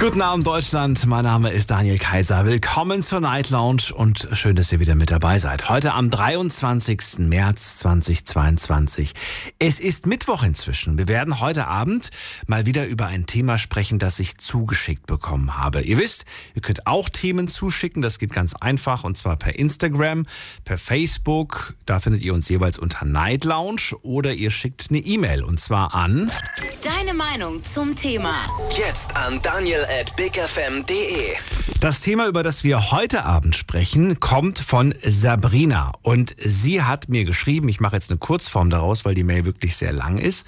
Guten Abend Deutschland, mein Name ist Daniel Kaiser. Willkommen zur Night Lounge und schön, dass ihr wieder mit dabei seid. Heute am 23. März 2022. Es ist Mittwoch inzwischen. Wir werden heute Abend mal wieder über ein Thema sprechen, das ich zugeschickt bekommen habe. Ihr wisst, ihr könnt auch Themen zuschicken, das geht ganz einfach und zwar per Instagram, per Facebook, da findet ihr uns jeweils unter Night Lounge oder ihr schickt eine E-Mail und zwar an Deine Meinung zum Thema. Jetzt an Daniel at bigfm.de. Das Thema, über das wir heute Abend sprechen, kommt von Sabrina. Und sie hat mir geschrieben, ich mache jetzt eine Kurzform daraus, weil die Mail wirklich sehr lang ist.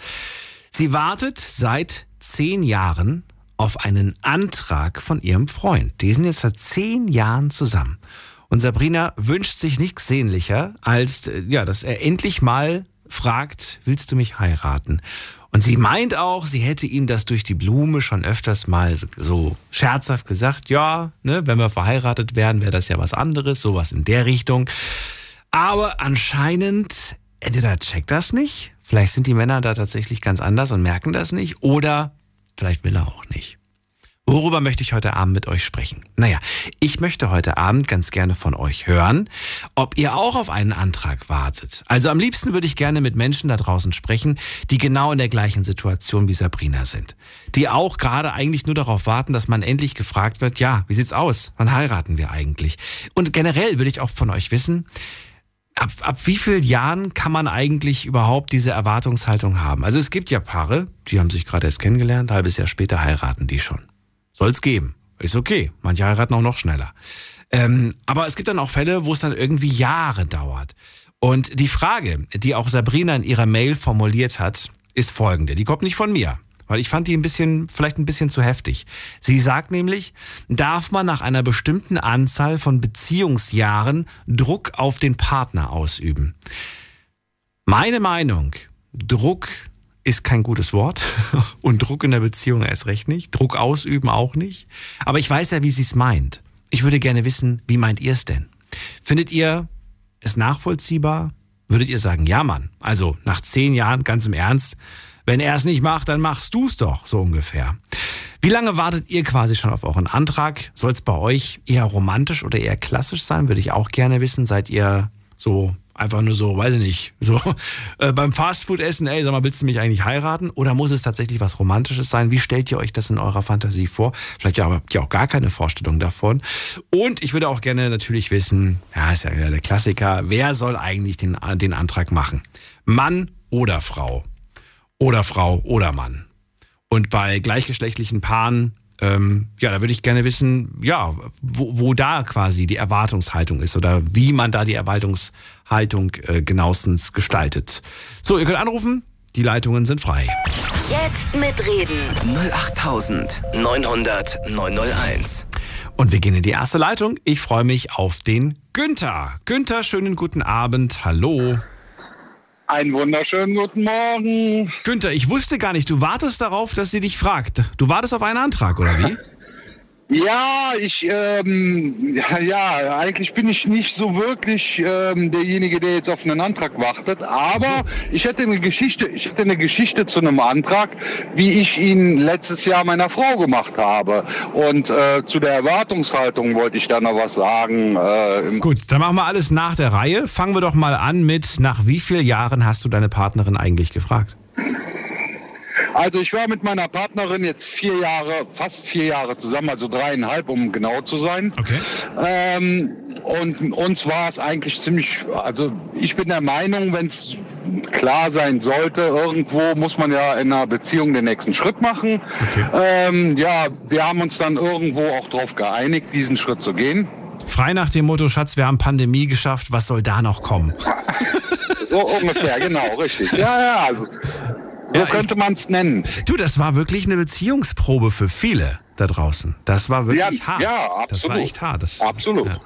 Sie wartet seit zehn Jahren auf einen Antrag von ihrem Freund. Die sind jetzt seit zehn Jahren zusammen. Und Sabrina wünscht sich nichts sehnlicher, als äh, ja, dass er endlich mal fragt, willst du mich heiraten? Und sie meint auch, sie hätte ihm das durch die Blume schon öfters mal so scherzhaft gesagt, ja, ne, wenn wir verheiratet wären, wäre das ja was anderes, sowas in der Richtung. Aber anscheinend, entweder checkt das nicht, vielleicht sind die Männer da tatsächlich ganz anders und merken das nicht, oder vielleicht will er auch nicht. Worüber möchte ich heute Abend mit euch sprechen? Naja, ich möchte heute Abend ganz gerne von euch hören, ob ihr auch auf einen Antrag wartet. Also am liebsten würde ich gerne mit Menschen da draußen sprechen, die genau in der gleichen Situation wie Sabrina sind. Die auch gerade eigentlich nur darauf warten, dass man endlich gefragt wird, ja, wie sieht's aus? Wann heiraten wir eigentlich? Und generell würde ich auch von euch wissen, Ab, ab wie vielen Jahren kann man eigentlich überhaupt diese Erwartungshaltung haben? Also es gibt ja Paare, die haben sich gerade erst kennengelernt, halbes Jahr später heiraten die schon. Soll's geben. Ist okay. Manche heiraten auch noch schneller. Ähm, aber es gibt dann auch Fälle, wo es dann irgendwie Jahre dauert. Und die Frage, die auch Sabrina in ihrer Mail formuliert hat, ist folgende. Die kommt nicht von mir, weil ich fand die ein bisschen, vielleicht ein bisschen zu heftig. Sie sagt nämlich, darf man nach einer bestimmten Anzahl von Beziehungsjahren Druck auf den Partner ausüben? Meine Meinung, Druck ist kein gutes Wort und Druck in der Beziehung erst recht nicht. Druck ausüben auch nicht. Aber ich weiß ja, wie sie es meint. Ich würde gerne wissen, wie meint ihr es denn? Findet ihr es nachvollziehbar? Würdet ihr sagen, ja Mann, also nach zehn Jahren ganz im Ernst, wenn er es nicht macht, dann machst du es doch, so ungefähr. Wie lange wartet ihr quasi schon auf euren Antrag? Soll es bei euch eher romantisch oder eher klassisch sein? Würde ich auch gerne wissen. Seid ihr so einfach nur so, weiß ich nicht, so äh, beim Fastfood-Essen, ey, sag mal, willst du mich eigentlich heiraten? Oder muss es tatsächlich was Romantisches sein? Wie stellt ihr euch das in eurer Fantasie vor? Vielleicht ja, habt ihr auch gar keine Vorstellung davon. Und ich würde auch gerne natürlich wissen, ja, ist ja der Klassiker, wer soll eigentlich den, den Antrag machen? Mann oder Frau? Oder Frau oder Mann? Und bei gleichgeschlechtlichen Paaren ähm, ja, da würde ich gerne wissen, ja, wo, wo da quasi die Erwartungshaltung ist oder wie man da die Erwartungshaltung äh, genauestens gestaltet. So, ihr könnt anrufen, die Leitungen sind frei. Jetzt mitreden. 08900 901. Und wir gehen in die erste Leitung. Ich freue mich auf den Günther. Günther, schönen guten Abend. Hallo. Einen wunderschönen guten Morgen. Günther, ich wusste gar nicht, du wartest darauf, dass sie dich fragt. Du wartest auf einen Antrag, oder wie? Ja, ich, ähm, ja, eigentlich bin ich nicht so wirklich ähm, derjenige, der jetzt auf einen Antrag wartet. Aber ich hätte eine Geschichte, ich hätte eine Geschichte zu einem Antrag, wie ich ihn letztes Jahr meiner Frau gemacht habe. Und äh, zu der Erwartungshaltung wollte ich da noch was sagen. Äh, Gut, dann machen wir alles nach der Reihe. Fangen wir doch mal an mit, nach wie vielen Jahren hast du deine Partnerin eigentlich gefragt? Also ich war mit meiner Partnerin jetzt vier Jahre, fast vier Jahre zusammen, also dreieinhalb, um genau zu sein. Okay. Ähm, und uns war es eigentlich ziemlich, also ich bin der Meinung, wenn es klar sein sollte, irgendwo muss man ja in einer Beziehung den nächsten Schritt machen. Okay. Ähm, ja, wir haben uns dann irgendwo auch darauf geeinigt, diesen Schritt zu gehen. Frei nach dem Motto, Schatz, wir haben Pandemie geschafft, was soll da noch kommen? So ungefähr, genau, richtig. Ja, ja, also so Ja, könnte man es nennen. Du, das war wirklich eine Beziehungsprobe für viele da draußen. Das war wirklich Ja, hart. ja, Das war absolut. echt hart. Das, Absolut. Ja.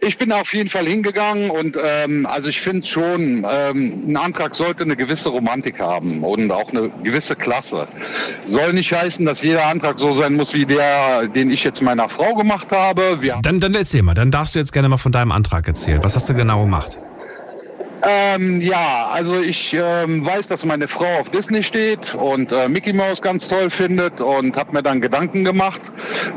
Ich bin auf jeden Fall hingegangen und ähm, also ich finde schon, ähm, ein Antrag sollte eine gewisse Romantik haben und auch eine gewisse Klasse. Soll nicht heißen, dass jeder Antrag so sein muss wie der, den ich jetzt meiner Frau gemacht habe. Wir Dann, dann erzähl mal, dann darfst du jetzt gerne mal von deinem Antrag erzählen. Was hast du genau gemacht? Ähm, ja, also ich ähm, weiß, dass meine Frau auf Disney steht und äh, Mickey Mouse ganz toll findet und habe mir dann Gedanken gemacht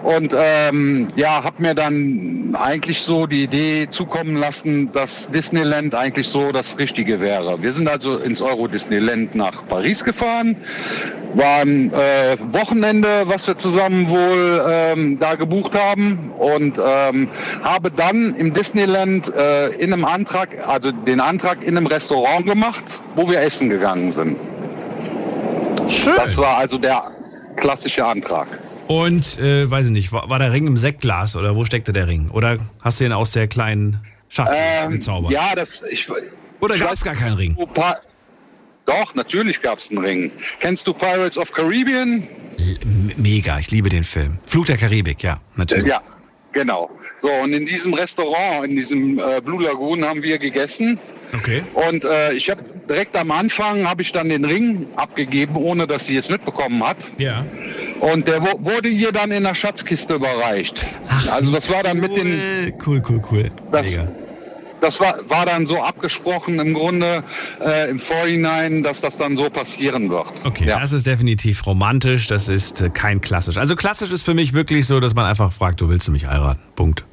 und ähm, ja, habe mir dann eigentlich so die Idee zukommen lassen, dass Disneyland eigentlich so das Richtige wäre. Wir sind also ins Euro Disneyland nach Paris gefahren, war ein äh, Wochenende, was wir zusammen wohl ähm, da gebucht haben und ähm, habe dann im Disneyland äh, in einem Antrag, also den Antrag in einem Restaurant gemacht, wo wir essen gegangen sind. Schön. Das war also der klassische Antrag. Und, äh, weiß ich nicht, war, war der Ring im Sektglas oder wo steckte der Ring? Oder hast du ihn aus der kleinen Schachtel Ähm, gezaubert? ja, das ich Oder gab es gar keinen Ring? Pa- Doch, natürlich gab es einen Ring. Kennst du Pirates of Caribbean? M- Mega, ich liebe den Film. Flug der Karibik, ja, natürlich. Ja, genau. So, und in diesem Restaurant, in diesem äh, Blue Lagoon haben wir gegessen. Okay. Und äh, ich habe direkt am Anfang habe ich dann den Ring abgegeben, ohne dass sie es mitbekommen hat. Ja. Und der wurde ihr dann in der Schatzkiste überreicht. also das war dann mit den, Cool, cool, cool. Das- Mega. Das war, war dann so abgesprochen im Grunde äh, im Vorhinein, dass das dann so passieren wird. Okay, ja. das ist definitiv romantisch, das ist äh, kein klassisch. Also klassisch ist für mich wirklich so, dass man einfach fragt, du willst du mich heiraten? Punkt.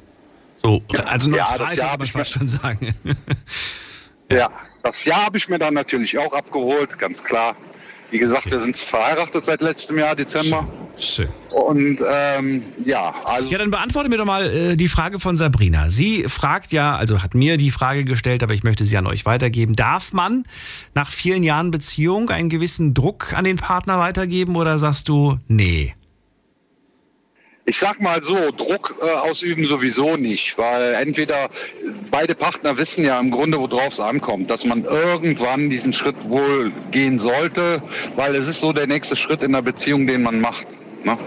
So, also Ja, neutral das kann man fast schon sagen. Ja, das Jahr habe ich mir dann natürlich auch abgeholt, ganz klar. Wie gesagt, wir sind verheiratet seit letztem Jahr, Dezember. Schön. Und ähm, ja, also Ja, dann beantworte mir doch mal äh, die Frage von Sabrina. Sie fragt ja, also hat mir die Frage gestellt, aber ich möchte sie an euch weitergeben. Darf man nach vielen Jahren Beziehung einen gewissen Druck an den Partner weitergeben oder sagst du, nee? Ich sag mal so, Druck äh, ausüben sowieso nicht, weil entweder beide Partner wissen ja im Grunde, worauf es ankommt, dass man irgendwann diesen Schritt wohl gehen sollte, weil es ist so der nächste Schritt in der Beziehung, den man macht. Ne?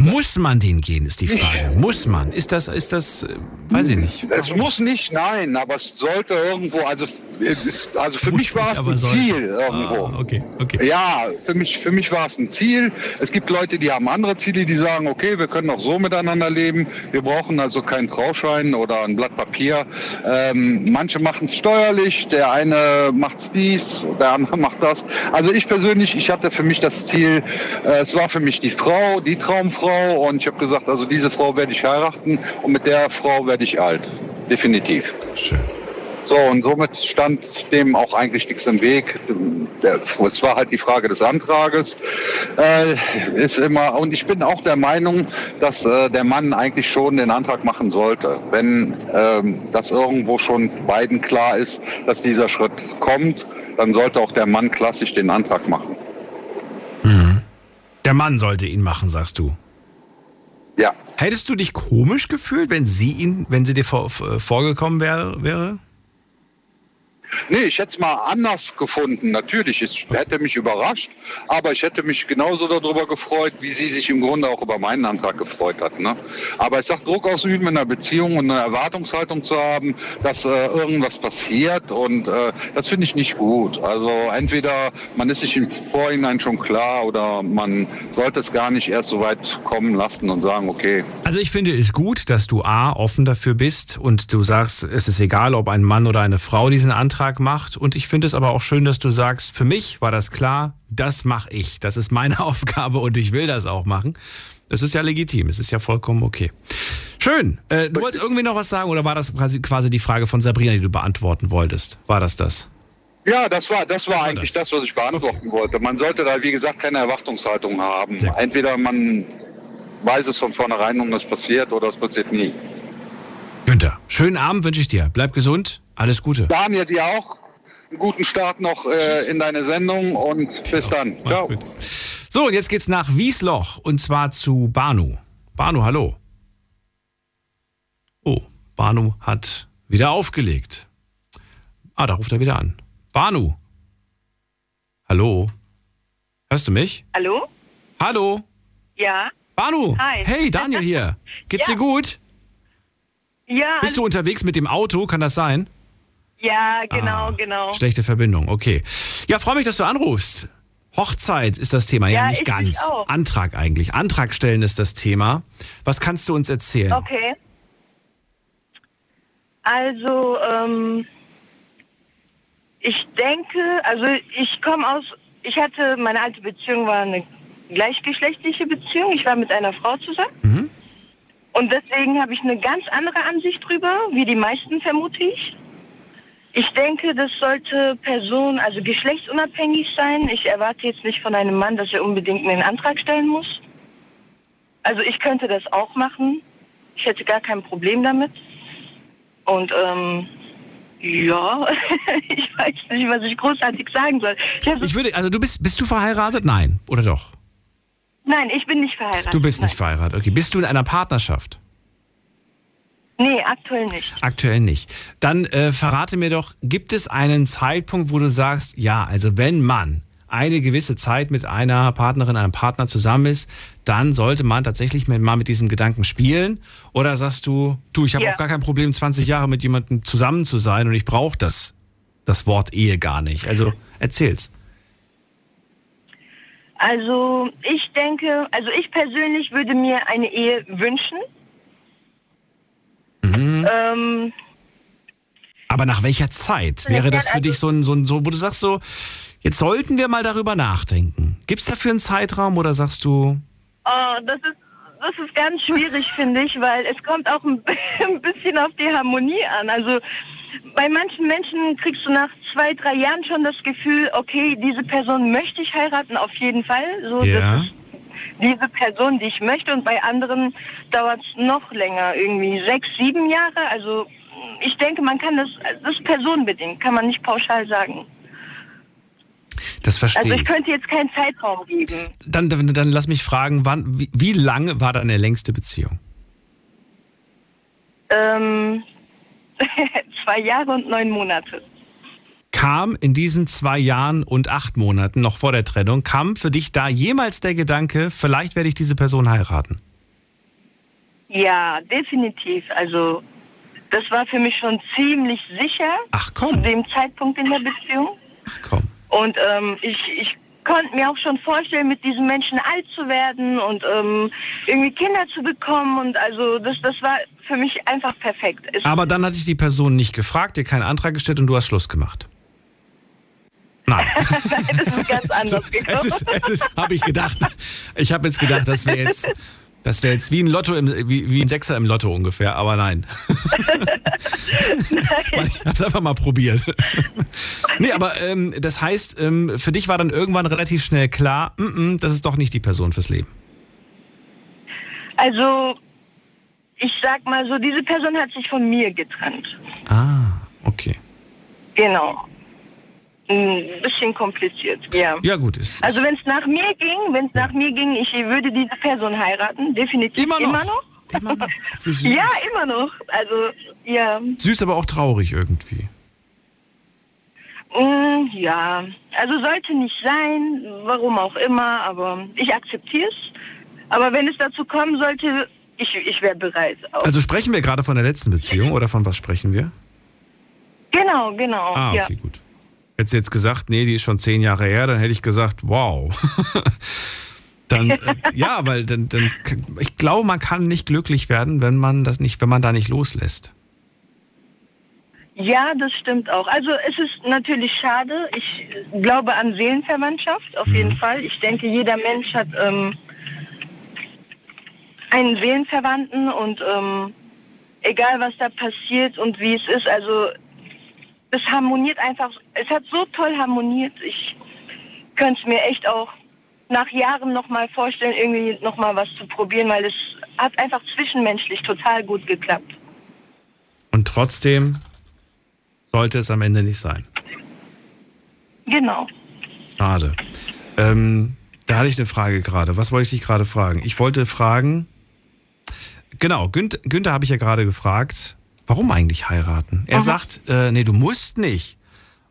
Muss man den gehen, ist die Frage. Muss man? Ist das, ist das, weiß ich nicht. Es muss nicht, nein, aber es sollte irgendwo, also, es ist, also für Muss mich war es ein sollte. Ziel irgendwo. Ah, okay, okay. Ja, für mich, für mich war es ein Ziel. Es gibt Leute, die haben andere Ziele, die sagen, okay, wir können auch so miteinander leben. Wir brauchen also keinen Trauschein oder ein Blatt Papier. Ähm, manche machen es steuerlich, der eine macht dies, der andere macht das. Also ich persönlich, ich hatte für mich das Ziel, äh, es war für mich die Frau, die Traumfrau und ich habe gesagt, also diese Frau werde ich heiraten und mit der Frau werde ich alt. Definitiv. Schön. So, und somit stand dem auch eigentlich nichts im Weg. Es war halt die Frage des Antrages. Äh, ist immer, und ich bin auch der Meinung, dass äh, der Mann eigentlich schon den Antrag machen sollte. Wenn ähm, das irgendwo schon beiden klar ist, dass dieser Schritt kommt, dann sollte auch der Mann klassisch den Antrag machen. Der Mann sollte ihn machen, sagst du. Ja. Hättest du dich komisch gefühlt, wenn sie ihn, wenn sie dir vor, vor- vorgekommen wäre? wäre? Nee, ich hätte es mal anders gefunden. Natürlich, es hätte mich überrascht, aber ich hätte mich genauso darüber gefreut, wie sie sich im Grunde auch über meinen Antrag gefreut hat. Ne? Aber ich sag, Druck ausüben in einer Beziehung und eine Erwartungshaltung zu haben, dass äh, irgendwas passiert und äh, das finde ich nicht gut. Also entweder man ist sich im Vorhinein schon klar oder man sollte es gar nicht erst so weit kommen lassen und sagen, okay, Also ich finde es gut, dass du A, offen dafür bist und du sagst, es ist egal, ob ein Mann oder eine Frau diesen Antrag macht. Und ich finde es aber auch schön, dass du sagst, für mich war das klar, das mache ich. Das ist meine Aufgabe und ich will das auch machen. Das ist ja legitim, es ist ja vollkommen okay. Schön. Äh, du wolltest irgendwie noch was sagen oder war das quasi, quasi die Frage von Sabrina, die du beantworten wolltest? War das das? Ja, das war, das war war eigentlich das. das. was ich beantworten wollte. Man sollte da, wie gesagt, keine Erwartungshaltung haben. Entweder man weiß es von vornherein und es passiert oder es passiert nie. Günther, schönen Abend wünsche ich dir. Bleib gesund. Alles Gute. Daniel, dir auch einen guten Start noch äh, in deine Sendung und bis dann. Mach's Ciao. gut. So, und jetzt geht's nach Wiesloch und zwar zu Banu. Banu, hallo. Oh, Banu hat wieder aufgelegt. Ah, da ruft er wieder an. Banu. Hallo. Hörst du mich? Hallo? Hallo. Ja? Banu. Hi. Hey, Daniel hier. Geht's Ja. dir gut? Ja, Bist du unterwegs mit dem Auto? Kann das sein? Ja, genau, Ah, genau. Schlechte Verbindung, okay. Ja, freue mich, dass du anrufst. Hochzeit ist das Thema, ja, Ja, nicht ich ganz. Antrag eigentlich. Antrag stellen ist das Thema. Was kannst du uns erzählen? Okay. Also, ähm, ich denke, also ich komme aus, ich hatte, meine alte Beziehung war eine gleichgeschlechtliche Beziehung. Ich war mit einer Frau zusammen. Mhm. Und deswegen habe ich eine ganz andere Ansicht drüber, wie die meisten vermute ich. Ich denke, das sollte Person, also geschlechtsunabhängig sein. Ich erwarte jetzt nicht von einem Mann, dass er unbedingt einen Antrag stellen muss. Also ich könnte das auch machen. Ich hätte gar kein Problem damit. Und ähm, ja, ich weiß nicht, was ich großartig sagen soll. Ich Ich würde, also du bist, bist du verheiratet? Nein, oder doch? nein, ich bin nicht verheiratet. Du bist nicht nein. verheiratet. Okay, bist du in einer Partnerschaft? Nee, aktuell nicht. Aktuell nicht. Dann äh, verrate mir doch, gibt es einen Zeitpunkt, wo du sagst, ja, also wenn man eine gewisse Zeit mit einer Partnerin, einem Partner zusammen ist, dann sollte man tatsächlich mal mit diesem Gedanken spielen? Oder sagst du, du, ich habe Ja. auch gar kein Problem, 20 Jahre mit jemandem zusammen zu sein und ich brauche das, das Wort Ehe gar nicht. Also erzähl's. Also ich denke, also ich persönlich würde mir eine Ehe wünschen. Mhm. Ähm, Aber nach welcher Zeit? Wäre das für Also- dich so ein, so ein, so, wo du sagst so, jetzt sollten wir mal darüber nachdenken. Gibt es dafür einen Zeitraum oder sagst du, Oh, das ist das ist ganz schwierig, finde ich, weil es kommt auch ein, ein bisschen auf die Harmonie an. Also bei manchen Menschen kriegst du nach zwei, drei Jahren schon das Gefühl, okay, diese Person möchte ich heiraten, auf jeden Fall. So, Ja. das ist diese Person, die ich möchte. Und bei anderen dauert es noch länger, irgendwie sechs, sieben Jahre. Also ich denke, man kann das, das ist personenbedingt, kann man nicht pauschal sagen. das verstehe Also ich ich. könnte jetzt keinen Zeitraum geben. Dann, dann, dann lass mich fragen, wann, wie, wie lange war deine längste Beziehung? Ähm, zwei Jahre und neun Monate. Kam in diesen zwei Jahren und acht Monaten, noch vor der Trennung, kam für dich da jemals der Gedanke, vielleicht werde ich diese Person heiraten? Ja, definitiv. Also das war für mich schon ziemlich sicher Ach zu komm, dem Zeitpunkt in der Beziehung. ach komm. Und ähm, ich, ich konnte mir auch schon vorstellen, mit diesem Menschen alt zu werden und ähm, irgendwie Kinder zu bekommen. Und also das, das war für mich einfach perfekt. Es, Aber dann hatte ich die Person nicht gefragt, dir keinen Antrag gestellt und du hast Schluss gemacht. Nein. das ist ganz anders gekommen. es ist, es ist habe ich gedacht. Ich habe jetzt gedacht, das wäre jetzt, das wäre jetzt wie ein Lotto, im, wie, wie ein Sechser im Lotto ungefähr, aber nein. ich habe es einfach mal probiert. nee, aber ähm, das heißt, ähm, für dich war dann irgendwann relativ schnell klar, mm -mm, das ist doch nicht die Person fürs Leben. Also ich sag mal so, diese Person hat sich von mir getrennt. Ah, okay. Genau. Ein bisschen kompliziert, ja. Ja gut, ist Also wenn es nach mir ging, wenn es nach mir ging, ich würde diese Person heiraten, definitiv immer noch. Immer noch? Immer noch. Ja, immer noch. Also ja, Süß, aber auch traurig irgendwie. mm, ja. Also sollte nicht sein, warum auch immer, aber ich akzeptiere es. Aber wenn es dazu kommen sollte, ich, ich wäre bereit. Auch. Also sprechen wir gerade von der letzten Beziehung oder von was sprechen wir? genau, genau. Ah, ja. okay, gut. Hättest du jetzt gesagt, nee, die ist schon zehn Jahre her, dann hätte ich gesagt, wow. dann, äh, ja, weil dann, dann, ich glaube, man kann nicht glücklich werden, wenn man das nicht, wenn man da nicht loslässt. Ja, das stimmt auch. Also es ist natürlich schade. Ich glaube an Seelenverwandtschaft, auf jeden Fall. Ich denke, jeder Mensch hat ähm, einen Seelenverwandten und ähm, egal was da passiert und wie es ist, also es harmoniert einfach, es hat so toll harmoniert. Ich könnte es mir echt auch nach Jahren nochmal vorstellen, irgendwie nochmal was zu probieren, weil es hat einfach zwischenmenschlich total gut geklappt. Und trotzdem sollte es am Ende nicht sein. Genau. Schade. Ähm, da hatte ich eine Frage gerade. Was wollte ich dich gerade fragen? Ich wollte fragen, genau, Günther, Günther habe ich ja gerade gefragt, warum eigentlich heiraten? Er sagt, äh, nee, du musst nicht.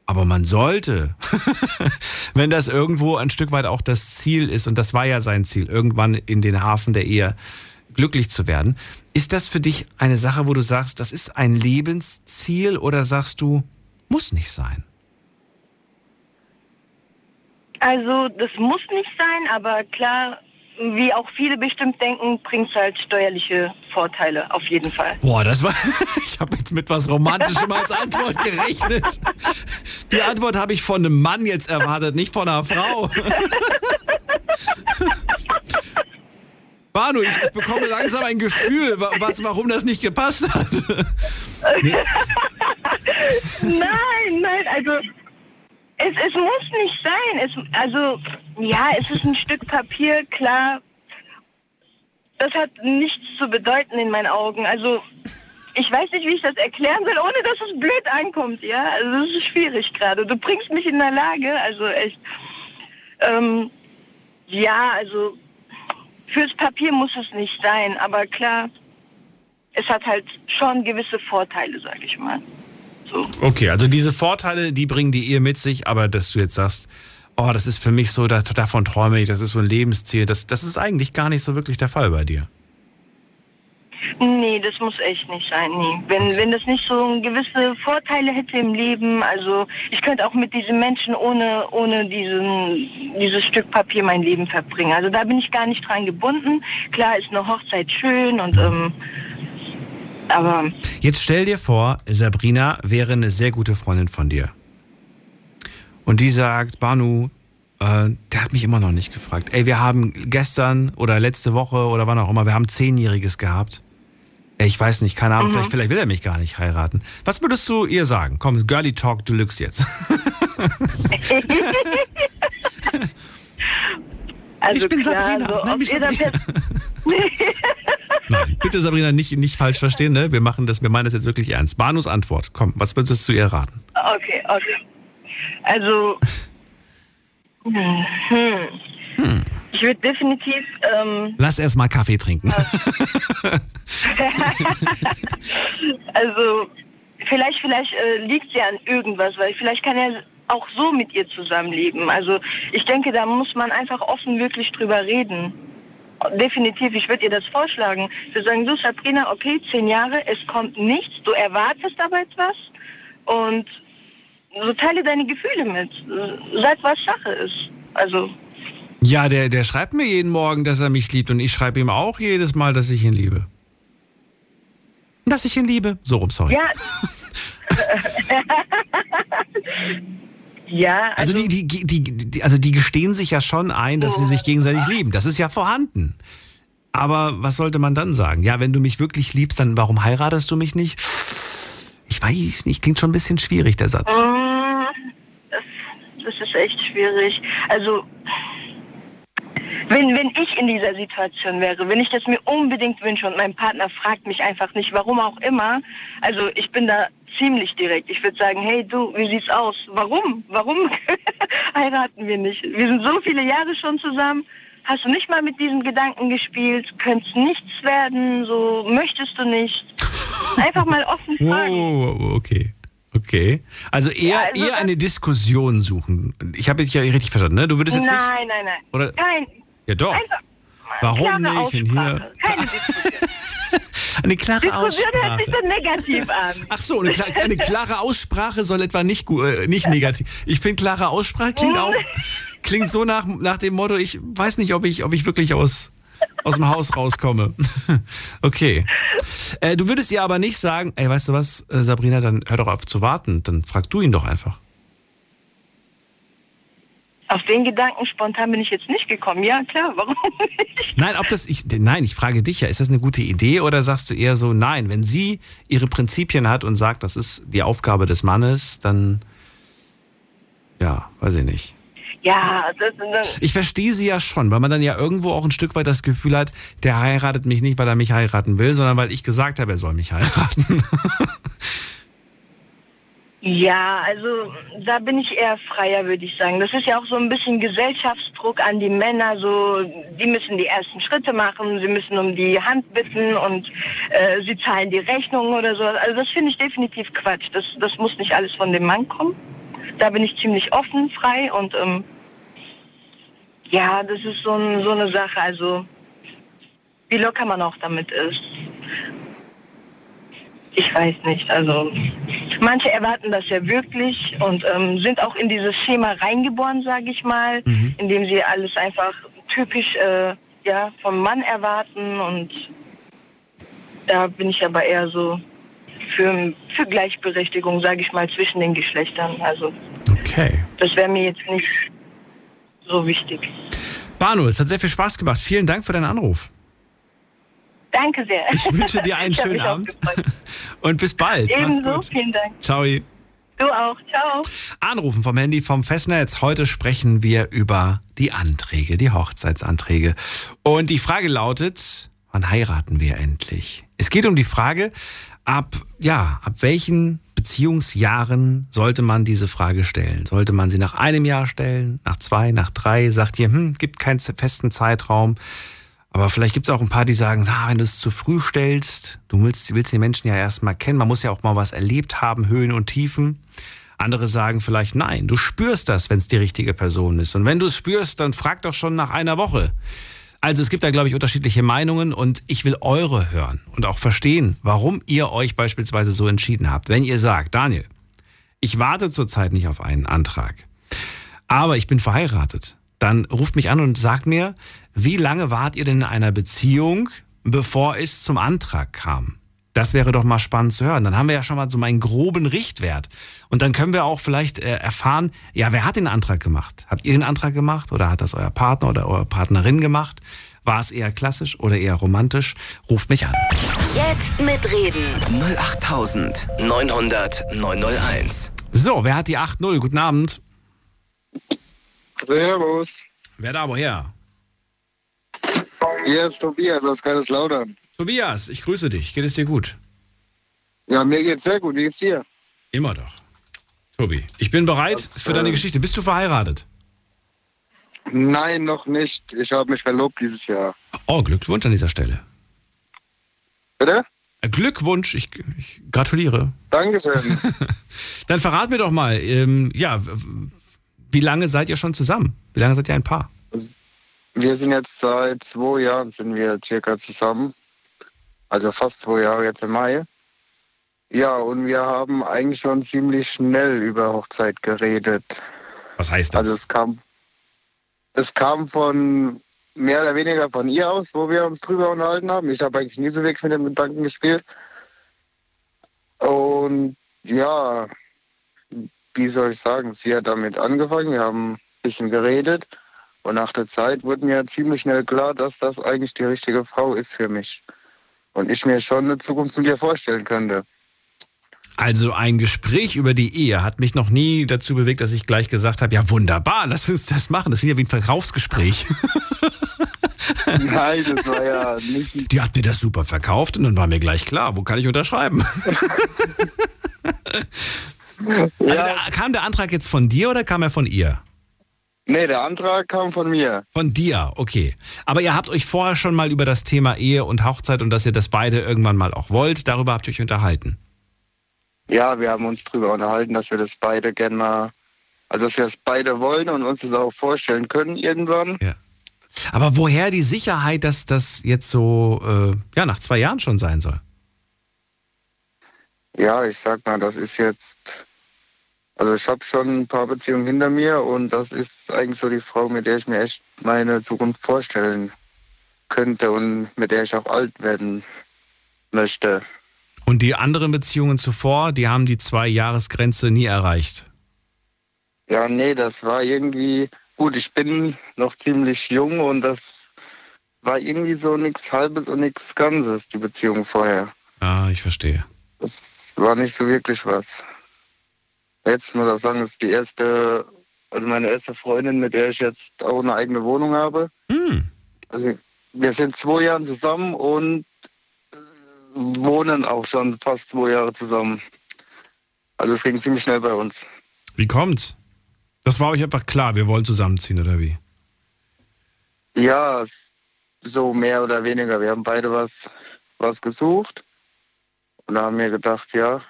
Aber man sollte, wenn das irgendwo ein Stück weit auch das Ziel ist, und das war ja sein Ziel, irgendwann in den Hafen der Ehe glücklich zu werden. Ist das für dich eine Sache, wo du sagst, das ist ein Lebensziel oder sagst du, muss nicht sein? Also das muss nicht sein, aber klar, wie auch viele bestimmt denken, bringt es halt steuerliche Vorteile, auf jeden Fall. Boah, das war. Ich habe jetzt mit was Romantischem als Antwort gerechnet. Die Antwort habe ich von einem Mann jetzt erwartet, nicht von einer Frau. Banu, ich, ich bekomme langsam ein Gefühl, was, warum das nicht gepasst hat. Nee. nein, nein, also es, es muss nicht sein. Es, also, ja, es ist ein Stück Papier, klar. Das hat nichts zu bedeuten in meinen Augen. Also, ich weiß nicht, wie ich das erklären soll, ohne dass es blöd ankommt, ja. Also, das ist schwierig gerade. Du bringst mich in der Lage, also echt. Ähm, ja, also, fürs Papier muss es nicht sein, aber klar, es hat halt schon gewisse Vorteile, sag ich mal. So. Okay, also diese Vorteile, die bringen die Ehe mit sich, aber dass du jetzt sagst, oh, das ist für mich so, das, davon träume ich, das ist so ein Lebensziel, das, das ist eigentlich gar nicht so wirklich der Fall bei dir. Nee, das muss echt nicht sein, nee. Wenn, wenn das nicht so gewisse Vorteile hätte im Leben, also ich könnte auch mit diesen Menschen ohne, ohne diesen, dieses Stück Papier mein Leben verbringen. Also da bin ich gar nicht dran gebunden. Klar ist eine Hochzeit schön und ähm, aber. Jetzt stell dir vor, Sabrina wäre eine sehr gute Freundin von dir. Und die sagt, Banu, äh, der hat mich immer noch nicht gefragt. Ey, wir haben gestern oder letzte Woche oder wann auch immer, wir haben Zehnjähriges gehabt. Ey, ich weiß nicht, keine Ahnung, mhm. vielleicht, vielleicht will er mich gar nicht heiraten. Was würdest du ihr sagen? Komm, Girly Talk Deluxe jetzt. also ich bin klar, Sabrina. Also, Nenn mich Sabrina. Nein, bitte Sabrina, nicht, nicht falsch verstehen, ne? Wir machen das, wir meinen das jetzt wirklich ernst. Banus Antwort, komm, was würdest du ihr raten? Okay, okay. Also, hm, hm. ich würde definitiv. Ähm, Lass erst mal Kaffee trinken. also, vielleicht, vielleicht äh, liegt sie an irgendwas, weil vielleicht kann er auch so mit ihr zusammenleben. Also, ich denke, da muss man einfach offen wirklich drüber reden definitiv, ich würde ihr das vorschlagen. Wir sagen, du Sabrina, okay, zehn Jahre, es kommt nichts, du erwartest aber etwas und so teile deine Gefühle mit. Sag, was Sache ist. Also. Ja, der, der schreibt mir jeden Morgen, dass er mich liebt und ich schreibe ihm auch jedes Mal, dass ich ihn liebe. Dass ich ihn liebe. So rum, sorry. Ja. Ja, also, also die, die, die, die, also die gestehen sich ja schon ein, dass sie sich gegenseitig lieben. Das ist ja vorhanden. Aber was sollte man dann sagen? Ja, wenn du mich wirklich liebst, dann warum heiratest du mich nicht? Ich weiß nicht, klingt schon ein bisschen schwierig, der Satz. Mm, das, das ist echt schwierig. Also wenn, wenn ich in dieser Situation wäre, wenn ich das mir unbedingt wünsche und mein Partner fragt mich einfach nicht, warum auch immer, also ich bin da ziemlich direkt. Ich würde sagen, hey du, wie sieht's aus? Warum? Warum heiraten wir nicht? Wir sind so viele Jahre schon zusammen. Hast du nicht mal mit diesem Gedanken gespielt? Könnte es nichts werden? So möchtest du nicht? Einfach mal offen fragen. Oh, okay. Okay. Also eher, ja, also eher eine Diskussion suchen. Ich habe dich ja richtig verstanden, ne? Du würdest jetzt nein, nicht. Nein, nein, nein. Oder? Ja, doch. Einfach Warum nicht? Und hier. Keine Diskussion. eine klare Diskussion Aussprache. hört sich so negativ an. Ach so, eine, eine klare Aussprache soll etwa nicht, äh, nicht negativ. Ich finde, klare Aussprache klingt auch klingt so nach, nach dem Motto, ich weiß nicht, ob ich, ob ich wirklich aus, aus dem Haus rauskomme. okay. Äh, du würdest ihr aber nicht sagen, ey, weißt du was, äh, Sabrina, dann hör doch auf zu warten. Dann frag du ihn doch einfach. Auf den Gedanken spontan bin ich jetzt nicht gekommen. Ja, klar, warum nicht? Nein, ob das ich nein, ich frage dich ja, ist das eine gute Idee oder sagst du eher so, nein, wenn sie ihre Prinzipien hat und sagt, das ist die Aufgabe des Mannes, dann ja, weiß ich nicht. Ja, das, das ich verstehe sie ja schon, weil man dann ja irgendwo auch ein Stück weit das Gefühl hat, der heiratet mich nicht, weil er mich heiraten will, sondern weil ich gesagt habe, er soll mich heiraten. Ja, also da bin ich eher freier, würde ich sagen. Das ist ja auch so ein bisschen Gesellschaftsdruck an die Männer. So, die müssen die ersten Schritte machen, sie müssen um die Hand bitten und äh, sie zahlen die Rechnung oder so. Also das finde ich definitiv Quatsch. Das, das muss nicht alles von dem Mann kommen. Da bin ich ziemlich offen, frei und ähm, ja, das ist so, ein, so eine Sache. Also wie locker man auch damit ist. Ich weiß nicht. Also manche erwarten das ja wirklich und ähm, sind auch in dieses Schema reingeboren, sage ich mal, Mhm. indem sie alles einfach typisch äh, ja, vom Mann erwarten und da bin ich aber eher so für, für Gleichberechtigung, sage ich mal, zwischen den Geschlechtern. Also Okay. das wäre mir jetzt nicht so wichtig. Banu, es hat sehr viel Spaß gemacht. Vielen Dank für deinen Anruf. Danke sehr. Ich wünsche dir einen schönen Abend. Und bis bald. Ebenso, vielen Dank. Ciao. Du auch. Ciao. Anrufen vom Handy vom Festnetz. Heute sprechen wir über die Anträge, die Hochzeitsanträge. Und die Frage lautet, wann heiraten wir endlich? Es geht um die Frage, ab, ja, ab welchen Beziehungsjahren sollte man diese Frage stellen? Sollte man sie nach einem Jahr stellen, nach zwei, nach drei? Sagt ihr, hm, gibt keinen festen Zeitraum. Aber vielleicht gibt es auch ein paar, die sagen, ah, wenn du es zu früh stellst, du willst, willst die Menschen ja erstmal kennen, man muss ja auch mal was erlebt haben, Höhen und Tiefen. Andere sagen vielleicht, nein, du spürst das, wenn es die richtige Person ist. Und wenn du es spürst, dann frag doch schon nach einer Woche. Also es gibt da, glaube ich, unterschiedliche Meinungen und ich will eure hören und auch verstehen, warum ihr euch beispielsweise so entschieden habt. Wenn ihr sagt, Daniel, ich warte zurzeit nicht auf einen Antrag, aber ich bin verheiratet, dann ruft mich an und sagt mir, wie lange wart ihr denn in einer Beziehung, bevor es zum Antrag kam? Das wäre doch mal spannend zu hören. Dann haben wir ja schon mal so meinen groben Richtwert. Und dann können wir auch vielleicht äh, erfahren, ja, wer hat den Antrag gemacht? Habt ihr den Antrag gemacht oder hat das euer Partner oder eure Partnerin gemacht? War es eher klassisch oder eher romantisch? Ruft mich an. Jetzt mitreden. 08900 901. So, wer hat die 8-0? Guten Abend. Servus. Wer da woher? Hier ist Tobias aus Kaiserslautern. Tobias, ich grüße dich. Geht es dir gut? Ja, mir geht's sehr gut. Wie geht's dir? Immer doch. Tobi, ich bin bereit Das, für deine äh, Geschichte. Bist du verheiratet? Nein, noch nicht. Ich habe mich verlobt dieses Jahr. Oh, Glückwunsch an dieser Stelle. Bitte? Äh, Glückwunsch, ich, ich gratuliere. Dankeschön. Dann verrat mir doch mal, ähm, ja, wie lange seid ihr schon zusammen? Wie lange seid ihr ein Paar? Wir sind jetzt seit zwei Jahren sind wir circa zusammen. Also fast zwei Jahre jetzt im Mai. Ja, und wir haben eigentlich schon ziemlich schnell über Hochzeit geredet. Was heißt das? Also es kam, es kam von mehr oder weniger von ihr aus, wo wir uns drüber unterhalten haben. Ich habe eigentlich nie so wirklich mit dem Gedanken gespielt. Und ja, wie soll ich sagen, sie hat damit angefangen, wir haben ein bisschen geredet. Und nach der Zeit wurde mir ziemlich schnell klar, dass das eigentlich die richtige Frau ist für mich. Und ich mir schon eine Zukunft mit ihr vorstellen könnte. Also ein Gespräch über die Ehe hat mich noch nie dazu bewegt, dass ich gleich gesagt habe, ja wunderbar, lass uns das machen. Das ist ja wie ein Verkaufsgespräch. Nein, das war ja nicht Die hat mir das super verkauft und dann war mir gleich klar, wo kann ich unterschreiben? Also Ja, der, kam der Antrag jetzt von dir oder kam er von ihr? Nee, der Antrag kam von mir. Von dir, okay. Aber ihr habt euch vorher schon mal über das Thema Ehe und Hochzeit und dass ihr das beide irgendwann mal auch wollt, darüber habt ihr euch unterhalten. Ja, wir haben uns darüber unterhalten, dass wir das beide gerne mal, also dass wir das beide wollen und uns das auch vorstellen können irgendwann. Ja. Aber woher die Sicherheit, dass das jetzt so äh, ja, nach zwei Jahren schon sein soll? Ja, ich sag mal, das ist jetzt, also ich habe schon ein paar Beziehungen hinter mir und das ist eigentlich so die Frau, mit der ich mir echt meine Zukunft vorstellen könnte und mit der ich auch alt werden möchte. Und die anderen Beziehungen zuvor, die haben die Zwei-Jahres-Grenze nie erreicht. Ja, nee, das war irgendwie, gut, ich bin noch ziemlich jung und das war irgendwie so nichts Halbes und nichts Ganzes, die Beziehung vorher. Ah, ich verstehe. Das war nicht so wirklich was. Jetzt muss ich sagen, ist die erste, also meine erste Freundin, mit der ich jetzt auch eine eigene Wohnung habe. Hm. Also wir sind zwei Jahre zusammen und äh, wohnen auch schon fast zwei Jahre zusammen. Also es ging ziemlich schnell bei uns. Wie kommt's? Das war euch einfach klar, wir wollen zusammenziehen, oder wie? Ja, so mehr oder weniger. Wir haben beide was, was gesucht. Und da haben wir gedacht, ja,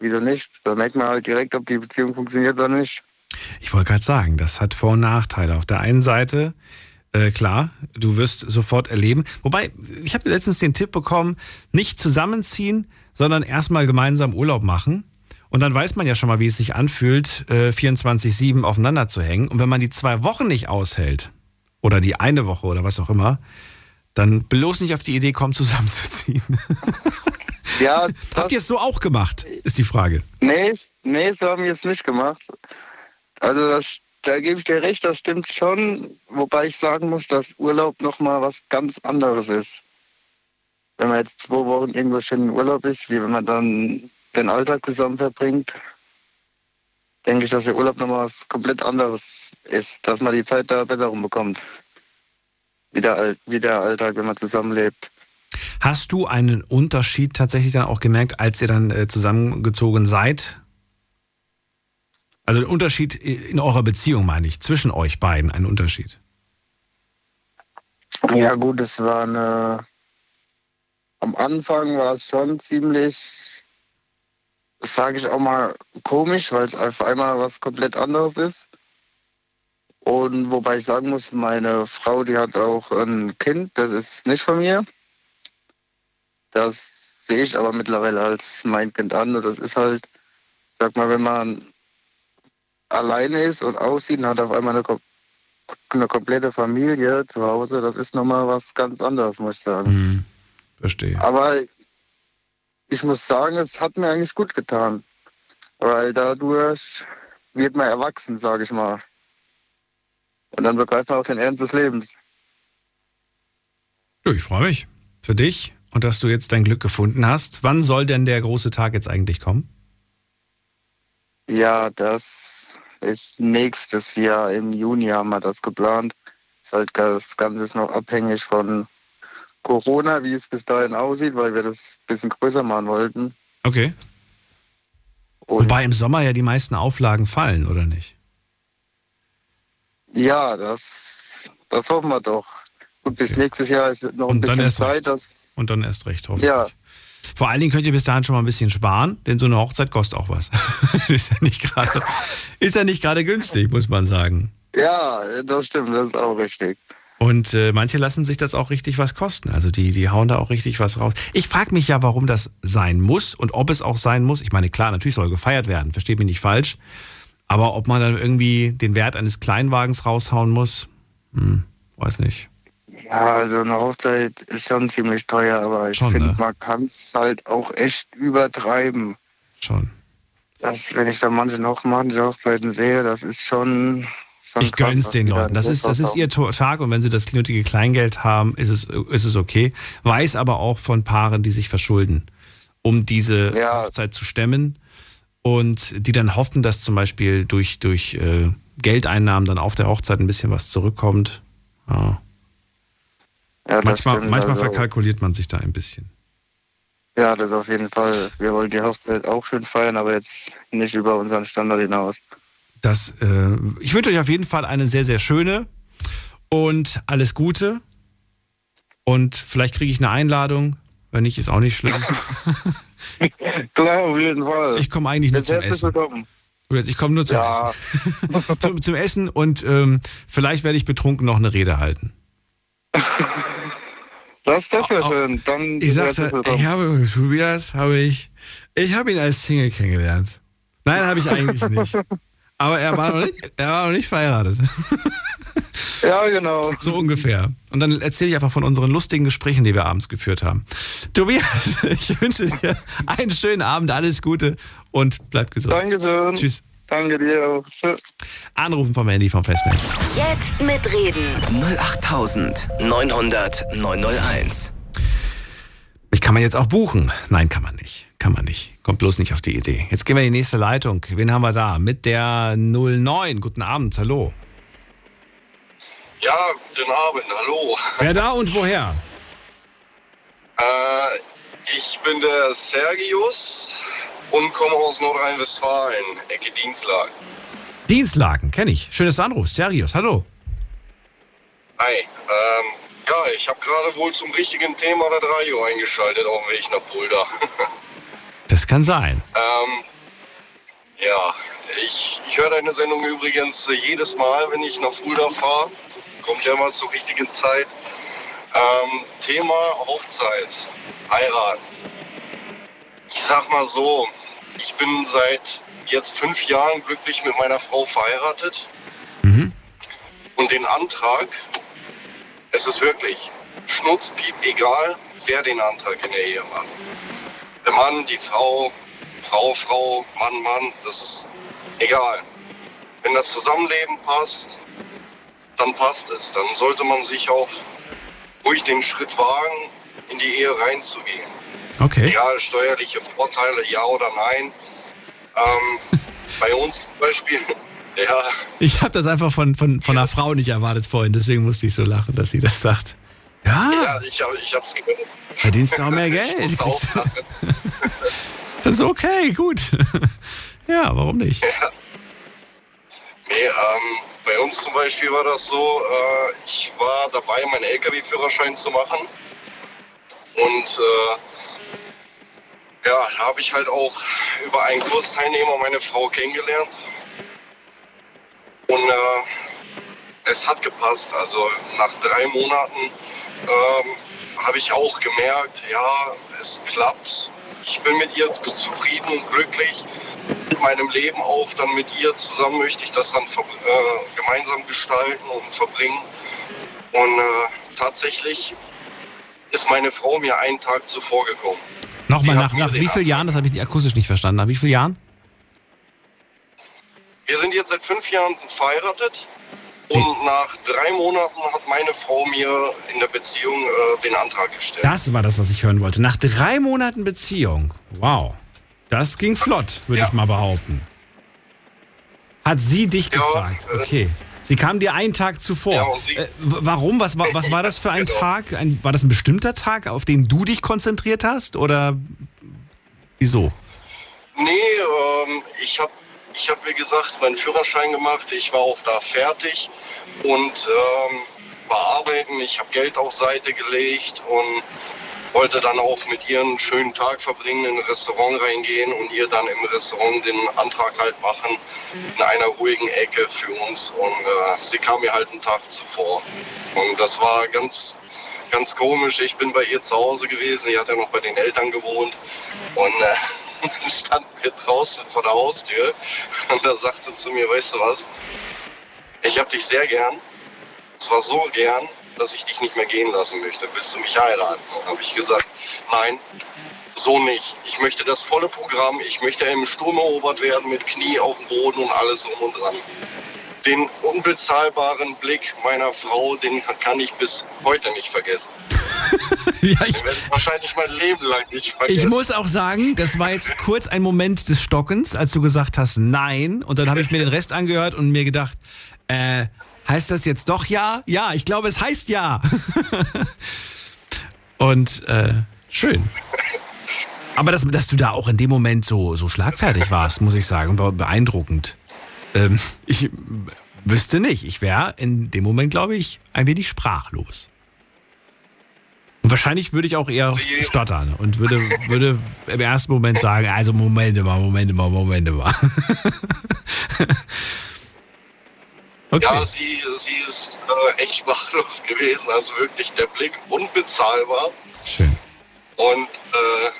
wieso nicht? Da merkt man halt direkt, ob die Beziehung funktioniert oder nicht. Ich wollte gerade sagen, das hat Vor- und Nachteile. Auf der einen Seite Äh, klar, du wirst sofort erleben. Wobei, ich habe letztens den Tipp bekommen, nicht zusammenziehen, sondern erstmal gemeinsam Urlaub machen. Und dann weiß man ja schon mal, wie es sich anfühlt, äh, 24-7 aufeinander zu hängen. Und wenn man die zwei Wochen nicht aushält, oder die eine Woche oder was auch immer, dann bloß nicht auf die Idee kommen, zusammenzuziehen. Ja, Habt ihr es so auch gemacht, ist die Frage. Nee, nee, so haben wir es nicht gemacht. Also das, da gebe ich dir recht, das stimmt schon, wobei ich sagen muss, dass Urlaub nochmal was ganz anderes ist. Wenn man jetzt zwei Wochen irgendwo schön in Urlaub ist, wie wenn man dann den Alltag zusammen verbringt, denke ich, dass der Urlaub nochmal was komplett anderes ist, dass man die Zeit da besser rumbekommt. Wie der, wie der Alltag, wenn man zusammenlebt. Hast du einen Unterschied tatsächlich dann auch gemerkt, als ihr dann äh, zusammengezogen seid? Also den Unterschied in eurer Beziehung, meine ich, zwischen euch beiden, ein Unterschied. Ja gut, es war eine... Am Anfang war es schon ziemlich, sage ich auch mal, komisch, weil es auf einmal was komplett anderes ist. Und wobei ich sagen muss, meine Frau, die hat auch ein Kind, das ist nicht von mir. Das sehe ich aber mittlerweile als mein Kind an. Und das ist halt, sag mal, wenn man alleine ist und aussieht und hat auf einmal eine, eine komplette Familie zu Hause, das ist nochmal was ganz anderes, muss ich sagen. Hm, verstehe. Aber ich muss sagen, es hat mir eigentlich gut getan. Weil dadurch wird man erwachsen, sage ich mal. Und dann begreift man auch den Ernst des Lebens. Ich freue mich für dich und dass du jetzt dein Glück gefunden hast. Wann soll denn der große Tag jetzt eigentlich kommen? Ja, das ist nächstes Jahr im Juni haben wir das geplant. Ist halt das Ganze ist noch abhängig von Corona, wie es bis dahin aussieht, weil wir das ein bisschen größer machen wollten. Okay. Und Wobei im Sommer ja die meisten Auflagen fallen, oder nicht? ja, das, das hoffen wir doch. Gut, bis nächstes Jahr ist noch ein Und bisschen Zeit. recht. Und dann erst recht, hoffentlich. Ja. Vor allen Dingen könnt ihr bis dahin schon mal ein bisschen sparen, denn so eine Hochzeit kostet auch was. ist ja nicht gerade, ist ja nicht gerade günstig, muss man sagen. ja, das stimmt, das ist auch richtig. Und äh, manche lassen sich das auch richtig was kosten. Also die, die hauen da auch richtig was raus. Ich frage mich ja, warum das sein muss und ob es auch sein muss. Ich meine, klar, natürlich soll gefeiert werden, versteht mich nicht falsch. Aber ob man dann irgendwie den Wert eines Kleinwagens raushauen muss, hm, weiß nicht. Ja, also eine Hochzeit ist schon ziemlich teuer, aber ich finde, ne? man kann es halt auch echt übertreiben. Schon. Das, wenn ich da manche noch manche Hochzeiten sehe, das ist schon. schon Ich krass, gönn's was den Leuten. Das ist, das ist ihr Tag und wenn sie das nötige Kleingeld haben, ist es, ist es okay. Weiß aber auch von Paaren, die sich verschulden, um diese Ja. Hochzeit zu stemmen und die dann hoffen, dass zum Beispiel durch, durch äh, Geldeinnahmen dann auf der Hochzeit ein bisschen was zurückkommt. Ja. Ja, Manchmal, stimmt, manchmal also, verkalkuliert man sich da ein bisschen. Ja, das auf jeden Fall. Wir wollen die Hochzeit auch schön feiern, aber jetzt nicht über unseren Standard hinaus. Das, äh, ich wünsche euch auf jeden Fall eine sehr, sehr schöne und alles Gute. Und vielleicht kriege ich eine Einladung. Wenn nicht, ist auch nicht schlimm. Klar, auf jeden Fall. Ich komme eigentlich nur Jetzt zum Essen. willkommen. Ich komme nur zum Ja, Essen. Zum, zum Essen und ähm, vielleicht werde ich betrunken noch eine Rede halten. Das, das wäre Au- schön. Dann Ich sagte, ich habe Tobias, habe ich, ich habe ihn als Single kennengelernt. Nein, habe ich eigentlich nicht. Aber er war noch nicht, er war noch nicht verheiratet. Ja, genau. So ungefähr. Und dann erzähle ich einfach von unseren lustigen Gesprächen, die wir abends geführt haben. Tobias, ich wünsche dir einen schönen Abend, alles Gute und bleib gesund. Dankeschön. Tschüss. Danke dir auch. Tschüss. Anrufen vom Handy vom Festnetz. Jetzt mitreden. 08900 901. Mich kann man jetzt auch buchen. Nein, kann man nicht. Kann man nicht. Kommt bloß nicht auf die Idee. Jetzt gehen wir in die nächste Leitung. Wen haben wir da? Mit der 09. Guten Abend, hallo. Ja, guten Abend, hallo. Wer da und woher? Äh, ich bin der Sergius und komme aus Nordrhein-Westfalen, Ecke Dienstlagen. Dienstlagen, kenne ich. Schönes Anruf. Serius, hallo. Hi, ähm, ja, ich habe gerade wohl zum richtigen Thema der 3 Uhr eingeschaltet auf dem Weg nach Fulda. Das kann sein. ähm, ja, ich, ich höre deine Sendung übrigens äh, jedes Mal, wenn ich nach Fulda fahre. kommt ja immer zur richtigen Zeit. Ähm, Thema Hochzeit, heiraten. Ich sag mal so, ich bin seit jetzt fünf Jahren glücklich mit meiner Frau verheiratet. Mhm. Und den Antrag, es ist wirklich schnutzpiep egal, wer den Antrag in der Ehe macht. Der Mann, die Frau, Frau, Frau, Mann, Mann, das ist egal. Wenn das Zusammenleben passt, dann passt es. Dann sollte man sich auch ruhig den Schritt wagen, in die Ehe reinzugehen. Okay. Egal, steuerliche Vorteile, ja oder nein. Ähm, bei uns zum Beispiel, ja, Ich habe das einfach von, von, von einer Frau nicht erwartet vorhin, deswegen musste ich so lachen, dass sie das sagt. Ja, ja ich, hab, ich hab's gehört. verdienst du auch mehr Geld. Ich auch. Das ist okay, gut. Ja, warum nicht? Nee, ähm, bei uns zum Beispiel war das so, äh, ich war dabei, meinen LKW-Führerschein zu machen. Und äh, ja, habe ich halt auch über einen Kursteilnehmer meine Frau kennengelernt. Und äh, es hat gepasst. Also nach drei Monaten ähm, habe ich auch gemerkt, ja, es klappt. Ich bin mit ihr zufrieden und glücklich. Mit meinem Leben auch dann mit ihr zusammen möchte ich das dann äh, gemeinsam gestalten und verbringen. Und äh, tatsächlich ist meine Frau mir einen Tag zuvor gekommen. Nochmal, nach, nach wie vielen Jahren, das habe ich die akustisch nicht verstanden, nach wie vielen Jahren? Wir sind jetzt seit fünf Jahren verheiratet und nach drei Monaten hat meine Frau mir in der Beziehung äh, den Antrag gestellt. Das war das, was ich hören wollte. Nach drei Monaten Beziehung. Wow. Das ging flott, würde Ja. ich mal behaupten. Hat sie dich Ja, gefragt? äh, Okay. Sie kam dir einen Tag zuvor. Ja, sie- äh, warum? Was war, was war das für ein Genau. Tag? Ein, war das ein bestimmter Tag, auf den du dich konzentriert hast? Oder wieso? Nee, ähm, ich habe, ich hab, wie gesagt, meinen Führerschein gemacht. Ich war auch da fertig und ähm, war arbeiten. Ich habe Geld auf Seite gelegt und wollte dann auch mit ihr einen schönen Tag verbringen, in ein Restaurant reingehen und ihr dann im Restaurant den Antrag halt machen, in einer ruhigen Ecke für uns. Und äh, sie kam mir halt einen Tag zuvor. Und das war ganz, ganz komisch. Ich bin bei ihr zu Hause gewesen. Sie hat ja noch bei den Eltern gewohnt. Und äh, dann standen wir draußen vor der Haustür. Und da sagte sie zu mir, weißt du was? Ich hab dich sehr gern. Zwar so gern, dass ich dich nicht mehr gehen lassen möchte. Willst du mich heiraten? Habe ich gesagt, nein, so nicht. Ich möchte das volle Programm. Ich möchte im Sturm erobert werden mit Knie auf dem Boden und alles um und dran. Den unbezahlbaren Blick meiner Frau, den kann ich bis heute nicht vergessen. ja, ich, Den werde ich wahrscheinlich mein Leben lang nicht ich vergessen. muss auch sagen, das war jetzt kurz ein Moment des Stockens, als du gesagt hast Nein. Und dann habe ich mir den Rest angehört und mir gedacht, äh, heißt das jetzt doch ja? Ja, ich glaube, es heißt ja. und äh, schön. Aber dass, dass du da auch in dem Moment so, so schlagfertig warst, muss ich sagen, beeindruckend. Ähm, ich wüsste nicht. Ich wäre in dem Moment, glaube ich, ein wenig sprachlos. Und wahrscheinlich würde ich auch eher stottern und würde, würde im ersten Moment sagen, also Momente mal, Momente mal, Momente mal. okay. Ja, sie, sie ist äh, echt sprachlos gewesen. Also wirklich der Blick unbezahlbar. Schön. Und äh,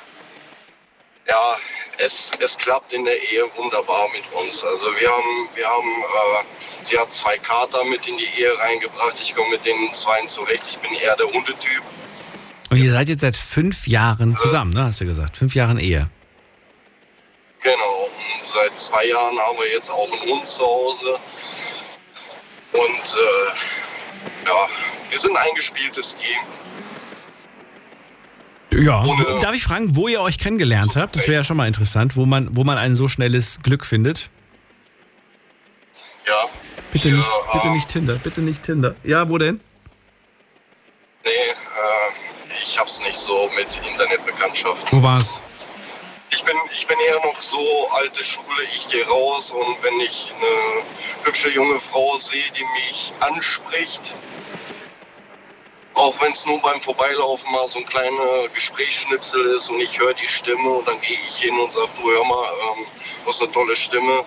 ja, es, es klappt in der Ehe wunderbar mit uns. Also wir haben, wir haben, äh, sie hat zwei Kater mit in die Ehe reingebracht. Ich komme mit den zweien zurecht. Ich bin eher der Hundetyp. Und ihr seid jetzt seit fünf Jahren zusammen, ne? Hast du gesagt? Fünf Jahren Ehe. Genau. Und seit zwei Jahren haben wir jetzt auch einen Hund zu Hause. Und äh, ja, wir sind ein eingespieltes Team. Ja. Ohne- Darf ich fragen, wo ihr euch kennengelernt habt? Das wäre ja schon mal interessant, wo man, wo man ein so schnelles Glück findet. Ja. Bitte wir, nicht, bitte ähm, nicht Tinder, bitte nicht Tinder. Ja, wo denn? Nee, äh, ich hab's nicht so mit Internetbekanntschaft. Wo war's? Ich bin, ich bin eher noch so alte Schule. Ich gehe raus und wenn ich eine hübsche junge Frau sehe, die mich anspricht, auch wenn es nur beim Vorbeilaufen mal so ein kleiner Gesprächsschnipsel ist und ich höre die Stimme und dann gehe ich hin und sage, du hör mal, ähm, du hast eine tolle Stimme.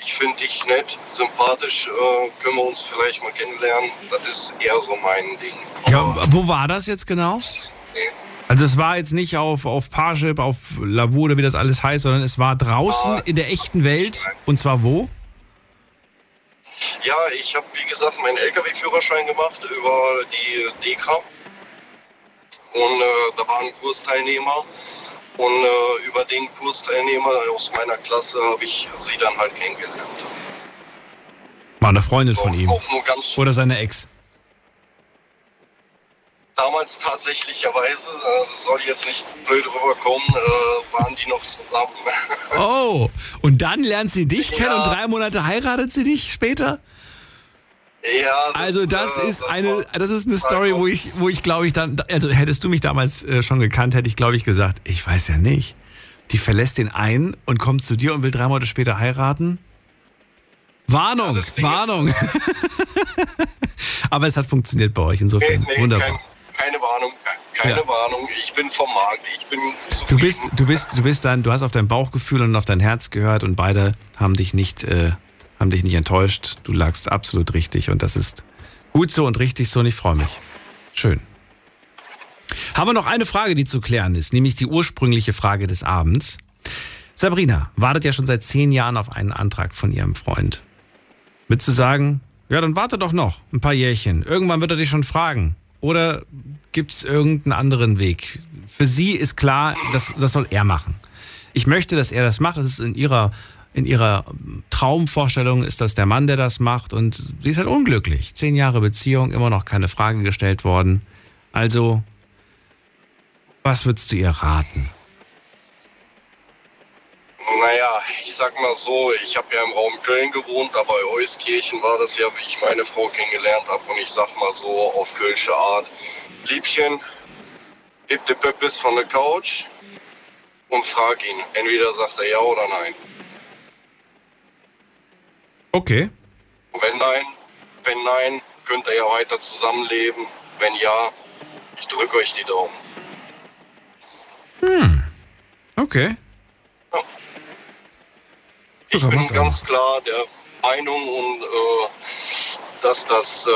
ich finde dich nett, sympathisch, äh, können wir uns vielleicht mal kennenlernen. Das ist eher so mein Ding. Ja, wo war das jetzt genau? Also es war jetzt nicht auf, auf Parship, auf Lavu oder wie das alles heißt, sondern es war draußen in der echten Welt. Und zwar wo? Ja, ich habe, wie gesagt, meinen LKW-Führerschein gemacht über die DEKRA. Und äh, da war ein Kursteilnehmer. Und äh, über den Kursteilnehmer aus meiner Klasse habe ich sie dann halt kennengelernt. War eine Freundin von Auch- ihm. Auch Oder seine Ex. Damals tatsächlicherweise, äh, das soll jetzt nicht blöd rüberkommen, äh, waren die noch zusammen. Oh, und dann lernt sie dich Ja. kennen und drei Monate heiratet sie dich später? ja, Also das äh, ist eine, war- das ist eine Story, wo ich, wo ich glaube ich dann, also hättest du mich damals äh, schon gekannt, hätte ich glaube ich gesagt, ich weiß ja nicht. Die verlässt den einen und kommt zu dir und will drei Monate später heiraten. Warnung, Ja, das Warnung. Aber es hat funktioniert bei euch Nee, insofern. nee, Wunderbar. Kein, keine Warnung, keine Ja. Warnung. Ich bin vom Markt, ich bin Du zufrieden. bist, du bist, du bist dann, du hast auf dein Bauchgefühl und auf dein Herz gehört und beide haben dich nicht, äh, haben dich nicht enttäuscht. Du lagst absolut richtig und das ist gut so und richtig so und ich freue mich. Schön. Haben wir noch eine Frage, die zu klären ist, nämlich die ursprüngliche Frage des Abends. Sabrina wartet ja schon seit zehn Jahren auf einen Antrag von ihrem Freund. Mit zu sagen, ja, dann warte doch noch ein paar Jährchen. Irgendwann wird er dich schon fragen. Oder gibt es irgendeinen anderen Weg? Für sie ist klar, das, das soll er machen. Ich möchte, dass er das macht. Das ist in ihrer, in ihrer Traumvorstellung ist das der Mann, der das macht. Und sie ist halt unglücklich. Zehn Jahre Beziehung, immer noch keine Frage gestellt worden. Also, was würdest du ihr raten? Naja, ich sag mal so, ich habe ja im Raum Köln gewohnt, aber bei Euskirchen war das ja, wie ich meine Frau kennengelernt habe. Und ich sag mal so auf Kölsche Art, Liebchen, heb die Pöppis von der Couch und frag ihn. Entweder sagt er ja oder nein. Okay. Und wenn nein, wenn nein, könnt ihr ja weiter zusammenleben. Wenn ja, ich drücke euch die Daumen. Okay. Ich bin ganz klar der Meinung und äh, dass das, äh,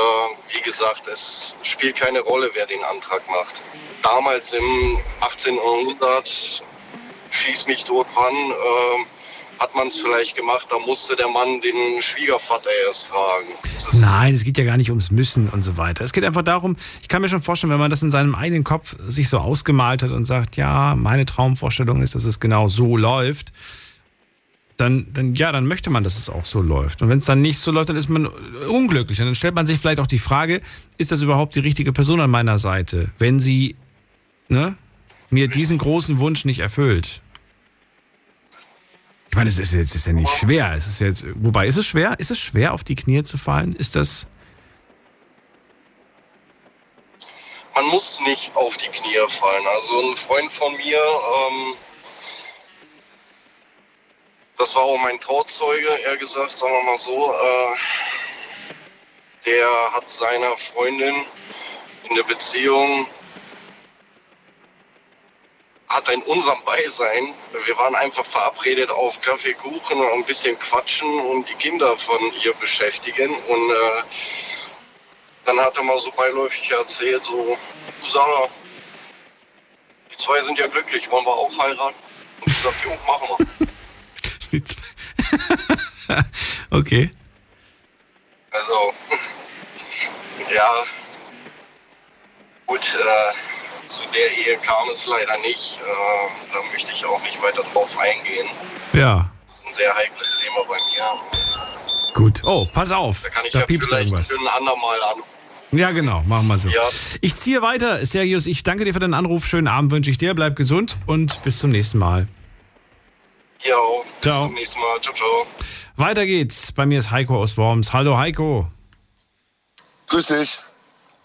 wie gesagt, es spielt keine Rolle, wer den Antrag macht. Damals im 18. Jahrhundert, schieß mich tot wann, äh, hat man es vielleicht gemacht, da musste der Mann den Schwiegervater erst fragen. Nein, es geht ja gar nicht ums Müssen und so weiter. Es geht einfach darum, ich kann mir schon vorstellen, wenn man das in seinem eigenen Kopf sich so ausgemalt hat und sagt, ja, meine Traumvorstellung ist, dass es genau so läuft, dann, dann ja, dann möchte man, dass es auch so läuft. Und wenn es dann nicht so läuft, dann ist man unglücklich. Und dann stellt man sich vielleicht auch die Frage, ist das überhaupt die richtige Person an meiner Seite, wenn sie ne, mir diesen großen Wunsch nicht erfüllt? Ich meine, es ist jetzt ist ja nicht schwer. Es ist jetzt, wobei, ist es schwer? Ist es schwer, auf die Knie zu fallen? Ist das. man muss nicht auf die Knie fallen. Also ein Freund von mir, ähm, das war auch mein Trauzeuge, eher gesagt, sagen wir mal so, äh, der hat seiner Freundin in der Beziehung, hat in unserem Beisein, wir waren einfach verabredet auf Kaffee, Kuchen und ein bisschen quatschen und die Kinder von ihr beschäftigen und äh, dann hat er mal so beiläufig erzählt, so, du Sarah, die zwei sind ja glücklich, wollen wir auch heiraten? Und ich sag, jo, machen wir. okay. Also, ja, gut, äh, zu der Ehe kam es leider nicht. Äh, da möchte ich auch nicht weiter drauf eingehen. Ja. Das ist ein sehr heikles Thema bei mir. Gut. Oh, pass auf. Da kann ich Da ja piepst irgendwas. für ein andermal an. Ja, genau. Machen wir so. Ja. Ich ziehe weiter. Sergius, ich danke dir für deinen Anruf. Schönen Abend wünsche ich dir. Bleib gesund und bis zum nächsten Mal. Ja, bis Ciao. zum nächsten Mal. Ciao, ciao. Weiter geht's. Bei mir ist Heiko aus Worms. Hallo Heiko. Grüß dich.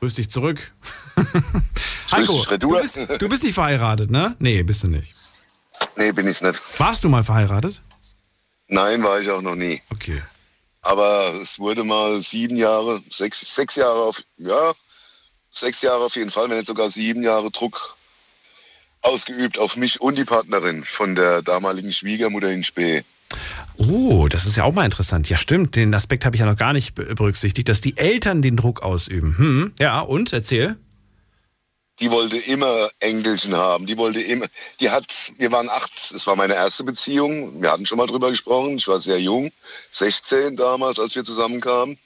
Grüß dich zurück. Heiko, du bist, du bist nicht verheiratet, ne? Nee, bist du nicht. Nee, bin ich nicht. Warst du mal verheiratet? Nein, war ich auch noch nie. Okay. Aber es wurde mal sieben Jahre, sechs, sechs Jahre auf, ja, sechs Jahre auf jeden Fall, wenn nicht sogar sieben Jahre Druck ausgeübt auf mich und die Partnerin von der damaligen Schwiegermutter in Spee. Oh, das ist ja auch mal interessant. Ja, stimmt. Den Aspekt habe ich ja noch gar nicht berücksichtigt, dass die Eltern den Druck ausüben. Hm, ja, und? Erzähl. Die wollte immer Engelchen haben. Die wollte immer, die hat, wir waren acht, das war meine erste Beziehung. Wir hatten schon mal drüber gesprochen. Ich war sehr jung, 16 damals, als wir zusammenkamen.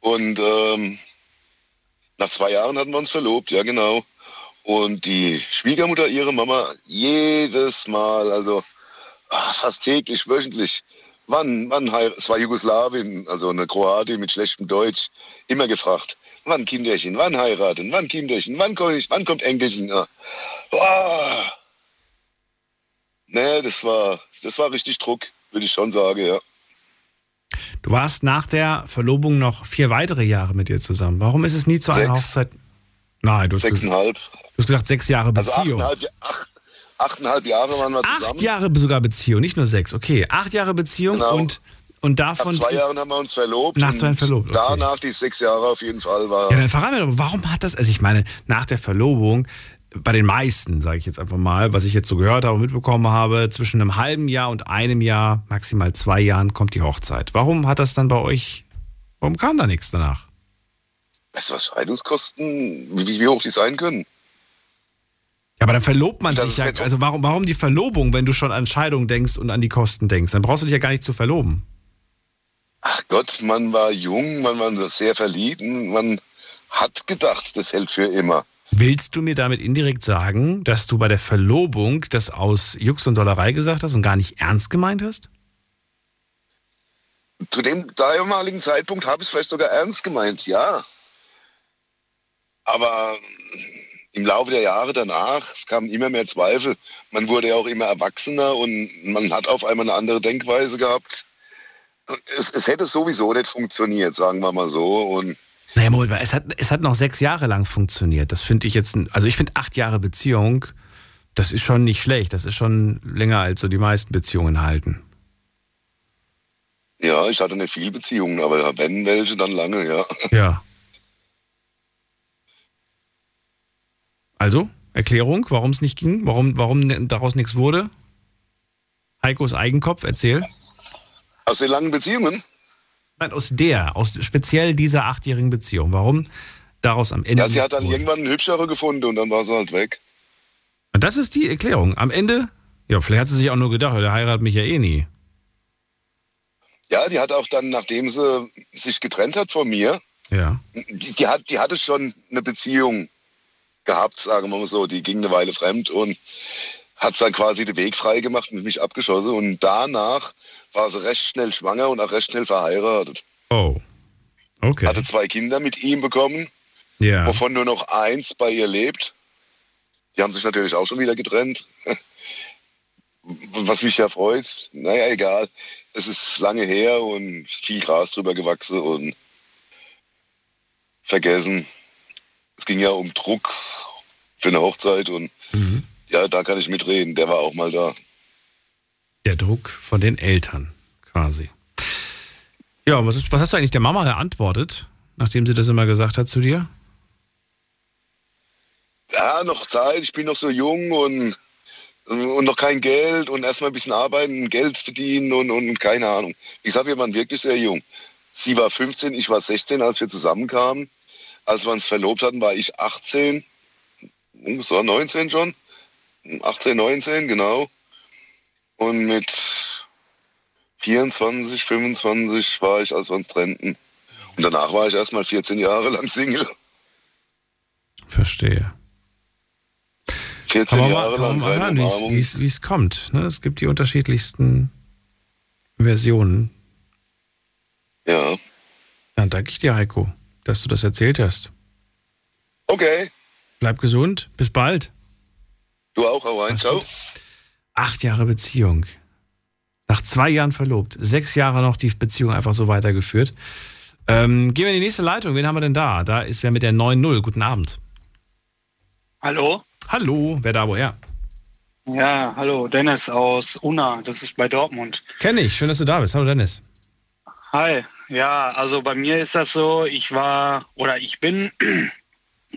Und ähm, nach zwei Jahren hatten wir uns verlobt, ja genau. Und die Schwiegermutter, ihre Mama, jedes Mal, also ach, fast täglich, wöchentlich, wann, wann es war Jugoslawien, also eine Kroatin mit schlechtem Deutsch, immer gefragt, wann Kinderchen, wann heiraten, wann Kinderchen, wann, komm ich, wann kommt Enkelchen. Ja. Oh. Nee, das war, das war richtig Druck, würde ich schon sagen, ja. Du warst nach der Verlobung noch vier weitere Jahre mit ihr zusammen. Warum ist es nie zu einer Sechs. Hochzeit? Nein, du hast, gesagt, Sechseinhalb. du hast gesagt sechs Jahre Also Beziehung. achteinhalb, acht, achteinhalb Jahre waren wir zusammen. Acht Jahre sogar Beziehung, nicht nur sechs. Okay, acht Jahre Beziehung Genau. und, und Nach davon. zwei Jahren haben wir uns verlobt. Nach zwei Jahren verlobt, okay. Danach die sechs Jahre auf jeden Fall war. Ja, dann verrat mir doch, warum hat das, also ich meine, nach der Verlobung, bei den meisten, sage ich jetzt einfach mal, was ich jetzt so gehört habe und mitbekommen habe, zwischen einem halben Jahr und einem Jahr, maximal zwei Jahren, kommt die Hochzeit. Warum hat das dann bei euch, warum kam da nichts danach? Weißt du, was Scheidungskosten, wie, wie hoch die sein können? Ja, aber dann verlobt man Das sich ja, halt so- also warum, warum die Verlobung, wenn du schon an Scheidung denkst und an die Kosten denkst? Dann brauchst du dich ja gar nicht zu verloben. Ach Gott, man war jung, man war sehr verliebt, man hat gedacht, das hält für immer. Willst du mir damit indirekt sagen, dass du bei der Verlobung das aus Jux und Dollerei gesagt hast und gar nicht ernst gemeint hast? Zu dem damaligen Zeitpunkt habe ich es vielleicht sogar ernst gemeint, ja. Aber im Laufe der Jahre danach, es kamen immer mehr Zweifel. Man wurde ja auch immer erwachsener und man hat auf einmal eine andere Denkweise gehabt. Es, es hätte sowieso nicht funktioniert, sagen wir mal so. Und Naja, Moment mal, es hat, es hat noch sechs Jahre lang funktioniert. Das finde ich jetzt, also ich finde acht Jahre Beziehung, das ist schon nicht schlecht. Das ist schon länger als so die meisten Beziehungen halten. ja, ich hatte nicht viele Beziehungen, aber wenn welche, dann lange, ja. Ja. Also, Erklärung, warum es nicht ging, warum, warum daraus nichts wurde? Heikos Eigenkopf, erzähl. Aus den langen Beziehungen? Nein, aus der, aus speziell dieser achtjährigen Beziehung. Warum daraus am Ende Ja, sie hat dann wurde? irgendwann einen hübschere gefunden und dann war sie halt weg. Und Das ist die Erklärung. Am Ende, ja, vielleicht hat sie sich auch nur gedacht, der heiratet mich ja eh nie. Ja, die hat auch dann, nachdem sie sich getrennt hat von mir, Ja. die, die, hat, die hatte schon eine Beziehung gehabt, sagen wir mal so. Die ging eine Weile fremd und hat dann quasi den Weg frei gemacht und mich abgeschossen. Und danach war sie recht schnell schwanger und auch recht schnell verheiratet. Oh. Okay. Hatte zwei Kinder mit ihm bekommen, ja. wovon nur noch eins bei ihr lebt. Die haben sich natürlich auch schon wieder getrennt. Was mich ja freut. Naja, egal. Es ist lange her und viel Gras drüber gewachsen und vergessen. Es ging ja um Druck für eine Hochzeit und Mhm. ja, da kann ich mitreden. Der war auch mal da. Der Druck von den Eltern, quasi. Ja, was, ist, was hast du eigentlich der Mama geantwortet, nachdem sie das immer gesagt hat zu dir? Ja, noch Zeit, ich bin noch so jung und, und noch kein Geld und erstmal ein bisschen arbeiten, Geld verdienen und, und keine Ahnung. Wie gesagt, wir waren wirklich sehr jung. Sie war 15, ich war 16, als wir zusammenkamen. Als wir uns verlobt hatten, war ich 18. War 19 schon. 18, 19, genau. Und mit 24, 25 war ich, als wir uns trennten. Und danach war ich erstmal 14 Jahre lang Single. Verstehe. 14 Aber Jahre lang mal hören, wie es kommt. Ne? Es gibt die unterschiedlichsten Versionen. Ja. Dann danke ich dir, Heiko, dass du das erzählt hast. Okay. Bleib gesund. Bis bald. Du auch, hau rein. Mach's Ciao. Acht Jahre Beziehung. Nach zwei Jahren verlobt. Sechs Jahre noch die Beziehung einfach so weitergeführt. Ähm, gehen wir in die nächste Leitung. Wen haben wir denn da? Da ist wer mit der 9-0. Guten Abend. Hallo? Hallo, wer da woher? Ja, hallo, Dennis aus Unna, das ist bei Dortmund. Kenn ich. Schön, dass du da bist. Hallo, Dennis. Hi, ja, also bei mir ist das so, ich war oder ich bin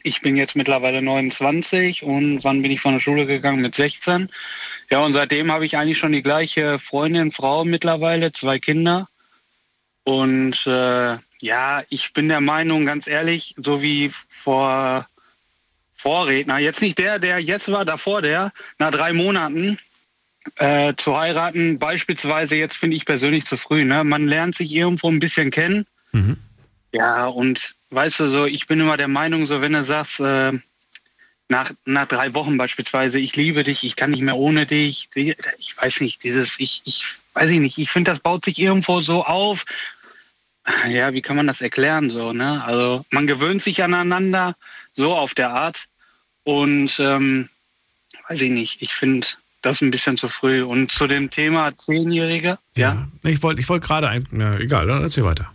Ich bin jetzt mittlerweile 29 und wann bin ich von der Schule gegangen? Mit 16. Ja, und seitdem habe ich eigentlich schon die gleiche Freundin, Frau mittlerweile, zwei Kinder. Und äh, ja, ich bin der Meinung, ganz ehrlich, so wie vor Vorredner, jetzt nicht der, der jetzt war, davor der, nach drei Monaten äh, zu heiraten, beispielsweise jetzt finde ich persönlich zu früh. Ne? Man lernt sich irgendwo ein bisschen kennen. Mhm. Ja, und weißt du, so, ich bin immer der Meinung, so wenn du sagst, äh, nach, nach drei Wochen beispielsweise, ich liebe dich, ich kann nicht mehr ohne dich, ich weiß nicht, dieses, ich, ich weiß ich nicht, ich finde, das baut sich irgendwo so auf. Ja, wie kann man das erklären so, ne? Also man gewöhnt sich aneinander, so auf der Art. Und ähm, weiß ich nicht, ich finde das ein bisschen zu früh. Und zu dem Thema Zehnjährige, ja. ja. Ich wollte ich wollt gerade, ein, na, egal, dann erzähl weiter.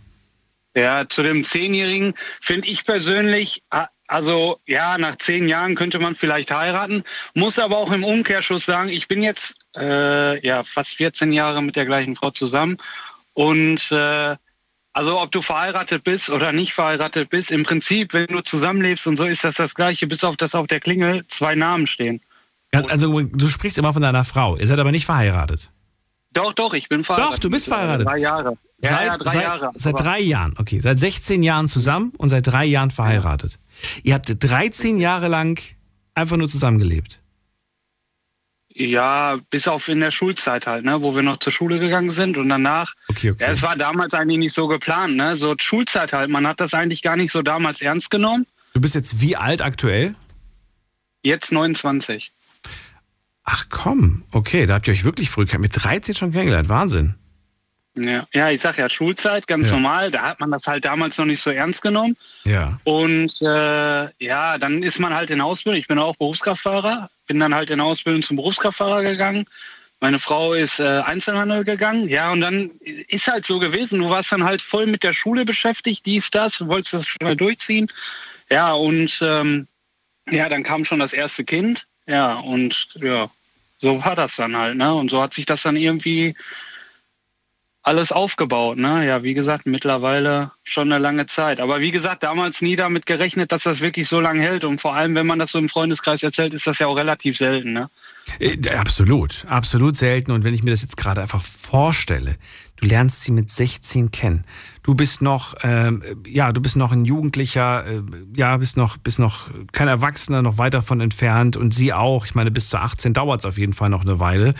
Ja, zu dem Zehnjährigen finde ich persönlich, also ja, nach zehn Jahren könnte man vielleicht heiraten, muss aber auch im Umkehrschluss sagen, ich bin jetzt äh, ja fast 14 Jahre mit der gleichen Frau zusammen und äh, also ob du verheiratet bist oder nicht verheiratet bist, im Prinzip, wenn du zusammenlebst und so, ist das das Gleiche, bis auf das auf der Klingel zwei Namen stehen. Also du sprichst immer von deiner Frau, ihr seid aber nicht verheiratet. Doch, doch, ich bin verheiratet. Doch, du bist verheiratet. Drei Jahre. Ja, seit, ja, drei seit, Jahre. Seit drei Jahren, okay. Seit 16 Jahren zusammen und seit drei Jahren verheiratet. Ihr habt 13 Jahre lang einfach nur zusammengelebt. Ja, bis auf in der Schulzeit halt, ne, wo wir noch zur Schule gegangen sind und danach. Okay, okay. Ja, es war damals eigentlich nicht so geplant, ne? So Schulzeit halt. Man hat das eigentlich gar nicht so damals ernst genommen. Du bist jetzt wie alt aktuell? Jetzt 29. Ach komm, okay, da habt ihr euch wirklich früh mit 13 schon kennengelernt. Wahnsinn. Ja, ja ich sag ja Schulzeit, ganz ja. normal. Da hat man das halt damals noch nicht so ernst genommen. Ja. Und äh, ja, dann ist man halt in Ausbildung. Ich bin auch Berufskraftfahrer, bin dann halt in Ausbildung zum Berufskraftfahrer gegangen. Meine Frau ist äh, Einzelhandel gegangen. Ja, und dann ist halt so gewesen. Du warst dann halt voll mit der Schule beschäftigt, dies, das, wolltest das schnell durchziehen. Ja, und ähm, ja, dann kam schon das erste Kind. Ja, und ja, so war das dann halt. Ne? Und so hat sich das dann irgendwie alles aufgebaut. Ne? Ja, wie gesagt, mittlerweile schon eine lange Zeit. Aber wie gesagt, damals nie damit gerechnet, dass das wirklich so lange hält. Und vor allem, wenn man das so im Freundeskreis erzählt, ist das ja auch relativ selten. Ne? Äh, absolut, absolut selten. Und wenn ich mir das jetzt gerade einfach vorstelle, du lernst sie mit 16 kennen. Du bist noch, ähm, ja, du bist noch ein Jugendlicher, äh, ja, bist noch, bist noch kein Erwachsener, noch weit davon entfernt und sie auch. Ich meine, bis zu 18 dauert es auf jeden Fall noch eine Weile.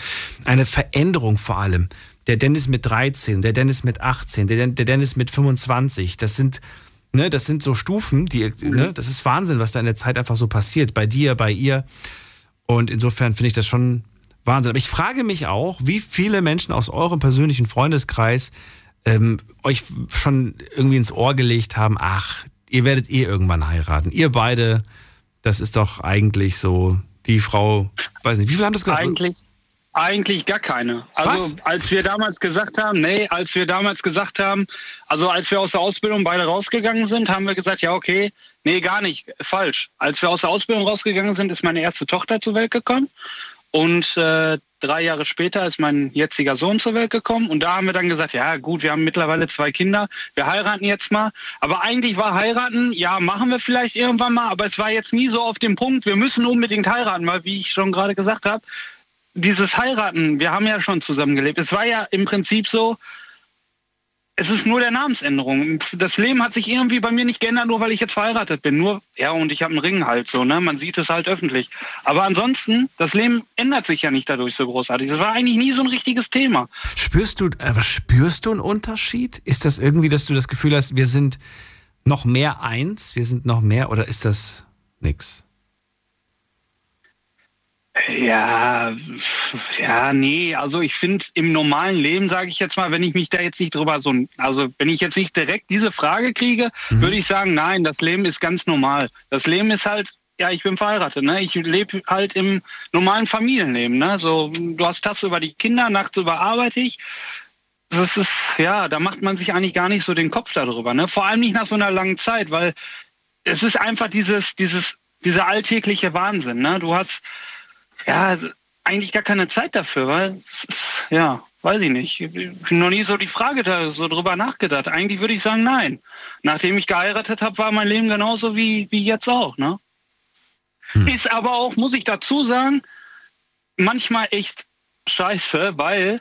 Eine Veränderung vor allem der Dennis mit 13, der Dennis mit 18, der, der Dennis mit 25. Das sind, ne, das sind so Stufen, die, ne, das ist Wahnsinn, was da in der Zeit einfach so passiert. Bei dir, bei ihr. Und insofern finde ich das schon Wahnsinn. Aber ich frage mich auch, wie viele Menschen aus eurem persönlichen Freundeskreis ähm, euch schon irgendwie ins Ohr gelegt haben, ach, ihr werdet eh irgendwann heiraten. Ihr beide, das ist doch eigentlich so die Frau, weiß nicht, wie viele haben das gesagt? Eigentlich, eigentlich gar keine. Also Was? als wir damals gesagt haben, nee, als wir damals gesagt haben, also als wir aus der Ausbildung beide rausgegangen sind, haben wir gesagt, ja okay, nee, gar nicht, falsch. Als wir aus der Ausbildung rausgegangen sind, ist meine erste Tochter zur Welt gekommen und äh, drei Jahre später ist mein jetziger Sohn zur Welt gekommen und da haben wir dann gesagt, ja gut, wir haben mittlerweile zwei Kinder, wir heiraten jetzt mal. Aber eigentlich war heiraten, ja, machen wir vielleicht irgendwann mal, aber es war jetzt nie so auf dem Punkt, wir müssen unbedingt heiraten, weil wie ich schon gerade gesagt habe, dieses Heiraten, wir haben ja schon zusammengelebt. Es war ja im Prinzip so, es ist nur der Namensänderung. Das Leben hat sich irgendwie bei mir nicht geändert, nur weil ich jetzt verheiratet bin. Nur, ja, und ich habe einen Ring halt so, ne? Man sieht es halt öffentlich. Aber ansonsten, das Leben ändert sich ja nicht dadurch so großartig. Das war eigentlich nie so ein richtiges Thema. Spürst du, aber spürst du einen Unterschied? Ist das irgendwie, dass du das Gefühl hast, wir sind noch mehr eins, wir sind noch mehr, oder ist das nix? Ja, ja, nee, also ich finde im normalen Leben, sage ich jetzt mal, wenn ich mich da jetzt nicht drüber so, also wenn ich jetzt nicht direkt diese Frage kriege, mhm. würde ich sagen, nein, das Leben ist ganz normal. Das Leben ist halt, ja, ich bin verheiratet, ne? Ich lebe halt im normalen Familienleben, ne? So, du hast Tasse über die Kinder, nachts überarbeite ich. Das ist, ja, da macht man sich eigentlich gar nicht so den Kopf darüber, ne? Vor allem nicht nach so einer langen Zeit, weil es ist einfach dieses, dieses, dieser alltägliche Wahnsinn, ne? Du hast, ja, eigentlich gar keine Zeit dafür, weil es ist, ja, weiß ich nicht. Ich noch nie so die Frage da so drüber nachgedacht. Eigentlich würde ich sagen, nein. Nachdem ich geheiratet habe, war mein Leben genauso wie, wie jetzt auch. Ne? Hm. Ist aber auch, muss ich dazu sagen, manchmal echt scheiße, weil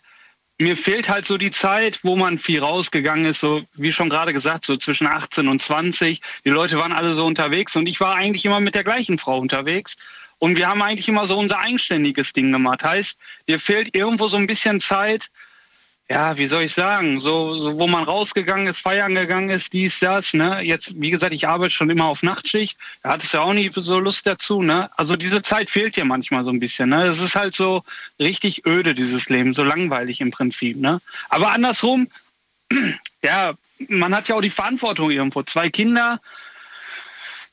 mir fehlt halt so die Zeit, wo man viel rausgegangen ist, so wie schon gerade gesagt, so zwischen 18 und 20. Die Leute waren alle so unterwegs und ich war eigentlich immer mit der gleichen Frau unterwegs. Und wir haben eigentlich immer so unser eigenständiges Ding gemacht. Heißt, dir fehlt irgendwo so ein bisschen Zeit, ja, wie soll ich sagen, so, so wo man rausgegangen ist, feiern gegangen ist, dies, das, ne? Jetzt, wie gesagt, ich arbeite schon immer auf Nachtschicht, da hattest du ja auch nie so Lust dazu, ne? Also diese Zeit fehlt dir manchmal so ein bisschen, ne? Es ist halt so richtig öde, dieses Leben, so langweilig im Prinzip, ne? Aber andersrum, ja, man hat ja auch die Verantwortung irgendwo. Zwei Kinder,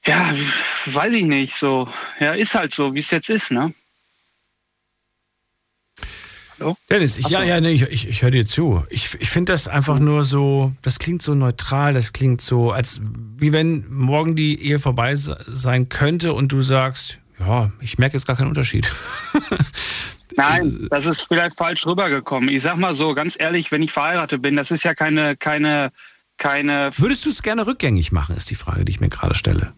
ja, weiß ich nicht, so, ja, ist halt so, wie es jetzt ist, ne? Hallo? Dennis, ich, ja, ja, nee, ich, ich, ich höre dir zu. Ich, ich finde das einfach nur so, das klingt so neutral, das klingt so, als wie wenn morgen die Ehe vorbei sein könnte und du sagst, ja, ich merke jetzt gar keinen Unterschied. Nein, das ist vielleicht falsch rübergekommen. Ich sag mal so, ganz ehrlich, wenn ich verheiratet bin, das ist ja keine, keine, keine. Würdest du es gerne rückgängig machen, ist die Frage, die ich mir gerade stelle.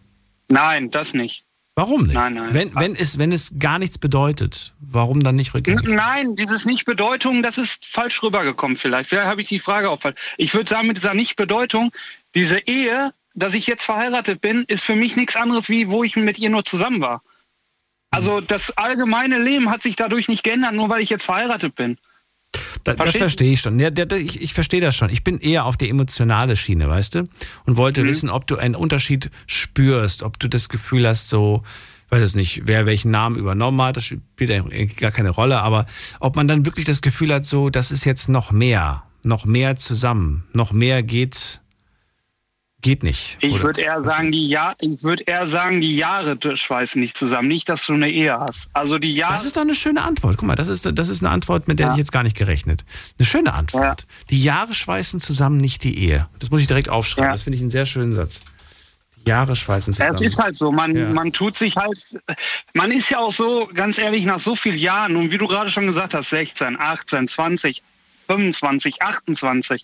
Nein, das nicht. Warum nicht? Nein, nein. Wenn, wenn, es, wenn es gar nichts bedeutet, warum dann nicht rückgängig? Nein, dieses Nicht-Bedeutung, das ist falsch rübergekommen vielleicht. Vielleicht habe ich die Frage auch falsch. Ich würde sagen, mit dieser Nicht-Bedeutung, diese Ehe, dass ich jetzt verheiratet bin, ist für mich nichts anderes, wie wo ich mit ihr nur zusammen war. Also das allgemeine Leben hat sich dadurch nicht geändert, nur weil ich jetzt verheiratet bin. Da, das verstehe ich schon. Ja, der, ich, ich verstehe das schon. Ich bin eher auf der emotionale Schiene, weißt du? Und wollte mhm. wissen, ob du einen Unterschied spürst, ob du das Gefühl hast, so, ich weiß es nicht, wer welchen Namen übernommen hat, das spielt eigentlich gar keine Rolle, aber ob man dann wirklich das Gefühl hat, so, das ist jetzt noch mehr, noch mehr zusammen, noch mehr geht Geht nicht. Ich würde eher sagen, die ja ich würde eher sagen, die Jahre schweißen nicht zusammen, nicht, dass du eine Ehe hast. Also die Jahre. Das ist doch eine schöne Antwort. Guck mal, das ist, das ist eine Antwort, mit der ja. ich jetzt gar nicht gerechnet. Eine schöne Antwort. Ja. Die Jahre schweißen zusammen, nicht die Ehe. Das muss ich direkt aufschreiben. Ja. Das finde ich einen sehr schönen Satz. Die Jahre schweißen zusammen. Es ist halt so. Man, man tut sich halt. Man ist ja auch so, ganz ehrlich, nach so vielen Jahren und wie du gerade schon gesagt hast, 16, 18, 20, 25, 28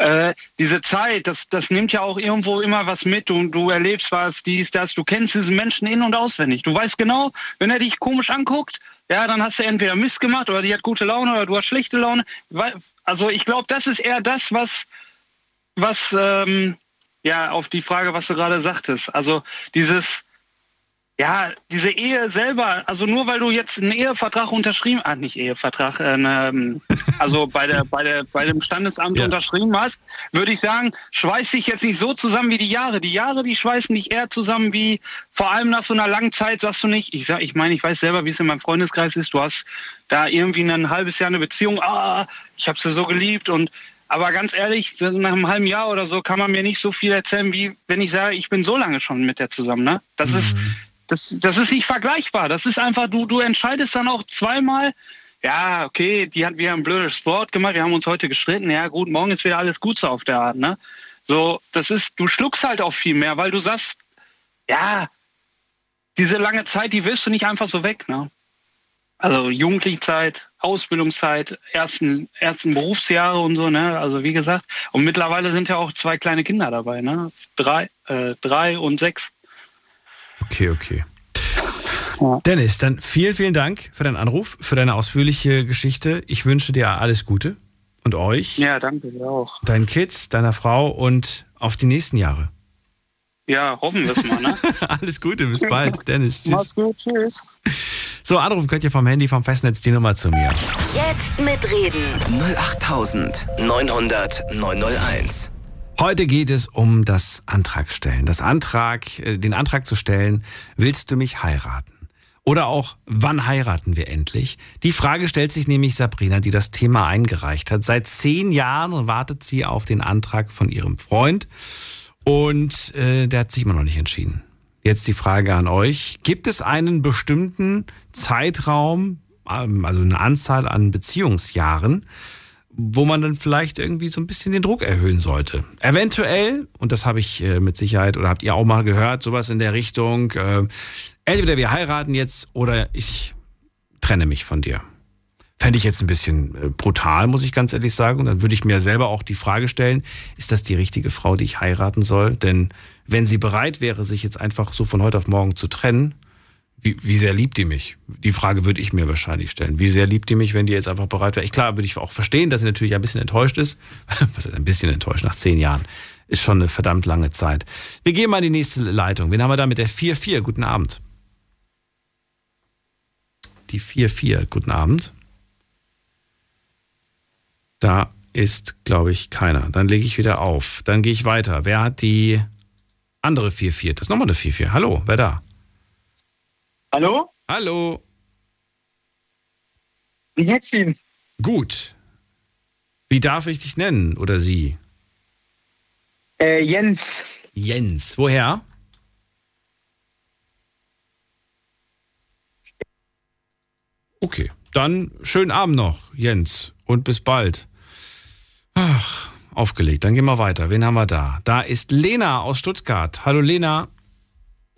äh, diese Zeit, das, das nimmt ja auch irgendwo immer was mit und du erlebst was, dies, das, du kennst diesen Menschen in- und auswendig. Du weißt genau, wenn er dich komisch anguckt, ja, dann hast du entweder Mist gemacht oder die hat gute Laune oder du hast schlechte Laune. Also ich glaube, das ist eher das, was, was ähm, ja, auf die Frage, was du gerade sagtest. Also dieses, ja, diese Ehe selber, also nur weil du jetzt einen Ehevertrag unterschrieben, ah, nicht Ehevertrag, äh, ne, also bei der, bei der, bei dem Standesamt ja. unterschrieben hast, würde ich sagen, schweißt dich jetzt nicht so zusammen wie die Jahre. Die Jahre, die schweißen dich eher zusammen wie, vor allem nach so einer langen Zeit, sagst du nicht, ich sag, ich meine, ich weiß selber, wie es in meinem Freundeskreis ist, du hast da irgendwie ein halbes Jahr eine Beziehung, ah, ich habe sie so geliebt und aber ganz ehrlich, nach einem halben Jahr oder so kann man mir nicht so viel erzählen, wie wenn ich sage, ich bin so lange schon mit der zusammen. Ne? Das mhm. ist das, das ist nicht vergleichbar. Das ist einfach, du, du entscheidest dann auch zweimal, ja, okay, die hat wieder ein blödes Sport gemacht, wir haben uns heute gestritten, ja gut, morgen ist wieder alles gut so auf der Art, ne? So, das ist, du schluckst halt auch viel mehr, weil du sagst, ja, diese lange Zeit, die wirst du nicht einfach so weg, ne? Also Jugendlichzeit, Ausbildungszeit, ersten, ersten Berufsjahre und so, ne? Also wie gesagt. Und mittlerweile sind ja auch zwei kleine Kinder dabei, ne? Drei, äh, drei und sechs. Okay, okay. Dennis, dann vielen, vielen Dank für deinen Anruf, für deine ausführliche Geschichte. Ich wünsche dir alles Gute und euch. Ja, danke dir auch. Deinen Kids, deiner Frau und auf die nächsten Jahre. Ja, hoffen wir es mal, ne? alles Gute, bis bald, Dennis. Tschüss. Mach's gut, tschüss. So, anrufen könnt ihr vom Handy, vom Festnetz die Nummer zu mir. Jetzt mitreden. 08900 901. Heute geht es um das Antragstellen. Das Antrag, äh, den Antrag zu stellen, willst du mich heiraten? Oder auch, wann heiraten wir endlich? Die Frage stellt sich nämlich Sabrina, die das Thema eingereicht hat. Seit zehn Jahren wartet sie auf den Antrag von ihrem Freund und äh, der hat sich immer noch nicht entschieden. Jetzt die Frage an euch. Gibt es einen bestimmten Zeitraum, ähm, also eine Anzahl an Beziehungsjahren, wo man dann vielleicht irgendwie so ein bisschen den Druck erhöhen sollte. Eventuell, und das habe ich äh, mit Sicherheit oder habt ihr auch mal gehört, sowas in der Richtung, äh, entweder wir heiraten jetzt oder ich trenne mich von dir. Fände ich jetzt ein bisschen äh, brutal, muss ich ganz ehrlich sagen. Und dann würde ich mir selber auch die Frage stellen, ist das die richtige Frau, die ich heiraten soll? Denn wenn sie bereit wäre, sich jetzt einfach so von heute auf morgen zu trennen, wie, wie sehr liebt die mich? Die Frage würde ich mir wahrscheinlich stellen. Wie sehr liebt die mich, wenn die jetzt einfach bereit wäre? Ich, klar, würde ich auch verstehen, dass sie natürlich ein bisschen enttäuscht ist. Was ist ein bisschen enttäuscht nach zehn Jahren? Ist schon eine verdammt lange Zeit. Wir gehen mal in die nächste Leitung. Wen haben wir da mit der 4-4? Guten Abend. Die 4-4. Guten Abend. Da ist, glaube ich, keiner. Dann lege ich wieder auf. Dann gehe ich weiter. Wer hat die andere 4-4? Das ist nochmal eine 4-4. Hallo, wer da? Hallo? Hallo. Wie geht's Ihnen? Gut. Wie darf ich dich nennen oder sie? Äh, Jens. Jens. Woher? Okay, dann schönen Abend noch, Jens. Und bis bald. Ach, aufgelegt. Dann gehen wir weiter. Wen haben wir da? Da ist Lena aus Stuttgart. Hallo Lena.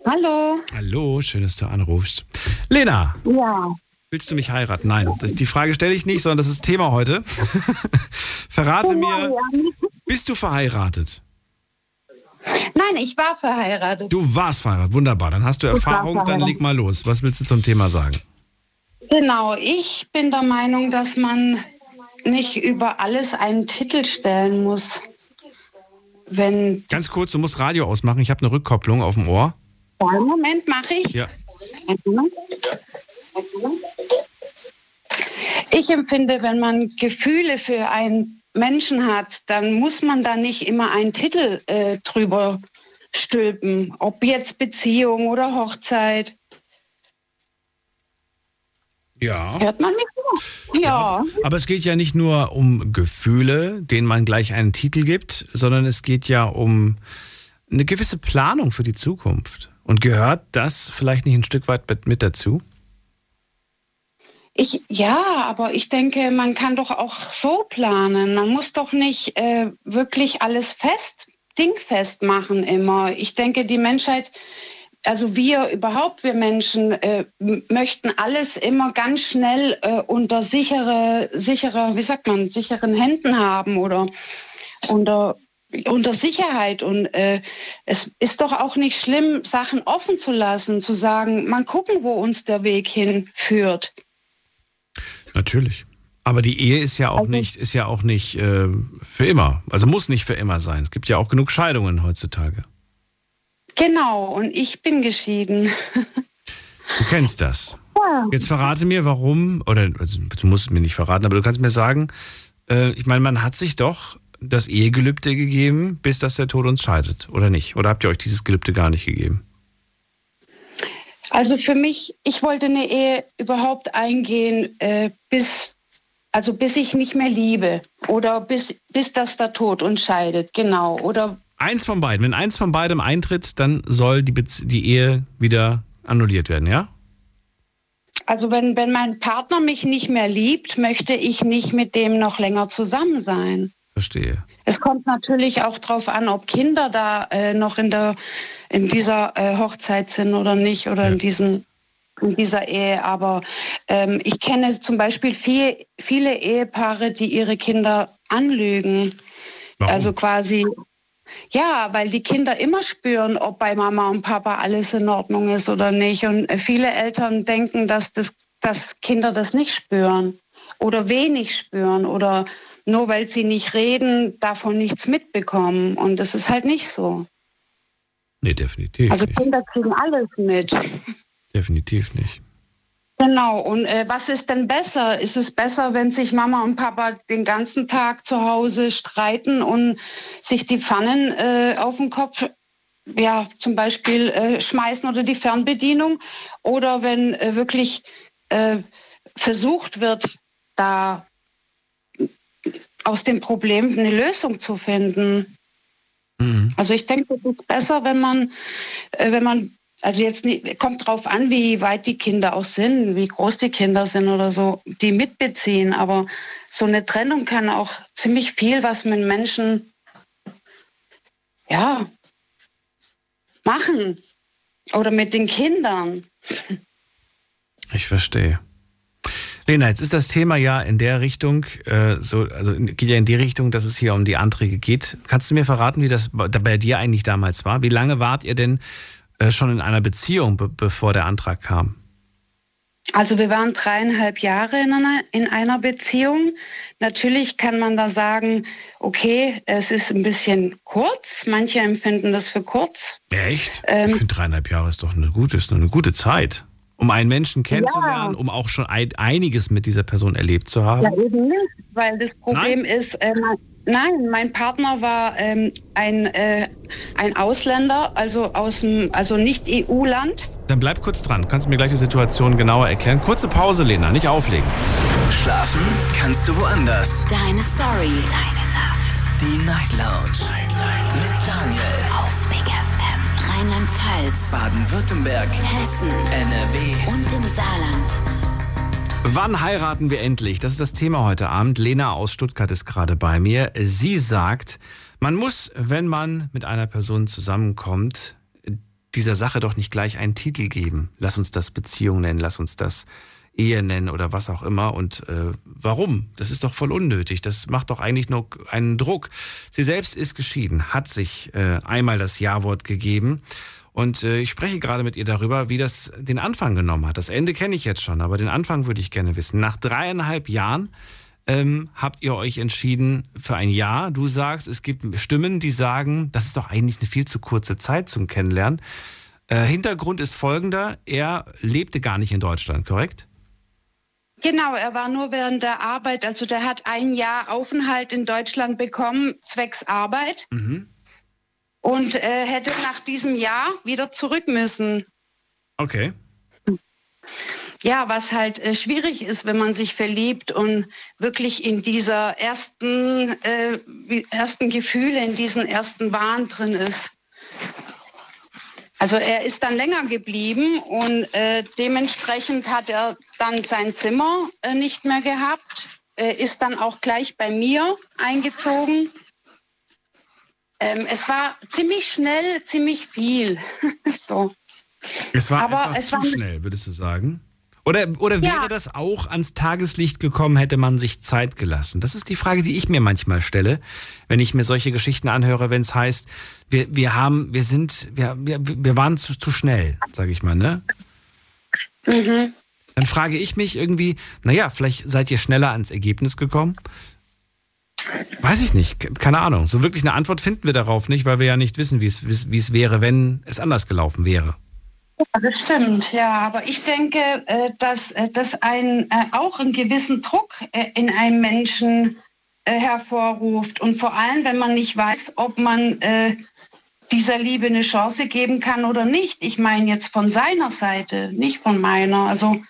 Hallo. Hallo, schön, dass du anrufst. Lena. Ja. Willst du mich heiraten? Nein, die Frage stelle ich nicht, sondern das ist Thema heute. Verrate mir, bist du verheiratet? Nein, ich war verheiratet. Du warst verheiratet, wunderbar. Dann hast du Erfahrung, dann leg mal los. Was willst du zum Thema sagen? Genau, ich bin der Meinung, dass man nicht über alles einen Titel stellen muss. Wenn Ganz kurz, du musst Radio ausmachen. Ich habe eine Rückkopplung auf dem Ohr. Einen Moment mache ich. Ja. Ich empfinde, wenn man Gefühle für einen Menschen hat, dann muss man da nicht immer einen Titel äh, drüber stülpen, ob jetzt Beziehung oder Hochzeit. Ja. Hört man mich? noch? Ja. Aber es geht ja nicht nur um Gefühle, denen man gleich einen Titel gibt, sondern es geht ja um eine gewisse Planung für die Zukunft. Und gehört das vielleicht nicht ein Stück weit mit, mit dazu? Ich, ja, aber ich denke, man kann doch auch so planen. Man muss doch nicht äh, wirklich alles fest, dingfest machen immer. Ich denke, die Menschheit, also wir überhaupt, wir Menschen, äh, möchten alles immer ganz schnell äh, unter sichere, sichere, wie sagt man, sicheren Händen haben oder unter unter Sicherheit und äh, es ist doch auch nicht schlimm, Sachen offen zu lassen, zu sagen, mal gucken, wo uns der Weg hinführt. Natürlich. Aber die Ehe ist ja auch nicht, ist ja auch nicht äh, für immer. Also muss nicht für immer sein. Es gibt ja auch genug Scheidungen heutzutage. Genau, und ich bin geschieden. Du kennst das. Jetzt verrate mir, warum, oder also, du musst es mir nicht verraten, aber du kannst mir sagen, äh, ich meine, man hat sich doch das Ehegelübde gegeben, bis dass der Tod uns scheidet, oder nicht? Oder habt ihr euch dieses Gelübde gar nicht gegeben? Also für mich, ich wollte eine Ehe überhaupt eingehen, äh, bis, also bis ich nicht mehr liebe oder bis, bis das der Tod uns scheidet, genau. Oder Eins von beiden. Wenn eins von beidem eintritt, dann soll die, die Ehe wieder annulliert werden, ja? also wenn, wenn mein Partner mich nicht mehr liebt, möchte ich nicht mit dem noch länger zusammen sein. Verstehe. Es kommt natürlich auch darauf an, ob Kinder da äh, noch in, der, in dieser äh, Hochzeit sind oder nicht oder in, diesen, in dieser Ehe. Aber ähm, ich kenne zum Beispiel viel, viele Ehepaare, die ihre Kinder anlügen. Warum? Also quasi, ja, weil die Kinder immer spüren, ob bei Mama und Papa alles in Ordnung ist oder nicht. Und viele Eltern denken, dass, das, dass Kinder das nicht spüren oder wenig spüren oder nur weil sie nicht reden, davon nichts mitbekommen. Und das ist halt nicht so. Nee, definitiv Also nicht. Kinder kriegen alles mit. Definitiv nicht. Genau. Und äh, was ist denn besser? Ist es besser, wenn sich Mama und Papa den ganzen Tag zu Hause streiten und sich die Pfannen äh, auf den Kopf ja, zum Beispiel äh, schmeißen oder die Fernbedienung? Oder wenn äh, wirklich äh, versucht wird, da aus dem Problem eine Lösung zu finden? Also ich denke, es ist besser, wenn man, äh, wenn man, also jetzt nicht, kommt drauf an, wie weit die Kinder auch sind, wie groß die Kinder sind oder so, die mitbeziehen. Aber so eine Trennung kann auch ziemlich viel, was mit Menschen, ja, machen. Oder mit den Kindern. Ich verstehe. Lena, jetzt ist das Thema ja in der Richtung, äh, so, also geht ja in die Richtung, dass es hier um die Anträge geht. Kannst du mir verraten, wie das bei dir eigentlich damals war? Wie lange wart ihr denn äh, schon in einer Beziehung, be bevor der Antrag kam? Also wir waren dreieinhalb Jahre in einer, in einer Beziehung. Natürlich kann man da sagen, okay, es ist ein bisschen kurz. Manche empfinden das für kurz. Echt? Ähm, ich finde dreieinhalb Jahre ist doch eine gute, ist eine gute Zeit. Um einen Menschen kennenzulernen, ja. um auch schon einiges mit dieser Person erlebt zu haben. Ja, eben nicht, weil das Problem Nein? ist, äh, Nein, mein Partner war ähm, ein, äh, ein Ausländer, also aus dem, also nicht EU-Land. Dann bleib kurz dran. Kannst du mir gleich die Situation genauer erklären? Kurze Pause, Lena, nicht auflegen. Schlafen kannst du woanders. Deine Story. Deine Nacht. Die Night Lounge. Night, Night. Mit Daniel. Rheinland-Pfalz. Baden-Württemberg. Hessen. NRW. Und im Saarland. Wann heiraten wir endlich? Das ist das Thema heute Abend. Lena aus Stuttgart ist gerade bei mir. Sie sagt, man muss, wenn man mit einer Person zusammenkommt, dieser Sache doch nicht gleich einen Titel geben. Lass uns das Beziehung nennen, lass uns das Ehe nennen oder was auch immer. Und äh, warum? Das ist doch voll unnötig. Das macht doch eigentlich nur einen Druck. Sie selbst ist geschieden, hat sich äh, einmal das Ja-Wort gegeben und äh, ich spreche gerade mit ihr darüber, wie das den Anfang genommen hat. Das Ende kenne ich jetzt schon, aber den Anfang würde ich gerne wissen. Nach dreieinhalb Jahren ähm, habt ihr euch entschieden für ein Ja. Du sagst, es gibt Stimmen, die sagen, das ist doch eigentlich eine viel zu kurze Zeit zum Kennenlernen. Äh, Hintergrund ist folgender, er lebte gar nicht in Deutschland, korrekt? Genau, er war nur während der Arbeit, also der hat ein Jahr Aufenthalt in Deutschland bekommen, zwecks Arbeit. Mhm und äh, hätte nach diesem Jahr wieder zurück müssen. Okay. Ja, was halt äh, schwierig ist, wenn man sich verliebt und wirklich in dieser ersten, äh, ersten Gefühle, in diesen ersten Wahn drin ist. Also er ist dann länger geblieben und äh, dementsprechend hat er dann sein Zimmer äh, nicht mehr gehabt, ist dann auch gleich bei mir eingezogen ähm, es war ziemlich schnell, ziemlich viel. so. Es war Aber einfach es zu war schnell, würdest du sagen? Oder, oder wäre ja. das auch ans Tageslicht gekommen, hätte man sich Zeit gelassen? Das ist die Frage, die ich mir manchmal stelle, wenn ich mir solche Geschichten anhöre, wenn es heißt, wir, wir haben, wir sind, wir, wir, wir waren zu, zu schnell, sage ich mal, ne? Mhm. Dann frage ich mich irgendwie, naja, vielleicht seid ihr schneller ans Ergebnis gekommen. Weiß ich nicht, keine Ahnung. So wirklich eine Antwort finden wir darauf nicht, weil wir ja nicht wissen, wie es, wie es wäre, wenn es anders gelaufen wäre. Ja, das stimmt, ja. Aber ich denke, äh, dass äh, das ein, äh, auch einen gewissen Druck in einem Menschen hervorruft. Und vor allem, wenn man nicht weiß, ob man dieser Liebe eine Chance geben kann oder nicht. Ich meine jetzt von seiner Seite, nicht von meiner. Also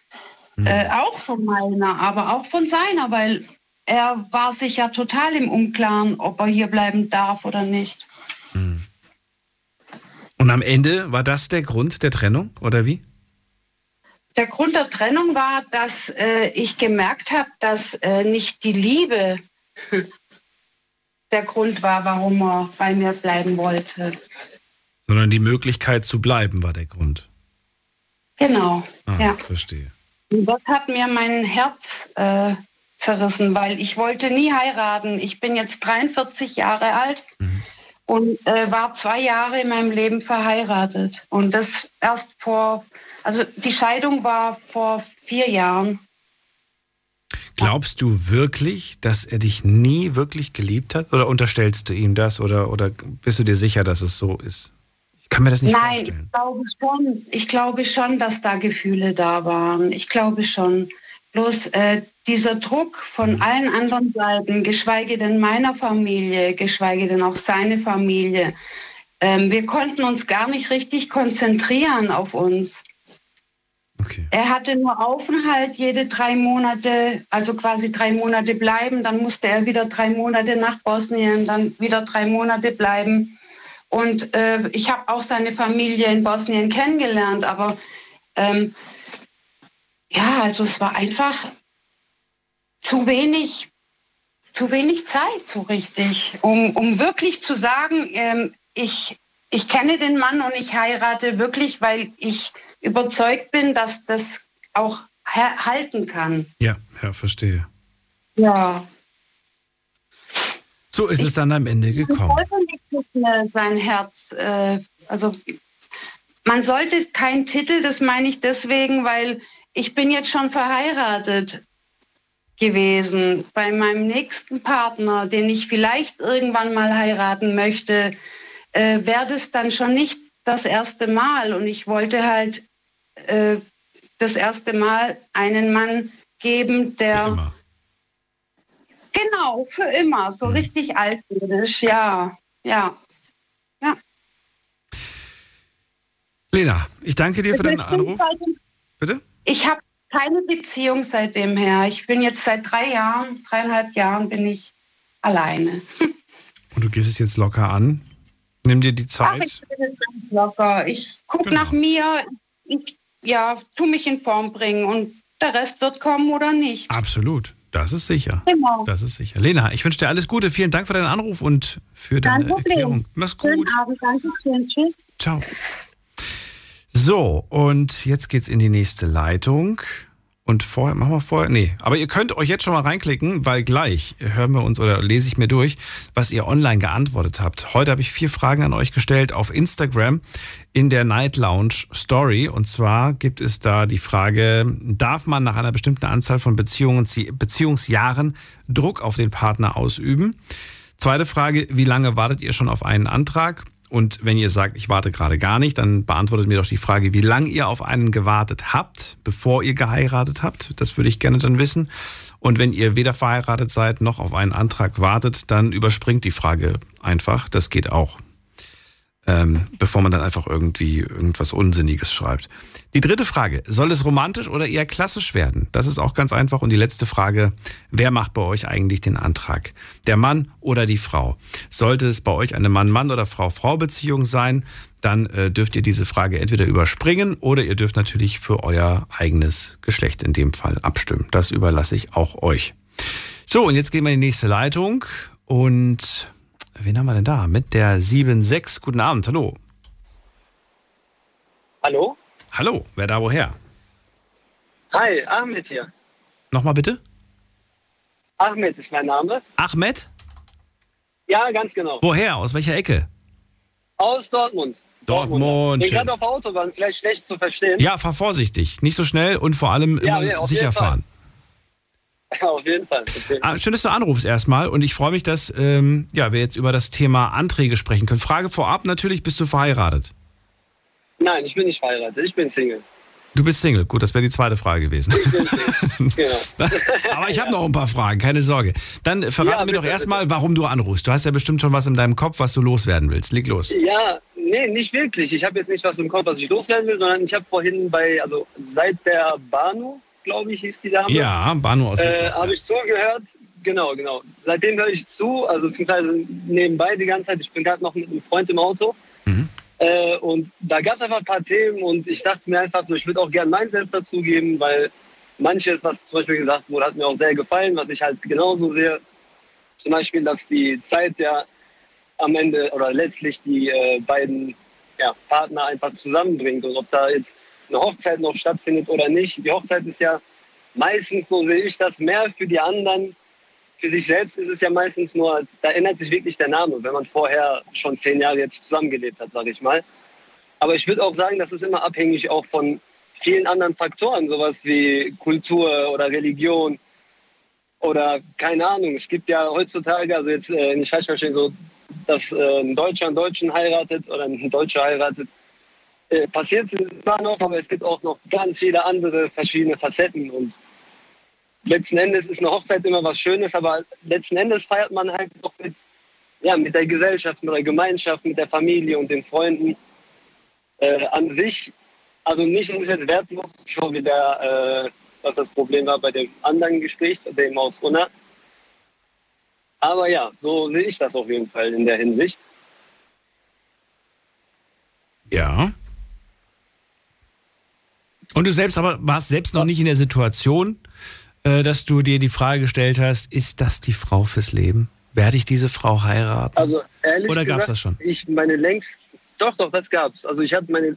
mhm. auch von meiner, aber auch von seiner, weil er war sich ja total im Unklaren, ob er hier bleiben darf oder nicht. Hm. Und am Ende war das der Grund der Trennung oder wie? Der Grund der Trennung war, dass äh, ich gemerkt habe, dass äh, nicht die Liebe der Grund war, warum er bei mir bleiben wollte. Sondern die Möglichkeit zu bleiben war der Grund. Genau. Ah, ja. Verstehe. Und das hat mir mein Herz äh, zerrissen, weil ich wollte nie heiraten. Ich bin jetzt 43 Jahre alt mhm. Und äh, war zwei Jahre in meinem Leben verheiratet. Und das erst vor, also die Scheidung war vor vier Jahren. Glaubst du wirklich, dass er dich nie wirklich geliebt hat? Oder unterstellst du ihm das? Oder, oder bist du dir sicher, dass es so ist? Ich kann mir das nicht Nein, vorstellen. Nein, ich glaube schon. Ich glaube schon, dass da Gefühle da waren. Ich glaube schon. Bloß äh, dieser Druck von mhm. allen anderen Seiten, geschweige denn meiner Familie, geschweige denn auch seine Familie, ähm, wir konnten uns gar nicht richtig konzentrieren auf uns. Okay. Er hatte nur Aufenthalt jede drei Monate, also quasi drei Monate bleiben, dann musste er wieder drei Monate nach Bosnien, dann wieder drei Monate bleiben. Und äh, ich habe auch seine Familie in Bosnien kennengelernt, aber ähm, ja, also es war einfach zu wenig, zu wenig Zeit, so richtig, um, um wirklich zu sagen, ähm, ich, ich kenne den Mann und ich heirate wirklich, weil ich überzeugt bin, dass das auch ha- halten kann. Ja, ja, verstehe. Ja. So ist es dann am Ende Man gekommen. sollte nicht schnell sein Herz, äh, also man sollte keinen Titel, das meine ich deswegen, weil ich bin jetzt schon verheiratet gewesen. Bei meinem nächsten Partner, den ich vielleicht irgendwann mal heiraten möchte, äh, wäre das dann schon nicht das erste Mal. Und ich wollte halt äh, das erste Mal einen Mann geben, der... Genau, für immer, so richtig altmodisch, ja, ja. ja. Lena, ich danke dir für deinen Anruf. Bitte? Ich habe keine Beziehung seitdem her. Ich bin jetzt seit drei Jahren, dreieinhalb Jahren bin ich alleine. Und du gehst es jetzt locker an. Nimm dir die Ach, Zeit. ich bin jetzt ganz locker. Ich gucke Genau. nach mir, ich, ja, tu mich in Form bringen und der Rest wird kommen oder nicht. Absolut. Das ist sicher. Genau. Das ist sicher. Lena, ich wünsche dir alles Gute. Vielen Dank für deinen Anruf und für deine. Erklärung. Mach's gut. Schönen Abend, danke schön. Tschüss. Ciao. So, und jetzt geht's in die nächste Leitung. Und vorher, machen wir vorher, nee, aber ihr könnt euch jetzt schon mal reinklicken, weil gleich hören wir uns oder lese ich mir durch, was ihr online geantwortet habt. Heute habe ich vier Fragen an euch gestellt auf Instagram in der Night Lounge Story. Und zwar gibt es da die Frage, darf man nach einer bestimmten Anzahl von Beziehungen, Beziehungsjahren Druck auf den Partner ausüben? Zweite Frage, wie lange wartet ihr schon auf einen Antrag? Und wenn ihr sagt, ich warte gerade gar nicht, dann beantwortet mir doch die Frage, wie lange ihr auf einen gewartet habt, bevor ihr geheiratet habt. Das würde ich gerne dann wissen. Und wenn ihr weder verheiratet seid noch auf einen Antrag wartet, dann überspringt die Frage einfach. Das geht auch. Ähm, bevor man dann einfach irgendwie irgendwas Unsinniges schreibt. Die dritte Frage, soll es romantisch oder eher klassisch werden? Das ist auch ganz einfach. Und die letzte Frage, wer macht bei euch eigentlich den Antrag? Der Mann oder die Frau? Sollte es bei euch eine Mann-Mann oder Frau-Frau-Beziehung sein, dann äh, dürft ihr diese Frage entweder überspringen oder ihr dürft natürlich für euer eigenes Geschlecht in dem Fall abstimmen. Das überlasse ich auch euch. So, und jetzt gehen wir in die nächste Leitung und wen haben wir denn da? Mit der 7.6. Guten Abend, hallo. Hallo? Hallo, wer da woher? Hi, Ahmed hier. Nochmal bitte? Ahmed ist mein Name. Ahmed? Ja, ganz genau. Woher? Aus welcher Ecke? Aus Dortmund. Dortmund. Bin schön. gerade auf der Autobahn, vielleicht schlecht zu verstehen. Ja, fahr vorsichtig. Nicht so schnell und vor allem Ja, immer sicher fahren. auf jeden Fall. Ah, schön, dass du anrufst erstmal und ich freue mich, dass ähm, ja, wir jetzt über das Thema Anträge sprechen können. Frage vorab, natürlich bist du verheiratet. Nein, ich bin nicht verheiratet, ich bin Single. Du bist Single. Gut, das wäre die zweite Frage gewesen. Genau. Aber ich habe noch ein paar Fragen, keine Sorge. Dann verrate Ja, mir doch erstmal, warum du anrufst. Du hast ja bestimmt schon was in deinem Kopf, was du loswerden willst. Leg los. Ja, nee, nicht wirklich. Ich habe jetzt nicht was im Kopf, was ich loswerden will, sondern ich habe vorhin bei, also seit der Banu, glaube ich, hieß die Dame. Ja, Banu aus Äh, habe ich zugehört. Genau, genau. Seitdem höre ich zu, also beziehungsweise nebenbei die ganze Zeit. Ich bin gerade noch mit einem Freund im Auto. Äh, und da gab es einfach ein paar Themen und ich dachte mir einfach so, ich würde auch gerne meinen Selbst dazugeben, weil manches, was zum Beispiel gesagt wurde, hat mir auch sehr gefallen, was ich halt genauso sehe. Zum Beispiel, dass die Zeit ja am Ende oder letztlich die äh, beiden ja, Partner einfach zusammenbringt. Und ob da jetzt eine Hochzeit noch stattfindet oder nicht. Die Hochzeit ist ja meistens, so sehe ich das, mehr für die anderen. Für sich selbst ist es ja meistens nur, da ändert sich wirklich der Name, wenn man vorher schon zehn Jahre jetzt zusammengelebt hat, sage ich mal. Aber ich würde auch sagen, das ist immer abhängig auch von vielen anderen Faktoren, sowas wie Kultur oder Religion oder keine Ahnung. Es gibt ja heutzutage, also jetzt äh, nicht falsch verstehen, so, dass äh, ein Deutscher einen Deutschen heiratet oder ein Deutscher heiratet. Äh, passiert zwar noch, aber es gibt auch noch ganz viele andere verschiedene Facetten und letzten Endes ist eine Hochzeit immer was Schönes, aber letzten Endes feiert man halt auch mit, ja, mit der Gesellschaft, mit der Gemeinschaft, mit der Familie und den Freunden. Äh, an sich, also nicht ist es jetzt wertlos, schon wieder, äh, was das Problem war bei dem anderen Gespräch, dem aus Unna. Aber ja, so sehe ich das auf jeden Fall in der Hinsicht. Ja. Und du selbst aber warst selbst noch nicht in der Situation, äh, dass du dir die Frage gestellt hast, ist das die Frau fürs Leben? Werde ich diese Frau heiraten? Also ehrlich Oder gab's gesagt, das schon? Ich meine längst, doch, doch, das gab's. Also ich habe meine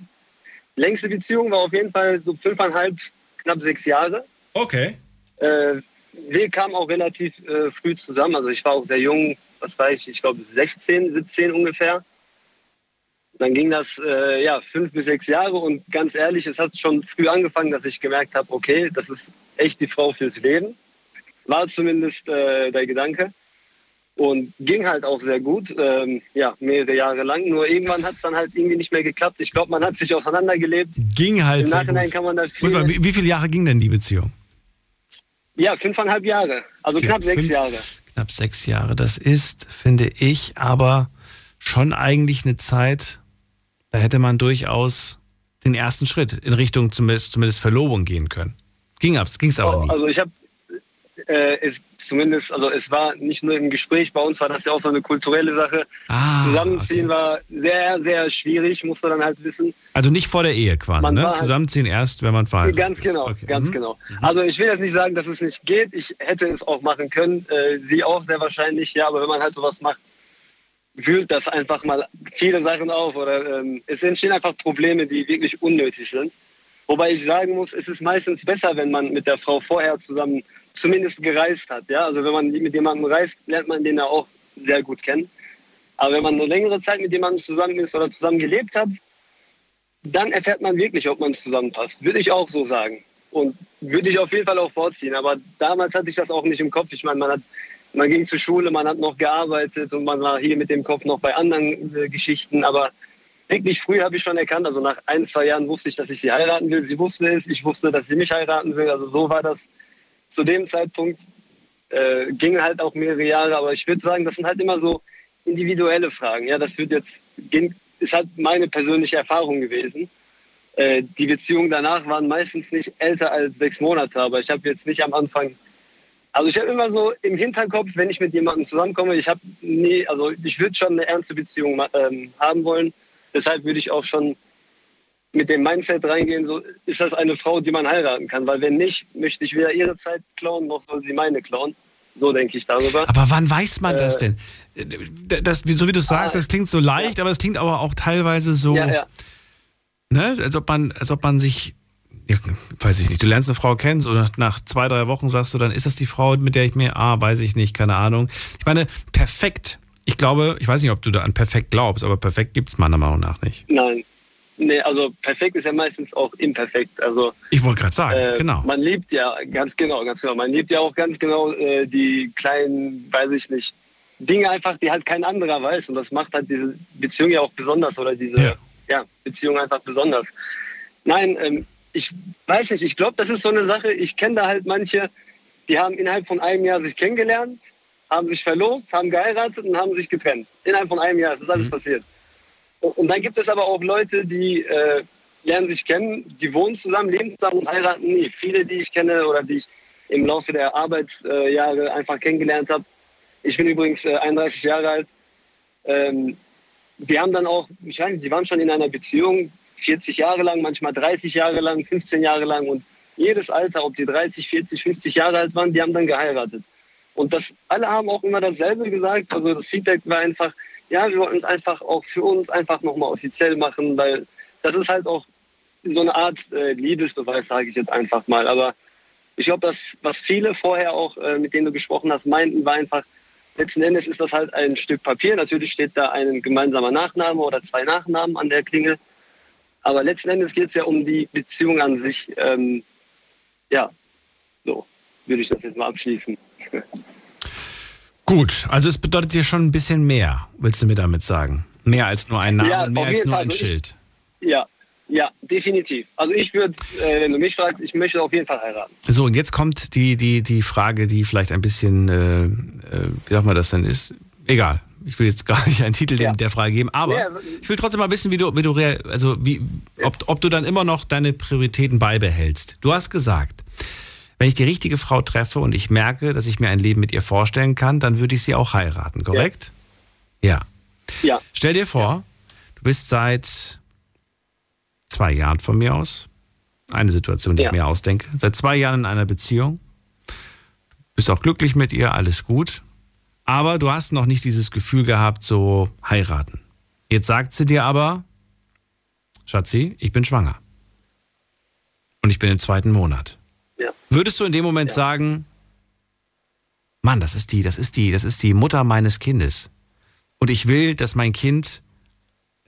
längste Beziehung war auf jeden Fall so fünfeinhalb, knapp sechs Jahre. Okay. Äh, wir kamen auch relativ äh, früh zusammen. Also ich war auch sehr jung, was weiß ich, ich glaube 16, 17 ungefähr. Dann ging das äh, ja fünf bis sechs Jahre und ganz ehrlich, es hat schon früh angefangen, dass ich gemerkt habe, okay, das ist echt die Frau fürs Leben. War zumindest äh, der Gedanke und ging halt auch sehr gut, ähm, ja, mehrere Jahre lang. Nur irgendwann hat es dann halt irgendwie nicht mehr geklappt. Ich glaube, man hat sich auseinandergelebt. Ging halt Im Nachhinein kann man da viel... mal, wie, wie viele Jahre ging denn die Beziehung? Ja, fünfeinhalb Jahre. Also Okay, knapp sechs fünf- Jahre. Knapp sechs Jahre. Das ist, finde ich, aber schon eigentlich eine Zeit, da hätte man durchaus den ersten Schritt in Richtung zumindest, zumindest Verlobung gehen können. Ging es ging's aber nie. Also ich habe äh, es zumindest, also es war nicht nur im Gespräch, bei uns war das ja auch so eine kulturelle Sache. Ah, Zusammenziehen war sehr, sehr schwierig, musst du dann halt wissen. Also nicht vor der Ehe quasi, ne? halt- Zusammenziehen erst, wenn man verheiratet Ganz ist. genau, Okay. ganz Mhm. genau. Also ich will jetzt nicht sagen, dass es nicht geht. Ich hätte es auch machen können. Äh, sie auch sehr wahrscheinlich, ja. Aber wenn man halt sowas macht, wühlt das einfach mal viele Sachen auf oder ähm, es entstehen einfach Probleme, die wirklich unnötig sind. Wobei ich sagen muss, es ist meistens besser, wenn man mit der Frau vorher zusammen zumindest gereist hat. Ja? Also wenn man mit jemandem reist, lernt man den ja auch sehr gut kennen. Aber wenn man eine längere Zeit mit jemandem zusammen ist oder zusammen gelebt hat, dann erfährt man wirklich, ob man zusammenpasst. Würde ich auch so sagen. Und würde ich auf jeden Fall auch vorziehen. Aber damals hatte ich das auch nicht im Kopf. Ich meine, man, hat, man ging zur Schule, man hat noch gearbeitet und man war hier mit dem Kopf noch bei anderen äh, Geschichten. Aber wirklich früh habe ich schon erkannt, also nach ein, zwei Jahren wusste ich, dass ich sie heiraten will. Sie wusste es, ich wusste, dass sie mich heiraten will. Also so war das zu dem Zeitpunkt. Äh, ging halt auch mehrere Jahre, aber ich würde sagen, das sind halt immer so individuelle Fragen. Ja, das wird jetzt, ist halt meine persönliche Erfahrung gewesen. Äh, die Beziehungen danach waren meistens nicht älter als sechs Monate, aber ich habe jetzt nicht am Anfang, also ich habe immer so im Hinterkopf, wenn ich mit jemandem zusammenkomme, ich habe nie, also ich würde schon eine ernste Beziehung ähm, haben wollen. Deshalb würde ich auch schon mit dem Mindset reingehen, so ist das eine Frau, die man heiraten kann, weil wenn nicht, möchte ich weder ihre Zeit klauen, noch soll sie meine klauen. So denke ich darüber. Aber wann weiß man das Äh, denn? Das, so wie du sagst, das klingt so leicht, aber es klingt aber auch teilweise so, Ja, ja. Ne, als ob man, als ob man sich, ja, weiß ich nicht, du lernst eine Frau kennen oder nach zwei, drei Wochen sagst du, dann ist das die Frau, mit der ich mir, ah, weiß ich nicht, keine Ahnung. Ich meine, perfekt. Ich glaube, ich weiß nicht, ob du da an perfekt glaubst, aber perfekt gibt es meiner Meinung nach nicht. Nein. Nee, also perfekt ist ja meistens auch imperfekt. Also Ich wollte gerade sagen, äh, genau. man liebt ja ganz genau, ganz genau. Man liebt ja auch ganz genau äh, die kleinen, weiß ich nicht, Dinge einfach, die halt kein anderer weiß. Und das macht halt diese Beziehung ja auch besonders oder diese ja. Beziehung einfach besonders. Nein, ähm, ich weiß nicht, ich glaube, das ist so eine Sache, ich kenne da halt manche, die haben innerhalb von einem Jahr sich kennengelernt, haben sich verlobt, haben geheiratet und haben sich getrennt. Innerhalb von einem Jahr ist das alles passiert. Und, und dann gibt es aber auch Leute, die äh, lernen sich kennen, die wohnen zusammen, leben zusammen und heiraten nie. Viele, die ich kenne oder die ich im Laufe der Arbeitsjahre einfach kennengelernt habe. Ich bin übrigens äh, 31 Jahre alt. Ähm, die haben dann auch, ich weiß nicht, die waren schon in einer Beziehung 40 Jahre lang, manchmal 30 Jahre lang, 15 Jahre lang und jedes Alter, ob die 30, 40, 50 Jahre alt waren, die haben dann geheiratet. Und das, alle haben auch immer dasselbe gesagt. Also das Feedback war einfach, ja, wir wollten es einfach auch für uns einfach nochmal offiziell machen, weil das ist halt auch so eine Art äh, Liebesbeweis, sage ich jetzt einfach mal. Aber ich glaube, das, was viele vorher auch, äh, mit denen du gesprochen hast, meinten, war einfach, letzten Endes ist das halt ein Stück Papier. Natürlich steht da ein gemeinsamer Nachname oder zwei Nachnamen an der Klingel. Aber letzten Endes geht es ja um die Beziehung an sich. Ähm, ja, so würde ich das jetzt mal abschließen. Gut, also es bedeutet dir schon ein bisschen mehr, willst du mir damit sagen? Mehr als nur ein Name, Ja, mehr als nur Fall. ein Also ich- Schild. Ja, ja, definitiv. Also ich würde, äh, wenn du mich fragst, ich möchte auf jeden Fall heiraten. So, und jetzt kommt die, die, die Frage, die vielleicht ein bisschen, äh, äh, wie sagt man das denn ist? Egal. Ich will jetzt gar nicht einen Titel dem, der Frage geben, aber Ja. ich will trotzdem mal wissen, wie du, wie du also wie, ob, ob du dann immer noch deine Prioritäten beibehältst. Du hast gesagt, wenn ich die richtige Frau treffe und ich merke, dass ich mir ein Leben mit ihr vorstellen kann, dann würde ich sie auch heiraten, korrekt? Ja. Ja. Stell dir vor, du bist seit zwei Jahren von mir aus, eine Situation, die ich mir ausdenke, seit zwei Jahren in einer Beziehung, bist auch glücklich mit ihr, alles gut, aber du hast noch nicht dieses Gefühl gehabt, so heiraten. Jetzt sagt sie dir aber, Schatzi, ich bin schwanger. Und ich bin im zweiten Monat. Ja. Würdest du in dem Moment sagen, Mann, das ist die, das ist die, das ist die Mutter meines Kindes. Und ich will, dass mein Kind,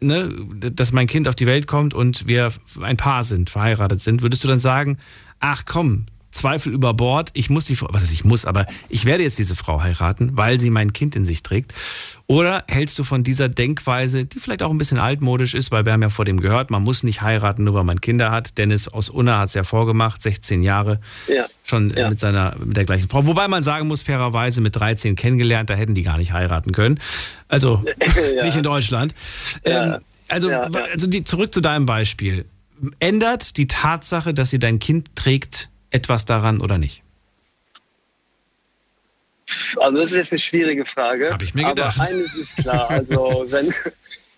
ne, dass mein Kind auf die Welt kommt und wir ein Paar sind, verheiratet sind, würdest du dann sagen, ach komm, Zweifel über Bord, ich muss die Frau, was heißt ich muss, aber ich werde jetzt diese Frau heiraten, weil sie mein Kind in sich trägt. Oder hältst du von dieser Denkweise, die vielleicht auch ein bisschen altmodisch ist, weil wir haben ja vor dem gehört, man muss nicht heiraten, nur weil man Kinder hat. Dennis aus Unna hat es ja vorgemacht, 16 Jahre Ja. schon Ja. mit seiner, mit der gleichen Frau. Wobei man sagen muss, fairerweise mit 13 kennengelernt, da hätten die gar nicht heiraten können. Also Ja. nicht in Deutschland. Ähm, also, also die, zurück zu deinem Beispiel. Ändert die Tatsache, dass sie dein Kind trägt, etwas daran oder nicht? Also das ist jetzt eine schwierige Frage. Hab ich mir gedacht. Aber eines ist klar, also wenn,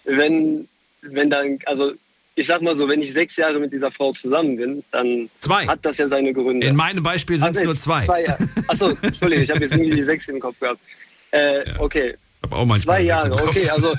wenn, wenn dann, also ich sag mal so, wenn ich sechs Jahre mit dieser Frau zusammen bin, dann Zwei. hat das ja seine Gründe. In meinem Beispiel sind es nur zwei. Jahre. Achso, Entschuldigung, ich habe jetzt irgendwie die sechs im Kopf gehabt. Äh, Okay, Hab auch manchmal zwei Jahre, okay, also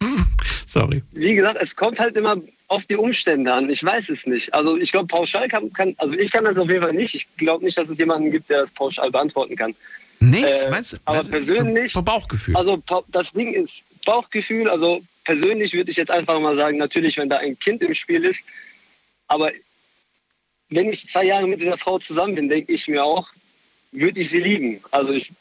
Sorry. wie gesagt, es kommt halt immer auf die Umstände an. Ich weiß es nicht. Also ich glaube, pauschal kann, kann, also ich kann das auf jeden Fall nicht. Ich glaube nicht, dass es jemanden gibt, der das pauschal beantworten kann. Nee, Äh, meinst du? aber meinst persönlich- Vom Bauchgefühl. Also das Ding ist Bauchgefühl. Also persönlich würde ich jetzt einfach mal sagen, natürlich, wenn da ein Kind im Spiel ist. Aber wenn ich zwei Jahre mit dieser Frau zusammen bin, denke ich mir auch, würde ich sie lieben. Also ich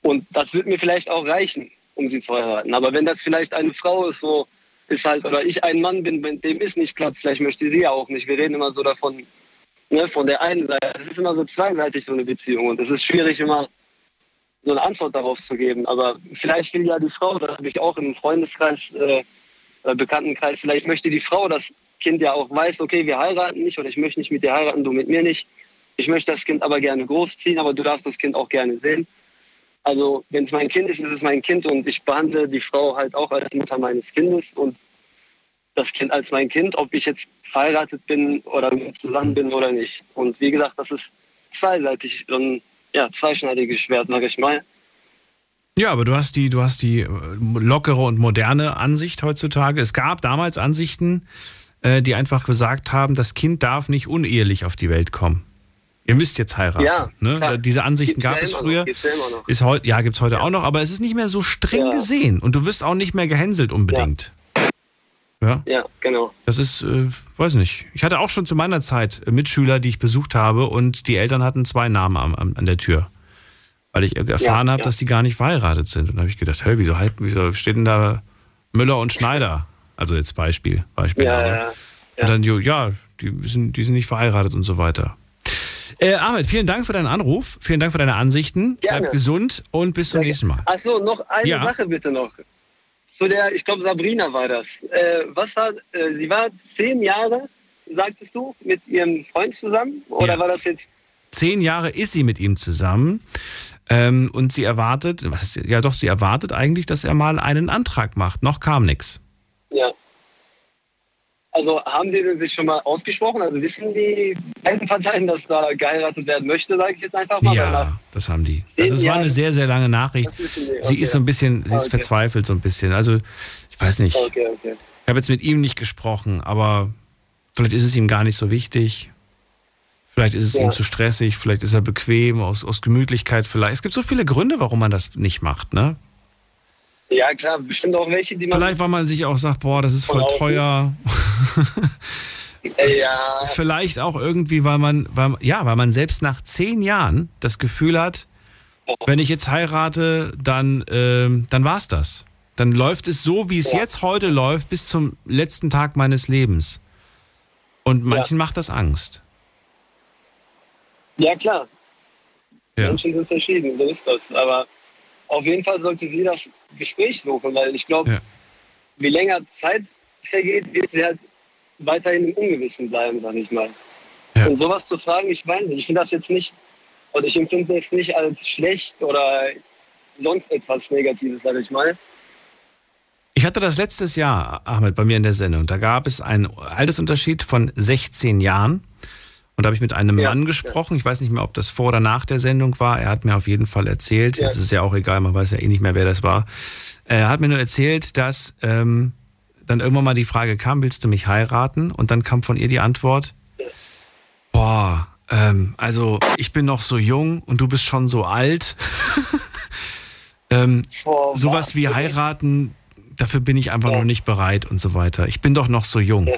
und das wird mir vielleicht auch reichen, um sie zu heiraten. Aber wenn das vielleicht eine Frau ist, wo ist halt oder ich ein Mann bin, wenn dem ist nicht klappt, vielleicht möchte sie ja auch nicht. Wir reden immer so davon, ne, von der einen Seite. Es ist immer so zweiseitig so eine Beziehung und es ist schwierig immer so eine Antwort darauf zu geben. Aber vielleicht will ja die Frau, das habe ich auch im Freundeskreis, äh, oder Bekanntenkreis, vielleicht möchte die Frau das Kind ja auch weiß, okay, wir heiraten nicht oder ich möchte nicht mit dir heiraten, du mit mir nicht. Ich möchte das Kind aber gerne großziehen, aber du darfst das Kind auch gerne sehen. Also wenn es mein Kind ist, ist es mein Kind und ich behandle die Frau halt auch als Mutter meines Kindes und das Kind als mein Kind, ob ich jetzt verheiratet bin oder zusammen bin oder nicht. Und wie gesagt, das ist zweiseitig ein ja, zweischneidiges Schwert, sag ich mal. Ja, aber du hast die, du hast die äh, lockere und moderne Ansicht heutzutage. Es gab damals Ansichten, äh, die einfach gesagt haben, das Kind darf nicht unehelich auf die Welt kommen. Ihr müsst jetzt heiraten. Ja, ne? Diese Ansichten Gibt's gab ja es früher. ja noch. Ist heute, ja, gibt es heute auch noch, aber es ist nicht mehr so streng Ja. gesehen und du wirst auch nicht mehr gehänselt unbedingt. Ja. Ja, genau. Das ist, äh, weiß nicht. Ich hatte auch schon zu meiner Zeit äh, Mitschüler, die ich besucht habe und die Eltern hatten zwei Namen am, am, an der Tür. Weil ich erfahren Ja, habe, ja. dass die gar nicht verheiratet sind. Und da habe ich gedacht, hey, wieso, wieso steht denn da Müller und Schneider? Also jetzt Beispiel. Beispiel Ja, ja, ja. Und dann, ja, die sind, die sind nicht verheiratet und so weiter. Äh, Ahmed, vielen Dank für deinen Anruf. Vielen Dank für deine Ansichten. Gerne. Bleib gesund und bis zum nächsten Mal. Achso, noch eine Ja. Sache bitte noch. Zu der, ich glaube Sabrina war das. Äh, was war, äh, sie war zehn Jahre, sagtest du, mit ihrem Freund zusammen? Oder Ja. war das jetzt Zehn Jahre ist sie mit ihm zusammen. Ähm, und sie erwartet, was ist, ja doch, sie erwartet eigentlich, dass er mal einen Antrag macht. Noch kam nichts. Ja. Also haben die denn sich schon mal ausgesprochen? Also wissen die beiden Parteien, dass da geheiratet werden möchte, sage ich jetzt einfach mal. Ja, das haben die. Also es war eine sehr, sehr lange Nachricht. Die, Sie okay. ist so ein bisschen, sie ist Okay. verzweifelt so ein bisschen. Also ich weiß nicht. Okay, okay. Ich habe jetzt mit ihm nicht gesprochen, aber vielleicht ist es ihm gar nicht so wichtig. Vielleicht ist es Ja. ihm zu stressig, vielleicht ist er bequem, aus, aus Gemütlichkeit vielleicht. Es gibt so viele Gründe, warum man das nicht macht, ne? Ja, klar, bestimmt auch welche, die man. Vielleicht, weil man sich auch sagt, boah, das ist voll teuer. Äh, ja, Vielleicht auch irgendwie, weil man, weil, ja, weil man selbst nach zehn Jahren das Gefühl hat, wenn ich jetzt heirate, dann, ähm, dann war's das. Dann läuft es so, wie es Ja. jetzt heute läuft, bis zum letzten Tag meines Lebens. Und manchen macht das Angst. ja, klar. Ja. Menschen sind verschieden, so ist das. Aber auf jeden Fall sollte sie das Gespräch suchen, weil ich glaube, Ja. wie länger Zeit vergeht, wird sie halt weiterhin im Ungewissen bleiben, sag ich mal. Ja. Und sowas zu fragen, ich weiß nicht, ich finde das jetzt nicht, oder ich empfinde es nicht als schlecht oder sonst etwas Negatives, sag ich mal. Ich hatte das letztes Jahr, Ahmed, bei mir in der Sendung. Da gab es einen Altersunterschied von 16 Jahren. Und da habe ich mit einem Ja, Mann gesprochen. Ich weiß nicht mehr, ob das vor oder nach der Sendung war. Er hat mir auf jeden Fall erzählt. Ja. Jetzt ist es ja auch egal, man weiß ja eh nicht mehr, wer das war. Er hat mir nur erzählt, dass, ähm, dann irgendwann mal die Frage kam, willst du mich heiraten? Und dann kam von ihr die Antwort, boah, ähm, also ich bin noch so jung und du bist schon so alt. ähm, Boah, sowas wie heiraten, dafür bin ich einfach noch nicht bereit und so weiter. Ich bin doch noch so jung.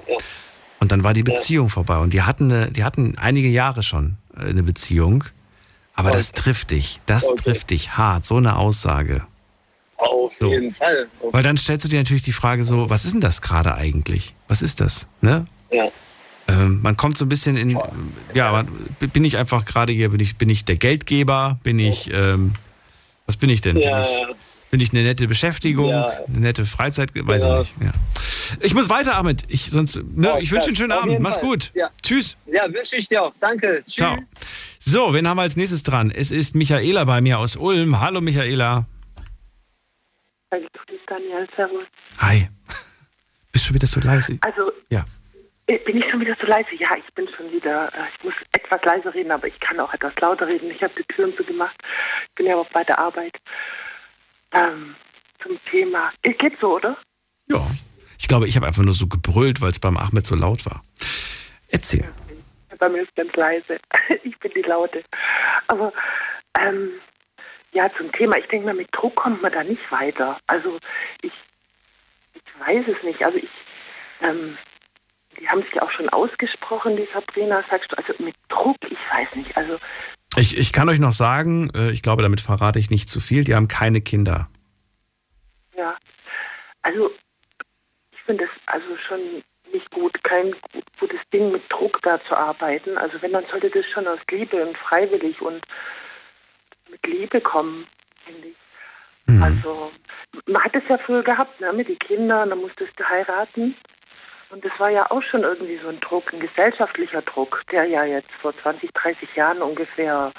Und dann war die Beziehung vorbei. Und die hatten, eine, die hatten einige Jahre schon äh, eine Beziehung. Aber das trifft dich. Das Okay. trifft dich hart. So eine Aussage. Auf So. jeden Fall. Weil dann stellst du dir natürlich die Frage so, was ist denn das gerade eigentlich? Was ist das? Ne? Ja. Ähm, man kommt so ein bisschen in, ja, man, bin ich einfach gerade hier, bin ich, bin ich der Geldgeber? Bin ich, ähm, was bin ich denn? Ja, bin, ich, bin ich eine nette Beschäftigung? Ja. Eine nette Freizeit? Weiß Genau. ich nicht. Ja. Ich muss weiter, Ahmed. Ich, sonst, ne, Ja, ich wünsche dir einen schönen auf Abend. jeden Mach's Fall. gut. Ja. Tschüss. Ja, wünsche ich dir auch. Danke. Tschüss. Ciao. So, wen haben wir als nächstes dran? Es ist Michaela bei mir aus Ulm. Hallo Michaela. Daniel, servus. Hi. Bist schon wieder so leise? Also, Ja. bin ich schon wieder so leise? Ja, ich bin schon wieder, äh, ich muss etwas leiser reden, aber ich kann auch etwas lauter reden. Ich habe die Türen so gemacht. Ich bin ja auch bei der Arbeit. Ähm, zum Thema. Es geht so, oder? Ja. Ich glaube, ich habe einfach nur so gebrüllt, weil es beim Ahmed so laut war. Erzähl. Bei mir ist ganz leise. Ich bin die Laute. Aber ähm, ja, zum Thema. Ich denke mal, mit Druck kommt man da nicht weiter. Also ich, ich weiß es nicht. Also ich, ähm, die haben sich auch schon ausgesprochen, die Sabrina, sagst du. Also mit Druck, ich weiß nicht. Also Ich, ich kann euch noch sagen, äh, ich glaube, damit verrate ich nicht zu viel, die haben keine Kinder. ja, also ich finde es also schon nicht gut, kein gut- gutes Ding mit Druck da zu arbeiten. Also wenn, dann sollte das schon aus Liebe und freiwillig und mit Liebe kommen, finde ich. Also man hat es ja früher gehabt, ne, mit den Kindern, dann musstest du heiraten. Und das war ja auch schon irgendwie so ein Druck, ein gesellschaftlicher Druck, der ja jetzt vor 20, 30 Jahren ungefähr,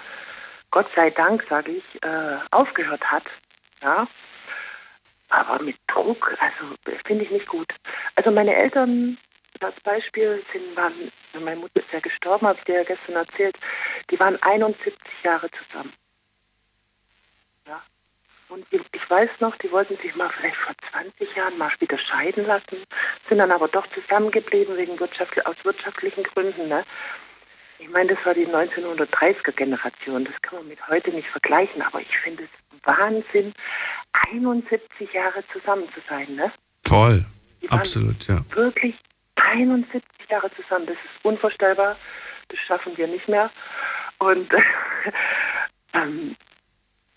Gott sei Dank, sage ich, äh, aufgehört hat. Ja. Aber mit Druck, also finde ich nicht gut. Also meine Eltern, als Beispiel, sind, waren, meine Mutter ist ja gestorben, habe ich dir ja gestern erzählt, die waren 71 Jahre zusammen. Und ich, weiß noch, die wollten sich mal vielleicht vor 20 Jahren mal wieder scheiden lassen, sind dann aber doch zusammengeblieben wegen wirtschaftli aus wirtschaftlichen Gründen. Ne? Ich meine, das war die 1930er Generation, das kann man mit heute nicht vergleichen, aber ich finde es Wahnsinn, 71 Jahre zusammen zu sein. Ne? Voll. Absolut, ja. Wirklich 71 Jahre zusammen, das ist unvorstellbar, das schaffen wir nicht mehr. Und ähm,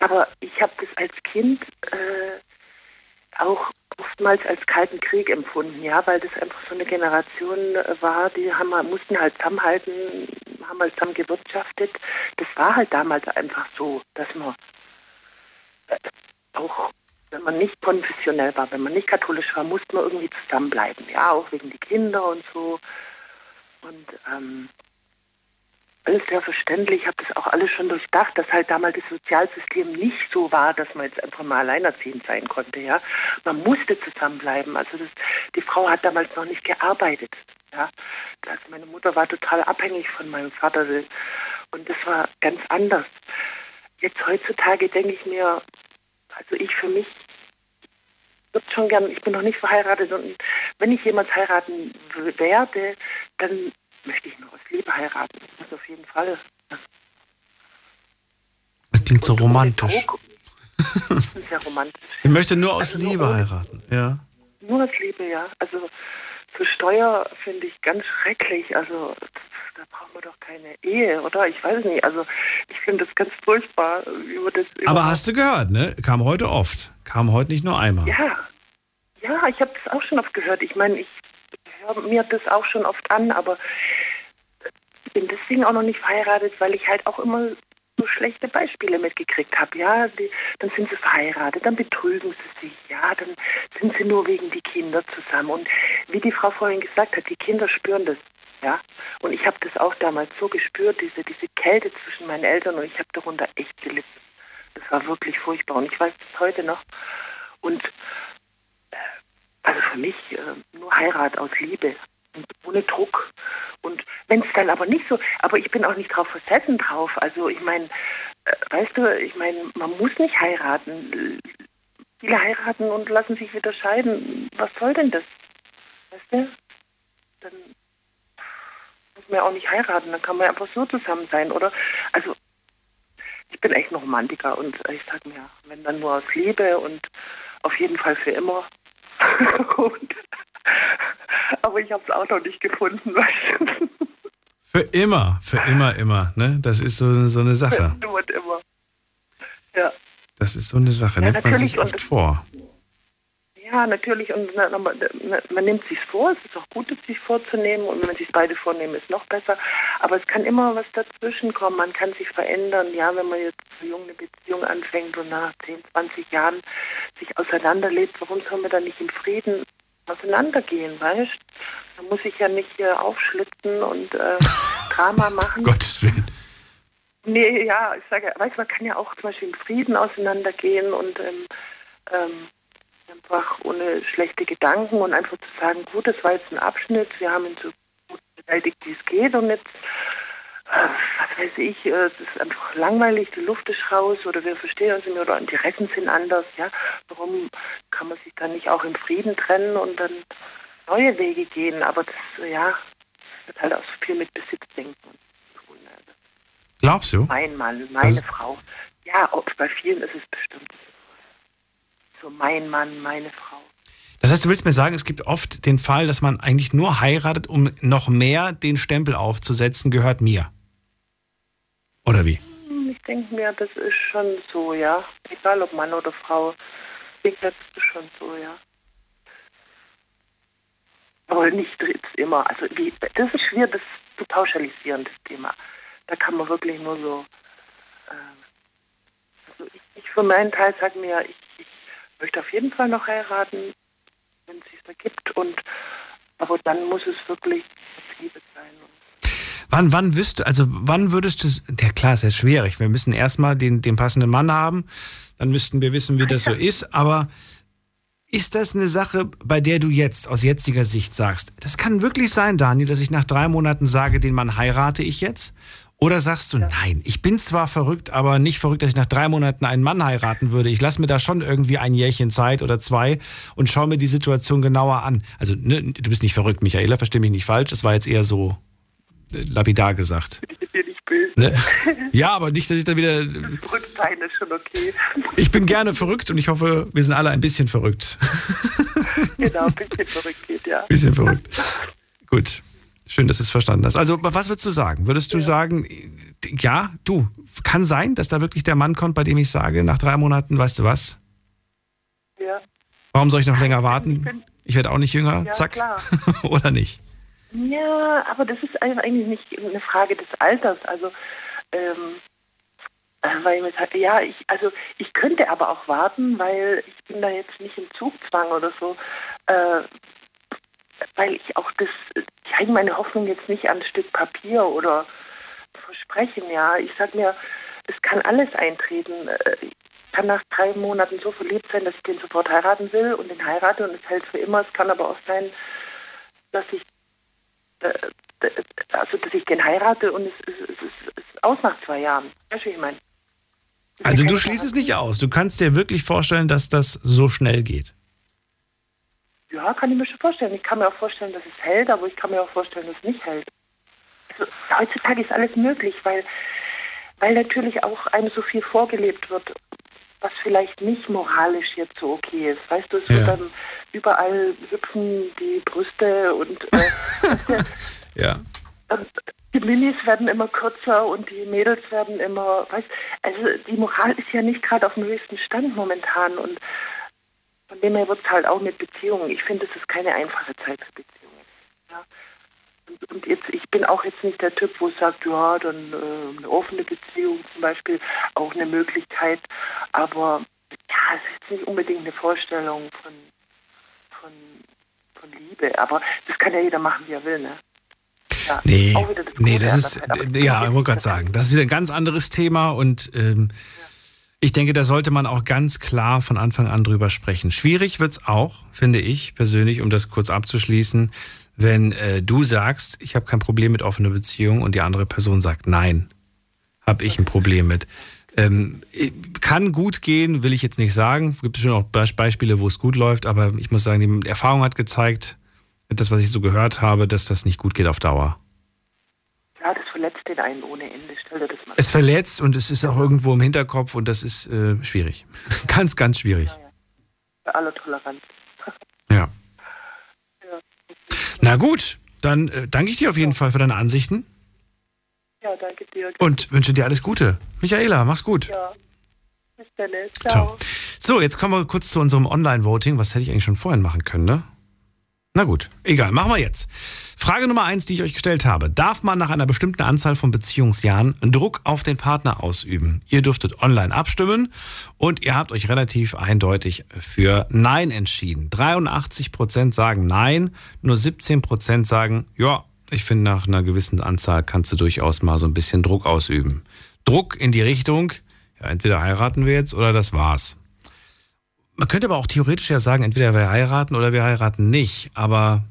aber ich habe das als Kind äh, auch oftmals als Kalten Krieg empfunden, ja, weil das einfach so eine Generation äh, war, die haben, mussten halt zusammenhalten, haben halt zusammen gewirtschaftet. Das war halt damals einfach so, dass man äh, auch, wenn man nicht konfessionell war, wenn man nicht katholisch war, musste man irgendwie zusammenbleiben, ja, auch wegen die Kinder und so. Und ähm, alles sehr verständlich, ich habe das auch alles schon durchdacht, dass halt damals das Sozialsystem nicht so war, dass man jetzt einfach mal alleinerziehend sein konnte, ja. Man musste zusammenbleiben. Also das, die Frau hat damals noch nicht gearbeitet, ja. Also meine Mutter war total abhängig von meinem Vater und das war ganz anders. Jetzt heutzutage denke ich mir, also ich für mich würde schon gern, ich bin noch nicht verheiratet und wenn ich jemals heiraten werde, dann möchte ich nur aus Liebe heiraten. Das auf jeden Fall. Das klingt so romantisch. Das ist ja romantisch. Ich möchte nur aus Liebe heiraten, ja. Nur aus Liebe, ja. Also für Steuer finde ich ganz schrecklich. Also da braucht man doch keine Ehe, oder? Ich weiß nicht. Also ich finde das ganz furchtbar, das Aber hast du gehört, ne? Kam heute oft. Kam heute nicht nur einmal. Ja, ja, ich habe das auch schon oft gehört. Ich meine, ich höre mir das auch schon oft an, aber ich bin deswegen auch noch nicht verheiratet, weil ich halt auch immer so schlechte Beispiele mitgekriegt habe. Ja, die, dann sind sie verheiratet, dann betrügen sie sich, ja, dann sind sie nur wegen die Kinder zusammen. Und wie die Frau vorhin gesagt hat, die Kinder spüren das. Ja, und ich habe das auch damals so gespürt, diese, diese Kälte zwischen meinen Eltern und ich habe darunter echt gelitten. Das war wirklich furchtbar und ich weiß das heute noch. Und also für mich äh, nur Heirat aus Liebe und ohne Druck. Und wenn es dann aber nicht so, aber ich bin auch nicht drauf versessen drauf. Also ich meine, äh, weißt du, ich meine, man muss nicht heiraten. Viele heiraten und lassen sich wieder scheiden. Was soll denn das? Weißt du? Dann muss man ja auch nicht heiraten, dann kann man ja einfach so zusammen sein, oder? Also, ich bin echt ein Romantiker und ich sag mir, wenn dann nur aus Liebe und auf jeden Fall für immer. und, aber ich habe es auch noch nicht gefunden, weißt du? Für immer, für immer, immer. Ne? Das ist so, so eine Sache. Für und immer. Ja. Das ist so eine Sache, Ja, nimmt man sich oft vor. Ja, natürlich. Und man, nimmt sich vor. Es ist auch gut, es sich vorzunehmen. Und wenn man sich beide vornehmen, ist noch besser. Aber es kann immer was dazwischen kommen. Man kann sich verändern. Ja, wenn man jetzt so jung eine Beziehung anfängt und nach 10, 20 Jahren sich auseinanderlebt, warum soll man dann nicht im Frieden auseinandergehen, weißt Da muss ich ja nicht äh, aufschlitzen und äh, Drama machen. Gottes Willen. Nee, ja, ich sage, weißt du, man kann ja auch zum Beispiel im Frieden auseinandergehen und ähm, ähm, einfach ohne schlechte Gedanken und einfach zu sagen, gut, das war jetzt ein Abschnitt, wir haben ihn so gut bewältigt, wie es geht und jetzt, äh, was weiß ich, äh, es ist einfach langweilig, die Luft ist raus oder wir verstehen uns nicht mehr oder Interessen sind anders, ja. Warum kann man sich dann nicht auch im Frieden trennen und dann neue Wege gehen? Aber das, ja, hat halt auch so viel mit Besitzdenken Glaubst du? mein Mann, meine Das- Frau. Ja, ob, bei vielen ist es bestimmt so mein Mann, meine Frau. Das heißt, du willst mir sagen, es gibt oft den Fall, dass man eigentlich nur heiratet, um noch mehr den Stempel aufzusetzen, gehört mir. Oder wie? Hm, Ich denke mir, das ist schon so, ja. Egal ob Mann oder Frau. Ich denke, das ist schon so, ja. Aber nicht jetzt immer. Also wie, das ist schwer, das zu pauschalisieren, das Thema. Da kann man wirklich nur so. Äh, also ich, ich für meinen Teil sage mir, ich möchte auf jeden Fall noch heiraten, wenn es sich ergibt. Und aber dann muss es wirklich Liebe sein. Wann, wann wüsst also wann würdest du, ja klar, es ist schwierig. Wir müssen erstmal den, den passenden Mann haben, dann müssten wir wissen, wie das so ist, aber ist das eine Sache, bei der du jetzt aus jetziger Sicht sagst, das kann wirklich sein, Daniel, dass ich nach drei Monaten sage, den Mann heirate ich jetzt? Oder sagst du, nein, ich bin zwar verrückt, aber nicht verrückt, dass ich nach drei Monaten einen Mann heiraten würde. Ich lasse mir da schon irgendwie ein Jährchen Zeit oder zwei und schaue mir die Situation genauer an. Also, ne, du bist nicht verrückt, Michaela, versteh mich nicht falsch. Das war jetzt eher so äh, lapidar gesagt. Ich bin nicht böse. Ne? Ja, aber nicht, dass ich dann wieder. Verrückt sein ist schon okay. Ich bin gerne verrückt und ich hoffe, wir sind alle ein bisschen verrückt. genau, ein bisschen verrückt geht, ja. Bisschen verrückt. Gut. Schön, dass du es verstanden hast. Also, was würdest du sagen? Würdest du sagen, ja, du, kann sein, dass da wirklich der Mann kommt, bei dem ich sage, nach drei Monaten, weißt du was? Ja. Warum soll ich noch länger warten? Ich werde auch nicht jünger, Ja, zack. Oder nicht? Ja, aber das ist eigentlich nicht eine Frage des Alters. Also, ähm, äh, weil ich mir sage, ja, ich, also ich könnte aber auch warten, weil ich bin da jetzt nicht im Zugzwang oder so, äh, weil ich auch das, ich hänge meine Hoffnung jetzt nicht an ein Stück Papier oder Versprechen, ja. Ich sag mir, es kann alles eintreten. Äh, Ich kann nach drei Monaten so verliebt sein, dass ich den sofort heiraten will und den heirate und es hält für immer. Es kann aber auch sein, dass ich äh, äh, also dass ich den heirate und es, es, es, es ist aus nach zwei Jahren. Weißt du, ich meine? Also, du schließt es nicht aus. Du kannst dir wirklich vorstellen, dass das so schnell geht. Ja, kann ich mir schon vorstellen. Ich kann mir auch vorstellen, dass es hält, aber ich kann mir auch vorstellen, dass es nicht hält. Also, heutzutage ist alles möglich, weil, weil natürlich auch einem so viel vorgelebt wird, was vielleicht nicht moralisch jetzt so okay ist. Weißt du, es wird Ja. dann überall hüpfen die Brüste und äh, Ja. Und die Minis werden immer kürzer und die Mädels werden immer, weißt also die Moral ist ja nicht gerade auf dem höchsten Stand momentan und von dem her wird es halt auch mit Beziehungen. Ich finde, es ist keine einfache Zeit für Beziehungen. Ja. Und, und jetzt, ich bin auch jetzt nicht der Typ, wo sagt, ja, dann äh, eine offene Beziehung zum Beispiel auch eine Möglichkeit, aber ja, es ist nicht unbedingt eine Vorstellung von, von, von Liebe, aber das kann ja jeder machen, wie er will, ne? Ja, Nee, das nee, das ist, ja, ich wollte gerade sagen, das ist wieder ein ganz anderes Thema und ähm, ich denke, da sollte man auch ganz klar von Anfang an drüber sprechen. Schwierig wird's auch, finde ich persönlich, um das kurz abzuschließen, wenn äh, du sagst, ich habe kein Problem mit offener Beziehung und die andere Person sagt, nein, habe ich ein Problem mit. Ähm, kann gut gehen, will ich jetzt nicht sagen. Gibt es schon auch Be- Beispiele, wo es gut läuft, aber ich muss sagen, die Erfahrung hat gezeigt, das, was ich so gehört habe, dass das nicht gut geht auf Dauer. Ja, das verletzt den einen ohne Ende. Stell dir das mal Es verletzt und es ist auch irgendwo im Hinterkopf und das ist äh, schwierig. ganz, ganz schwierig. bei aller Toleranz. Ja. Na gut, dann äh, danke ich dir auf jeden Fall für deine Ansichten Ja, danke dir. und wünsche dir alles Gute. Michaela, mach's gut. Ja. Bis dann. ne? Ciao. So, jetzt kommen wir kurz zu unserem Online-Voting. Was hätte ich eigentlich schon vorhin machen können, ne? Na gut, egal, machen wir jetzt. Frage Nummer eins, die ich euch gestellt habe. Darf man nach einer bestimmten Anzahl von Beziehungsjahren Druck auf den Partner ausüben? Ihr dürftet online abstimmen und ihr habt euch relativ eindeutig für Nein entschieden. 83% sagen Nein, nur 17% sagen, ja, ich finde, nach einer gewissen Anzahl kannst du durchaus mal so ein bisschen Druck ausüben. Druck in die Richtung, ja, entweder heiraten wir jetzt oder das war's. Man könnte aber auch theoretisch ja sagen, entweder wir heiraten oder wir heiraten nicht. Aber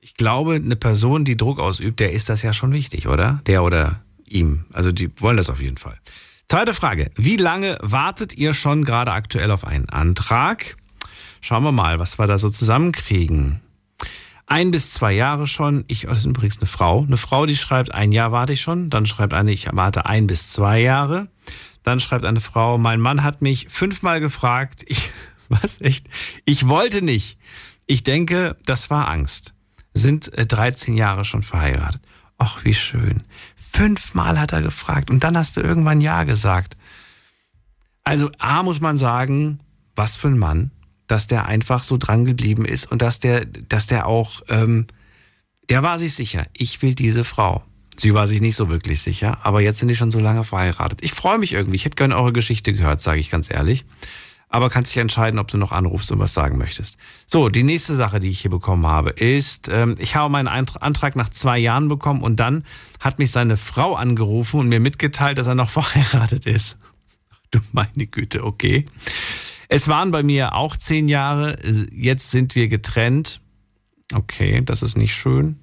ich glaube, eine Person, die Druck ausübt, der ist das ja schon wichtig, oder? Der oder ihm. Also die wollen das auf jeden Fall. Zweite Frage. Wie lange wartet ihr schon gerade aktuell auf einen Antrag? Schauen wir mal, was wir da so zusammenkriegen. Ein bis zwei Jahre schon. Ich, das ist übrigens eine Frau. Eine Frau, die schreibt, ein Jahr warte ich schon. Dann schreibt eine, ich warte ein bis zwei Jahre. Dann schreibt eine Frau, mein Mann hat mich fünfmal gefragt. Ich, was echt? Ich wollte nicht. Ich denke, das war Angst. Sind äh, 13 Jahre schon verheiratet. Ach, wie schön. Fünfmal hat er gefragt und dann hast du irgendwann Ja gesagt. Also A muss man sagen, was für ein Mann, dass der einfach so dran geblieben ist und dass der, dass der auch, ähm, der war sich sicher, ich will diese Frau. Sie war sich nicht so wirklich sicher, aber jetzt sind die schon so lange verheiratet. Ich freue mich irgendwie. Ich hätte gerne eure Geschichte gehört, sage ich ganz ehrlich. Aber kannst dich entscheiden, ob du noch anrufst und was sagen möchtest. So, die nächste Sache, die ich hier bekommen habe, ist, ähm, ich habe meinen Antrag nach zwei Jahren bekommen und dann hat mich seine Frau angerufen und mir mitgeteilt, dass er noch verheiratet ist. Du meine Güte, okay. Es waren bei mir auch zehn Jahre, jetzt sind wir getrennt. Okay, das ist nicht schön.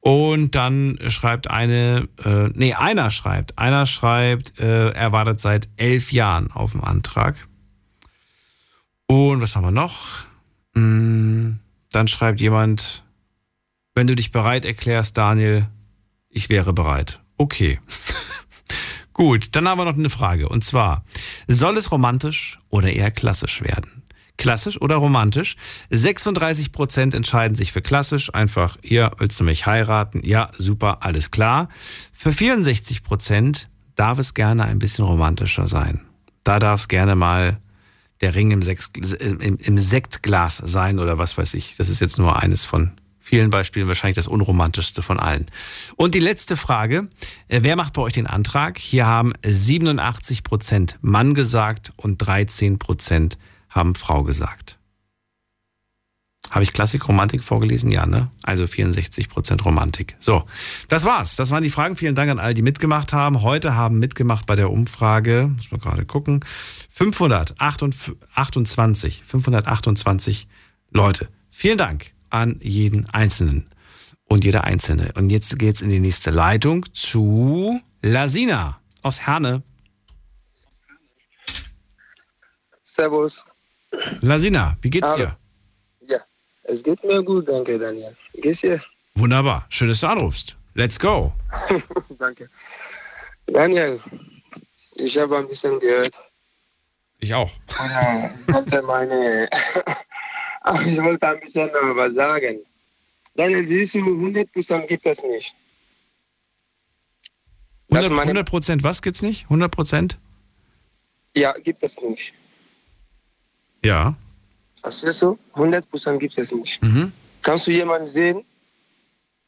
Und dann schreibt eine, äh, nee, einer schreibt, einer schreibt, äh, er wartet seit elf Jahren auf den Antrag. Und was haben wir noch? Hm, Dann schreibt jemand, wenn du dich bereit erklärst, Daniel, ich wäre bereit. Okay. Gut, dann haben wir noch eine Frage. Und zwar, soll es romantisch oder eher klassisch werden? Klassisch oder romantisch? 36% entscheiden sich für klassisch. Einfach, ihr willst du mich heiraten? Ja, super, alles klar. Für 64% darf es gerne ein bisschen romantischer sein. Da darf es gerne mal der Ring im, Sex, im, im Sektglas sein oder was weiß ich. Das ist jetzt nur eines von vielen Beispielen, wahrscheinlich das unromantischste von allen. Und die letzte Frage, äh, wer macht bei euch den Antrag? Hier haben 87% Mann gesagt und 13% haben Frau gesagt. Habe ich Klassik-Romantik vorgelesen? Ja, ne? Also 64% Romantik. So, das war's. Das waren die Fragen. Vielen Dank an alle, die mitgemacht haben. Heute haben mitgemacht bei der Umfrage, muss man gerade gucken, 528, 528 Leute. Vielen Dank an jeden Einzelnen und jeder Einzelne. Und jetzt geht's in die nächste Leitung zu Lasina aus Herne. Servus. Lasina, wie geht's dir? Es geht mir gut, danke Daniel. Wie geht's dir? Wunderbar. Schön, dass du anrufst. Let's go. danke. Daniel, ich habe ein bisschen gehört. Ich auch. Ich wollte meine, ich wollte ein bisschen was sagen. Daniel, siehst du, 100% gibt es nicht. 100, 100 Prozent, was gibt's nicht? 100 Prozent? Ja, gibt es nicht. Ja. Verstehst du? 100% gibt es nicht. Mhm. Kannst du jemanden sehen,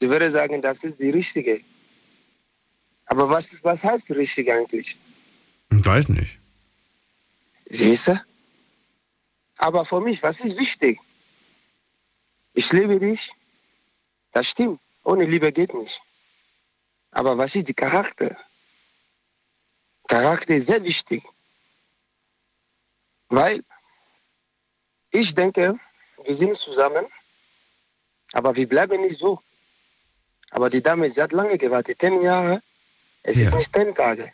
der würde sagen, das ist die Richtige. Aber was, ist- was heißt richtig eigentlich? Ich weiß nicht. Siehst du? Aber für mich, was ist wichtig? Ich liebe dich. Das stimmt. Ohne Liebe geht nicht. Aber was ist die Charakter? Charakter ist sehr wichtig. Weil ich denke, wir sind zusammen, aber wir bleiben nicht so. Aber die Dame, sie hat lange gewartet, zehn Jahre. Es ist nicht zehn Tage.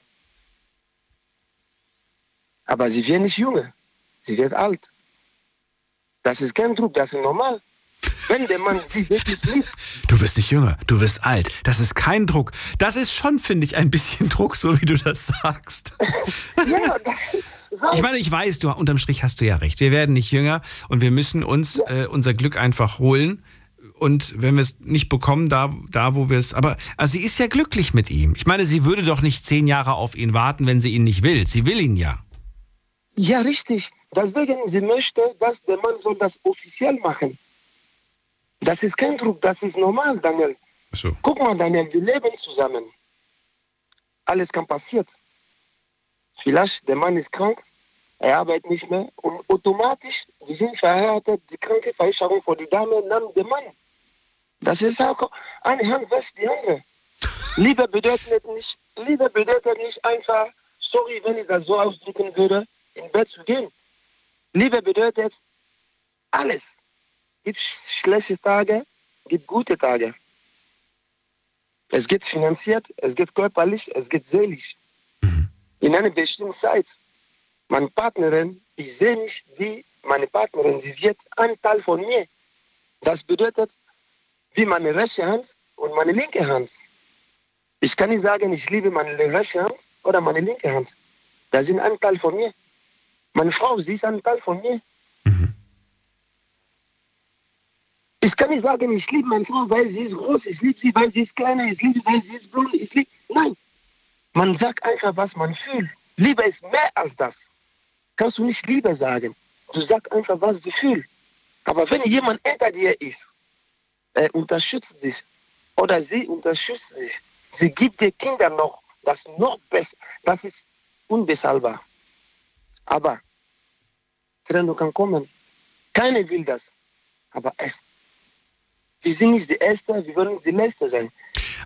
Aber sie wird nicht jünger. Sie wird alt. Das ist kein Druck, das ist normal. Wenn der Mann sie wirklich liebt, Du wirst nicht jünger, du wirst alt. Das ist kein Druck. Das ist schon, finde ich, ein bisschen Druck, so wie du das sagst. ja, Ich meine, ich weiß, du unterm Strich hast du ja recht. Wir werden nicht jünger und wir müssen uns äh, unser Glück einfach holen. Und wenn wir es nicht bekommen, da, da wo wir es. Aber also sie ist ja glücklich mit ihm. Ich meine, sie würde doch nicht zehn Jahre auf ihn warten, wenn sie ihn nicht will. Sie will ihn ja. Ja, richtig. Deswegen, sie möchte, dass der Mann soll das offiziell machen. Das ist kein Druck, das ist normal, Daniel. So. Guck mal, Daniel, wir leben zusammen. Alles kann passieren. Vielleicht der Mann ist krank, er arbeitet nicht mehr und automatisch, wir sind verheiratet, die kranke Versicherung für die Dame nahm der Mann. Das ist auch eine Hand wäscht die andere. Liebe bedeutet nicht, Liebe bedeutet nicht einfach, sorry, wenn ich das so ausdrücken würde, im Bett zu gehen. Liebe bedeutet alles. Gibt schlechte Tage, gibt gute Tage. Es geht finanziert, es geht körperlich, es geht seelisch. In einer bestimmten Zeit. Meine Partnerin, ich sehe nicht, wie meine Partnerin, sie wird ein Teil von mir. Das bedeutet, wie meine rechte Hand und meine linke Hand. Ich kann nicht sagen, ich liebe meine rechte Hand oder meine linke Hand. Das sind ein Teil von mir. Meine Frau, sie ist ein Teil von mir. Ich kann nicht sagen, ich liebe meine Frau, weil sie ist groß, ich liebe sie, weil sie ist kleiner, ich liebe, weil sie ist blond, ich liebe. Nein. Man sagt einfach, was man fühlt. Liebe ist mehr als das. Kannst du nicht Liebe sagen. Du sagst einfach, was du fühlst. Aber wenn jemand hinter dir ist, er unterstützt dich oder sie unterstützt dich, sie gibt dir Kinder noch, das noch besser, das ist unbezahlbar. Aber Trennung kann kommen. Keiner will das. Aber es. Wir sind nicht die Erste, wir wollen nicht die Letzte sein.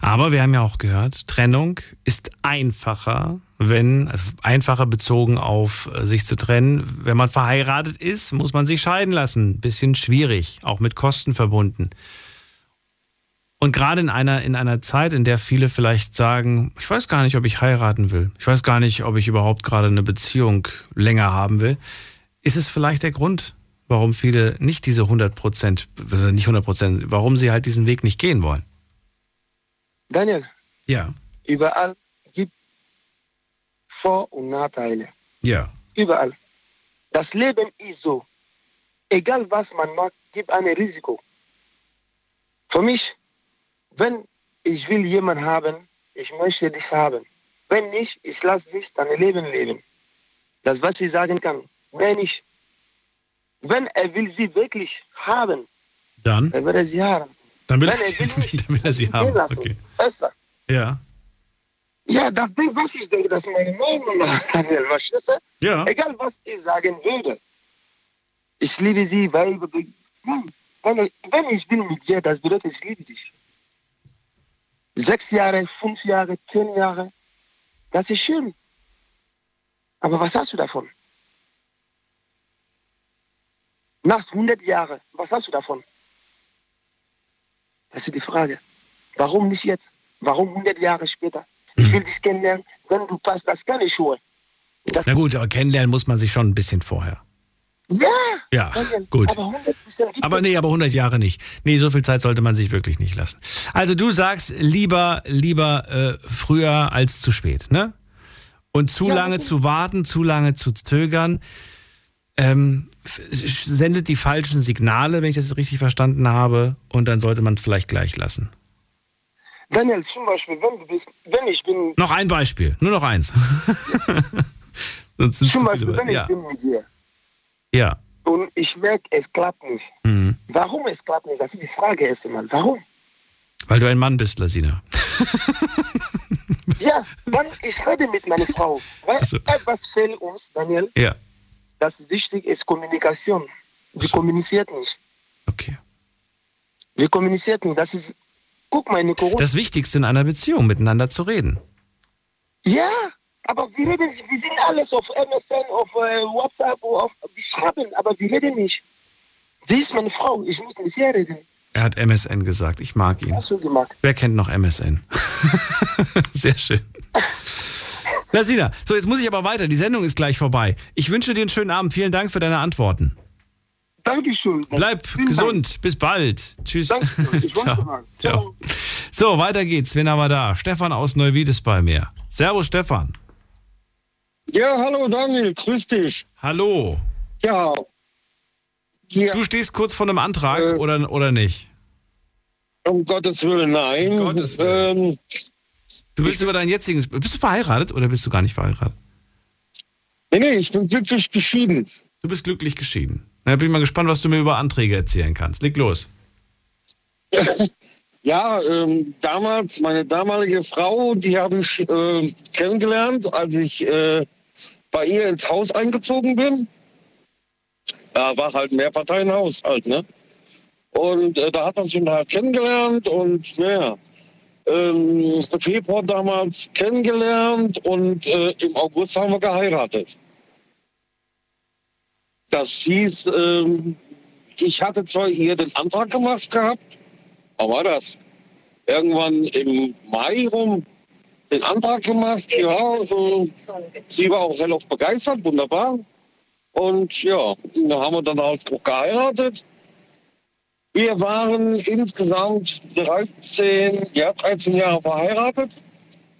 Aber wir haben ja auch gehört, Trennung ist einfacher, wenn, also einfacher bezogen auf äh, sich zu trennen. Wenn man verheiratet ist, muss man sich scheiden lassen. Bisschen schwierig, auch mit Kosten verbunden. Und gerade in einer, in einer Zeit, in der viele vielleicht sagen, ich weiß gar nicht, ob ich heiraten will. Ich weiß gar nicht, ob ich überhaupt gerade eine Beziehung länger haben will. Ist es vielleicht der Grund, warum viele nicht diese 100 Prozent, also nicht 100 Prozent, warum sie halt diesen Weg nicht gehen wollen? Daniel, Ja. überall gibt Vor- und Nachteile. Ja. Überall. Das Leben ist so. Egal was man macht, gibt ein Risiko. Für mich, wenn ich will jemanden haben, ich möchte dich haben. Wenn nicht, ich lasse dich dein Leben leben. Das, was ich sagen kann. Wenn nicht, wenn er will sie wirklich haben, Dann? dann wird er sie haben. Dann will, Wenn er will dann will er sie haben. lassen. Okay. Besser. Ja. Ja, das Ding, was ich denke, das ist meine Meinung, Daniel, verstehst du? Ja. Egal, was ich sagen würde. Ich liebe sie, weil, Nein, Daniel, wenn ich bin mit dir, das bedeutet, ich liebe dich. Sechs Jahre, fünf Jahre, zehn Jahre, das ist schön. Aber was hast du davon? Nach 100 Jahren, was hast du davon? Das ist die Frage. Warum nicht jetzt? Warum 100 Jahre später? Ich will dich kennenlernen, wenn du passt, das kann ich schon. Na gut, aber kennenlernen muss man sich schon ein bisschen vorher. Ja! Ja, gut. Aber 100% gibt Aber nee, aber 100 Jahre nicht. Nee, so viel Zeit sollte man sich wirklich nicht lassen. Also du sagst lieber, lieber äh, früher als zu spät, ne? Und zu lange zu warten, zu lange zu zögern, ähm, sendet die falschen Signale, wenn ich das richtig verstanden habe, und dann sollte man es vielleicht gleich lassen. Daniel, zum Beispiel, wenn du bist, wenn ich bin, Noch ein Beispiel, nur noch eins. Zum zu Beispiel, wenn ich ja. bin mit dir ja. und ich merke, es klappt nicht. Mhm. Warum es klappt nicht? Das ist die Frage erst einmal. Warum? Weil du ein Mann bist, Lasina. Ja, dann ich rede mit meiner Frau. Weil Also. etwas fehlt uns, Daniel. Ja. Das ist wichtig, ist Kommunikation. Wir kommunizieren nicht. Okay. Wir kommunizieren nicht. Das ist, guck mal, in Corona. Das Wichtigste in einer Beziehung, miteinander zu reden. Ja, aber wir reden, wir sind alles auf MSN, auf äh, WhatsApp, auf, wir schreiben, aber wir reden nicht. Sie ist meine Frau, ich muss mit ihr reden. Er hat MSN gesagt. Ich mag ihn. Hast du gemacht? Wer kennt noch MSN? Sehr schön. Lasina, so jetzt muss ich aber weiter. Die Sendung ist gleich vorbei. Ich wünsche dir einen schönen Abend. Vielen Dank für deine Antworten. Dankeschön. Bleib Vielen gesund. Bis bald. Tschüss. Ciao. Ciao. So, weiter geht's. Wen haben wir da? Stefan aus Neuwied ist bei mir. Servus, Stefan. Ja, hallo Daniel, grüß dich. Hallo. Ja. ja. Du stehst kurz vor einem Antrag Äh. oder, oder nicht? Um Gottes Willen, nein. Um Gottes Willen. Ähm, Du willst über deinen jetzigen. Bist du verheiratet oder bist du gar nicht verheiratet? nee, nee, ich bin glücklich geschieden. Du bist glücklich geschieden. Na, bin ich mal gespannt, was du mir über Anträge erzählen kannst. Leg los. Ja, ähm, damals, meine damalige Frau, die habe ich äh, kennengelernt, als ich äh, bei ihr ins Haus eingezogen bin. Da war halt ein Mehrparteienhaushalt, ne? Und äh, da hat man sich halt kennengelernt und naja, ähm, im Februar damals kennengelernt und äh, im August haben wir geheiratet. Das hieß, ähm, ich hatte zwar ihr den Antrag gemacht gehabt, wann war das? Irgendwann im Mai rum den Antrag gemacht, ja, äh, sie war auch relativ begeistert, wunderbar. Und ja, da haben wir dann halt auch geheiratet. Wir waren insgesamt 13, ja, 13 Jahre verheiratet,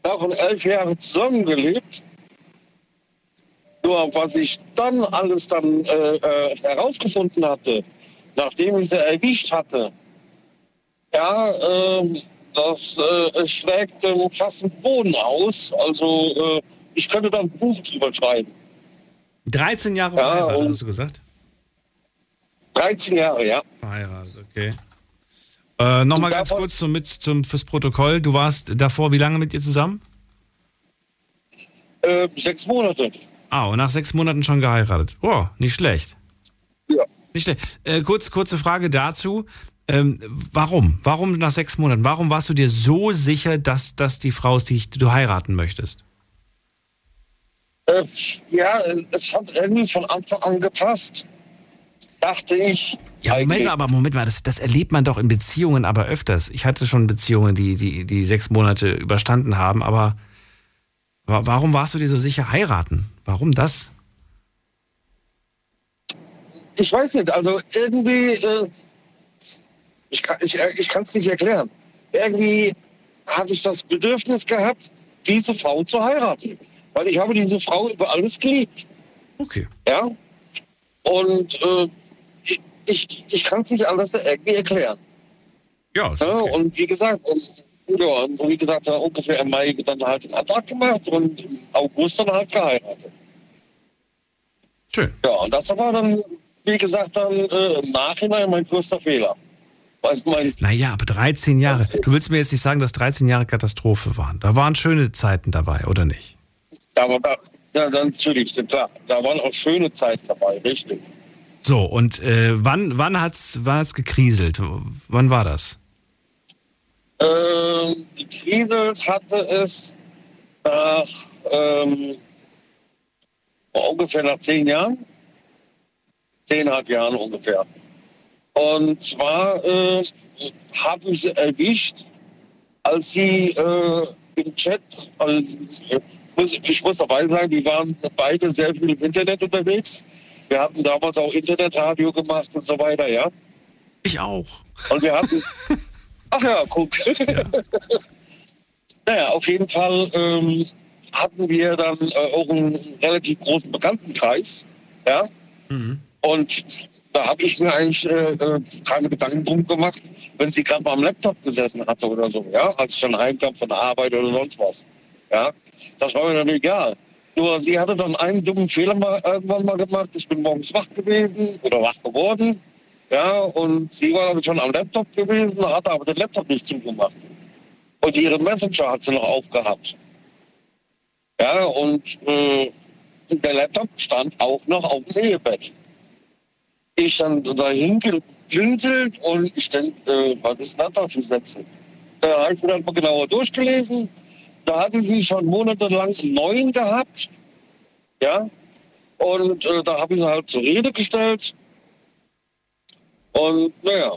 davon elf Jahre zusammengelebt. Nur was ich dann alles dann äh, äh, herausgefunden hatte, nachdem ich sie erwischt hatte, ja, ähm, das äh, schlägt ähm, fast den Boden aus. Also äh, ich könnte da ein Buch drüber schreiben. 13 Jahre Ja, verheiratet, hast du gesagt? 13 Jahre, ja. Verheiratet, okay. Äh, Nochmal ganz kurz zum, mit, zum, fürs Protokoll. Du warst davor wie lange mit ihr zusammen? Äh, sechs Monate. Ah, und nach sechs Monaten schon geheiratet. Oh, nicht schlecht. Ja. Nicht schlecht. Äh, kurz, kurze Frage dazu. Ähm, warum? Warum nach sechs Monaten? Warum warst du dir so sicher, dass das die Frau ist, die du heiraten möchtest? Äh, ja, es hat irgendwie von Anfang an gepasst. Dachte ich. Ja, Moment eigentlich. mal, aber Moment mal, das, das erlebt man doch in Beziehungen aber öfters. Ich hatte schon Beziehungen, die, die, die sechs Monate überstanden haben, aber wa- warum warst du dir so sicher heiraten? Warum das? Ich weiß nicht, also irgendwie, äh, ich kann es ich, ich kann's nicht erklären. Irgendwie hatte ich das Bedürfnis gehabt, diese Frau zu heiraten. Weil ich habe diese Frau über alles geliebt. Okay. Ja. Und äh, ich, ich, kann es nicht anders irgendwie erklären. Ja, ja Und wie gesagt, und, ja, und wie gesagt, ungefähr im Mai dann halt einen Antrag gemacht und im August dann halt geheiratet. Schön. Ja, und das war dann, wie gesagt, dann äh, im Nachhinein mein größter Fehler. Weil mein, Naja, aber 13 Jahre. Du willst mir jetzt nicht sagen, dass 13 Jahre Katastrophe waren. Da waren schöne Zeiten dabei, oder nicht? aber da, ja, dann natürlich, klar, da waren auch schöne Zeiten dabei, richtig. So, und äh, wann, wann hat es wann hat's gekriselt? Wann war das? Ähm, gekriselt hatte es nach ähm, ungefähr nach zehn Jahren. Zehnhalb Jahren ungefähr. Und zwar äh, habe ich sie erwischt, als sie äh, im Chat, also, äh, ich muss dabei sagen, die waren beide sehr viel im Internet unterwegs. Wir hatten damals auch Internetradio gemacht und so weiter, ja. Ich auch. Und wir hatten. Ach ja, guck. naja, auf jeden Fall ähm, hatten wir dann äh, auch einen relativ großen Bekanntenkreis. Ja. Und da habe ich mir eigentlich äh, äh, keine Gedanken drum gemacht, wenn sie gerade mal am Laptop gesessen hatte oder so, ja, als ich schon heimkam von der Arbeit oder sonst was. Ja, das war mir dann egal. Nur sie hatte dann einen dummen Fehler mal, irgendwann mal gemacht. Ich bin morgens wach gewesen oder wach geworden. Ja, und sie war dann schon am Laptop gewesen, hatte aber den Laptop nicht zugemacht. Und ihre Messenger hat sie noch aufgehabt. Ja, und äh, der Laptop stand auch noch auf dem Ehebett. Ich dann dahin geblinzelt und ich denke, äh, was ist das da für Sätze? Da habe ich mir dann mal genauer durchgelesen. Da hatte sie schon monatelang neuen gehabt. Ja. Und äh, da habe ich sie halt zur Rede gestellt. Und naja,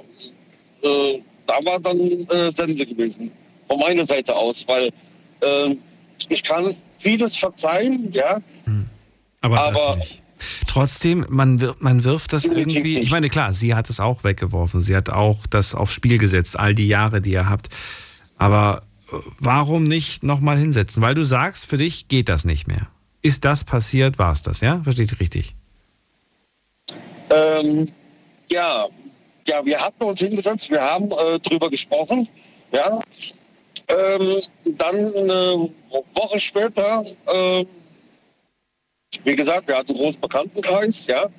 äh, da war dann äh, Sense gewesen. Von meiner Seite aus, weil äh, ich kann vieles verzeihen, ja. Aber, Aber das nicht. Trotzdem, man, wir, man wirft das irgendwie. Ich meine, klar, sie hat es auch weggeworfen. Sie hat auch das aufs Spiel gesetzt, all die Jahre, die ihr habt. Aber warum nicht nochmal hinsetzen? Weil du sagst, für dich geht das nicht mehr. Ist das passiert, war es das, ja? Verstehe ich richtig? Ähm, ja, ja, wir hatten uns hingesetzt, wir haben äh, drüber gesprochen. Ja. Ähm, dann eine Woche später, äh, wie gesagt, wir hatten einen großen Bekanntenkreis, ja.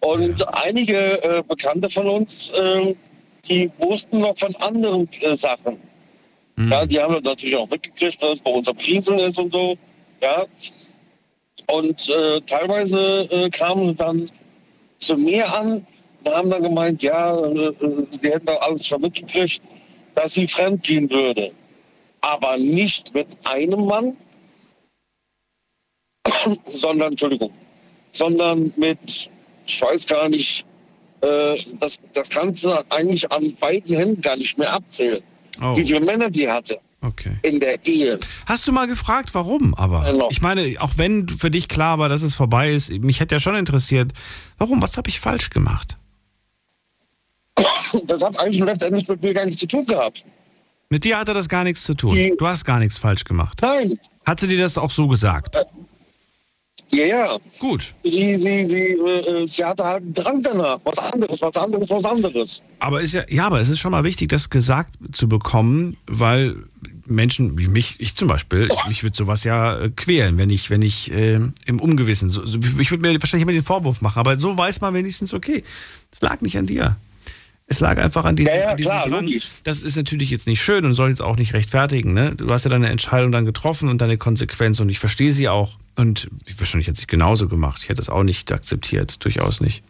Und einige äh, Bekannte von uns, äh, die wussten noch von anderen äh, Sachen. Ja, die haben natürlich auch mitgekriegt, dass es bei uns am Krisen ist und so. Ja. Und äh, teilweise äh, kamen sie dann zu mir an und haben dann gemeint, ja, äh, äh, sie hätten doch alles schon mitgekriegt, dass sie fremdgehen würde. Aber nicht mit einem Mann, sondern, Entschuldigung, sondern mit, ich weiß gar nicht, äh, das, das kannst du eigentlich an beiden Händen gar nicht mehr abzählen, Oh. wie viele Männer die hatte Okay. in der Ehe. Hast du mal gefragt, warum aber? Genau. Ich meine, auch wenn für dich klar war, dass es vorbei ist, mich hätte ja schon interessiert, warum? Was habe ich falsch gemacht? Das hat eigentlich letztendlich mit mir gar nichts zu tun gehabt. Mit dir hatte das gar nichts zu tun. Du hast gar nichts falsch gemacht. Nein. Hat sie dir das auch so gesagt? Ja, ja. Gut. Sie, sie, sie, äh, äh, sie hatte halt einen Drang danach. Was anderes, was anderes, was anderes. Aber ist ja, ja, aber es ist schon mal wichtig, das gesagt zu bekommen, weil Menschen wie mich, ich zum Beispiel, mich würde sowas ja äh, quälen, wenn ich, wenn ich äh, im Ungewissen, so, so, ich würde mir wahrscheinlich immer den Vorwurf machen, aber so weiß man wenigstens, okay, es lag nicht an dir. Es lag einfach an diesem, Ja, ja, an diesem klar, Drang. logisch. Das ist natürlich jetzt nicht schön und soll jetzt auch nicht rechtfertigen. Ne? Du hast ja deine Entscheidung dann getroffen und deine Konsequenz und ich verstehe sie auch. Und wahrscheinlich hätte ich genauso gemacht. Ich hätte es auch nicht akzeptiert, durchaus nicht.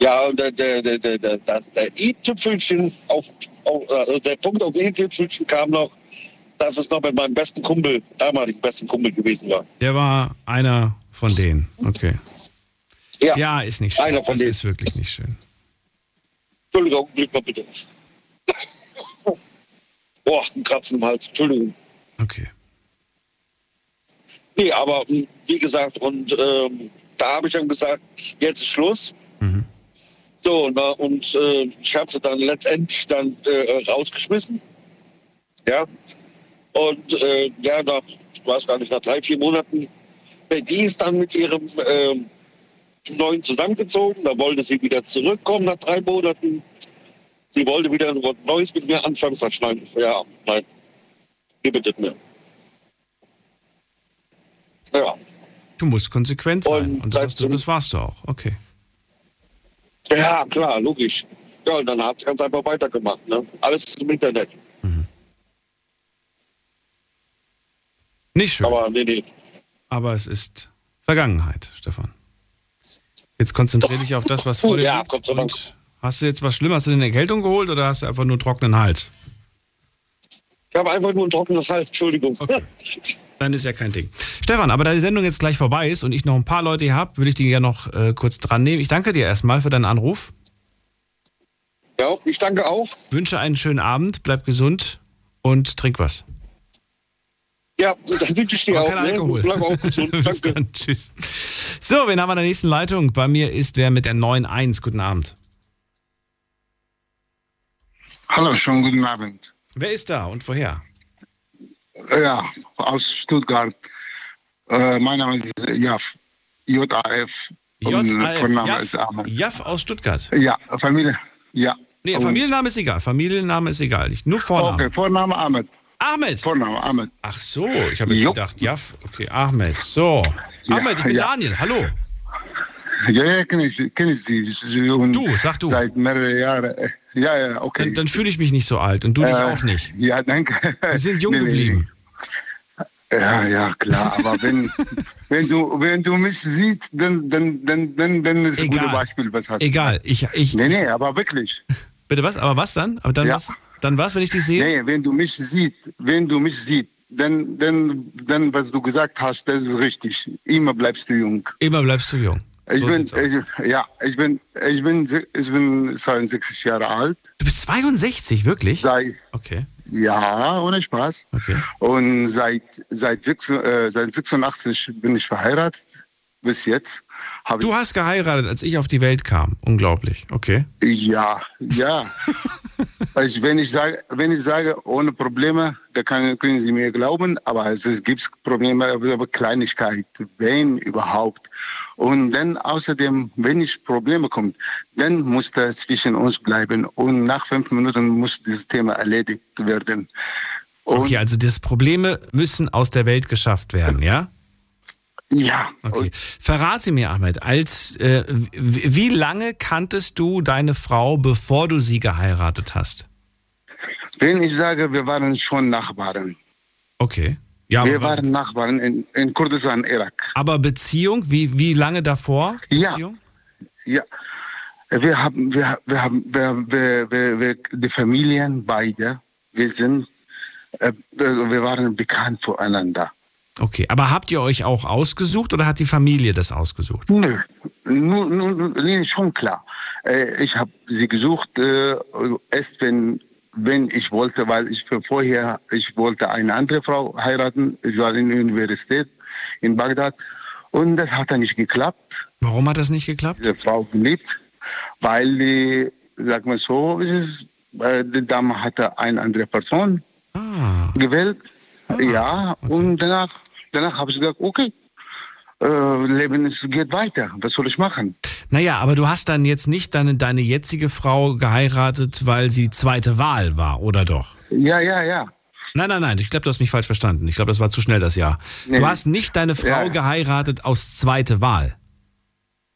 Ja, und der, der, der, der, der, der, i-Tüpfelchen, auf, auf, also der Punkt auf i-Tüpfelchen kam noch, dass es noch mit meinem besten Kumpel, damaligen besten Kumpel gewesen war. Der war einer von denen. Okay. Ja, ist nicht schön. einer von das denen. ist wirklich nicht schön. Entschuldigung, Blick mal bitte. Boah, ein Kratzen im Hals, Entschuldigung. Okay. Nee, aber mh, wie gesagt, und ähm, da habe ich dann gesagt, jetzt ist Schluss. Mhm. So, na, und äh, ich habe sie dann letztendlich dann äh, rausgeschmissen. Ja. Und äh, ja, nach, ich weiß gar nicht, nach drei, vier Monaten, äh, die ist dann mit ihrem ähm, Neuen zusammengezogen. Da wollte sie wieder zurückkommen nach drei Monaten. Sie wollte wieder ein Neues mit mir anfangen. Sag nein, ja, nein, gibt es mehr. Ja. Du musst konsequent sein. Und, das, seit hast du, das warst du auch. Okay. Ja, klar, logisch. Ja, und dann hat es ganz einfach weitergemacht. Ne? Alles im Internet. Nicht schön. Aber nee, nee. Aber es ist Vergangenheit, Stefan. Jetzt konzentriere dich auf das, was vor dir Ja, liegt. Und hast du jetzt was Schlimmes? Hast du eine Erkältung geholt oder hast du einfach nur trockenen Hals? Ich habe einfach nur ein trockenes Hals, Entschuldigung. Dann ist ja kein Ding. Stefan, aber da die Sendung jetzt gleich vorbei ist und ich noch ein paar Leute hier habe, würde ich die gerne noch äh, kurz dran nehmen. Ich danke dir erstmal für deinen Anruf. Ja, ich danke auch. Wünsche einen schönen Abend, bleib gesund und trink was. Ja, dann wünsche ich dir auch. kein Ne? Alkohol. Bleib auch gesund. Bis Danke. dann, tschüss. So, wen haben wir in der nächsten Leitung? Bei mir ist wer mit der 9.1. Guten Abend. Hallo, schönen guten Abend. Wer ist da und woher? Ja, aus Stuttgart. Äh, mein Name ist Jaf. JAF. JAF, Vorname Jaff, ist Ahmed. Jaff aus Stuttgart. Ja, Familie. Ja. Nee, Familienname ist egal. Familienname ist egal. Ich, nur Vorname. Okay, Vorname Ahmed. Ahmed. Vorname Ahmed. Ach so, ich habe jetzt Jo. gedacht, Jaff. Okay, Ahmed. So. Ja, Ahmed, ich bin ja. Daniel. Hallo. Ja, ja, kenne ich, kenn ich sie. Und Du, sag du. Seit mehreren Jahren. Ja, ja, okay. Dann, dann fühle ich mich nicht so alt und du dich Äh, auch nicht. Ja, danke. Wir sind jung Nee, geblieben. nee. Ja, ja, klar. Aber wenn, wenn, du, wenn du mich siehst, dann, dann, dann, dann, dann ist ein gutes Beispiel, was hast du. Egal, ich, ich. Nee, nee, aber wirklich. Bitte was? Aber was dann? Aber dann Ja. was? Dann was, wenn ich dich sehe? Nee, wenn du mich siehst, wenn du mich siehst, dann, dann, dann, was du gesagt hast, das ist richtig. Immer bleibst du jung. Immer bleibst du jung. Ich So bin, ich, ja, ich bin, ich bin, ich bin 62 Jahre alt. Du bist 62, wirklich? Seit, Okay. ja, ohne Spaß. Okay. Und seit, seit, sechs- äh, seit 86 bin ich verheiratet. bis jetzt. Hab Du hast geheiratet, als ich auf die Welt kam. Unglaublich. Okay. Ja, ja. also wenn, ich sage, wenn ich sage, ohne Probleme, da kann, können Sie mir glauben, aber es, es gibt Probleme, aber Kleinigkeit, wenn überhaupt. Und dann außerdem, wenn es Probleme kommt, dann muss das zwischen uns bleiben. Und nach fünf Minuten muss dieses Thema erledigt werden. okay, also das Probleme müssen aus der Welt geschafft werden, ja? Ja. Okay. Verrate mir, Ahmed, als äh, wie lange kanntest du deine Frau, bevor du sie geheiratet hast? Wenn ich sage, wir waren schon Nachbarn. Okay. Ja, wir waren Nachbarn in, in Kurdistan, Irak. Aber Beziehung, wie, wie lange davor? Beziehung? Ja. Wir haben, wir, wir haben, wir, wir, wir, wir, die Familien beide, wir sind, äh, wir waren bekannt voreinander. Okay, aber habt ihr euch auch ausgesucht oder hat die Familie das ausgesucht? Nö, nur, nur, schon klar. Äh, ich habe sie gesucht, äh, erst wenn, wenn ich wollte, weil ich für vorher, ich wollte eine andere Frau heiraten. Ich war in der Universität in Bagdad und das hat dann nicht geklappt. Warum hat das nicht geklappt? Diese Frau geliebt, weil die, sag mal so, äh, die Dame hatte eine andere Person gewählt. Ja, und danach, danach habe ich gesagt, okay, äh, Leben ist, geht weiter. Was soll ich machen? Naja, aber du hast dann jetzt nicht deine, deine jetzige Frau geheiratet, weil sie zweite Wahl war, oder doch? Ja, ja, ja. Nein, nein, nein, ich glaube, du hast mich falsch verstanden. Ich glaube, das war zu schnell das Jahr. Nee. Du hast nicht deine Frau Ja. geheiratet aus zweite Wahl.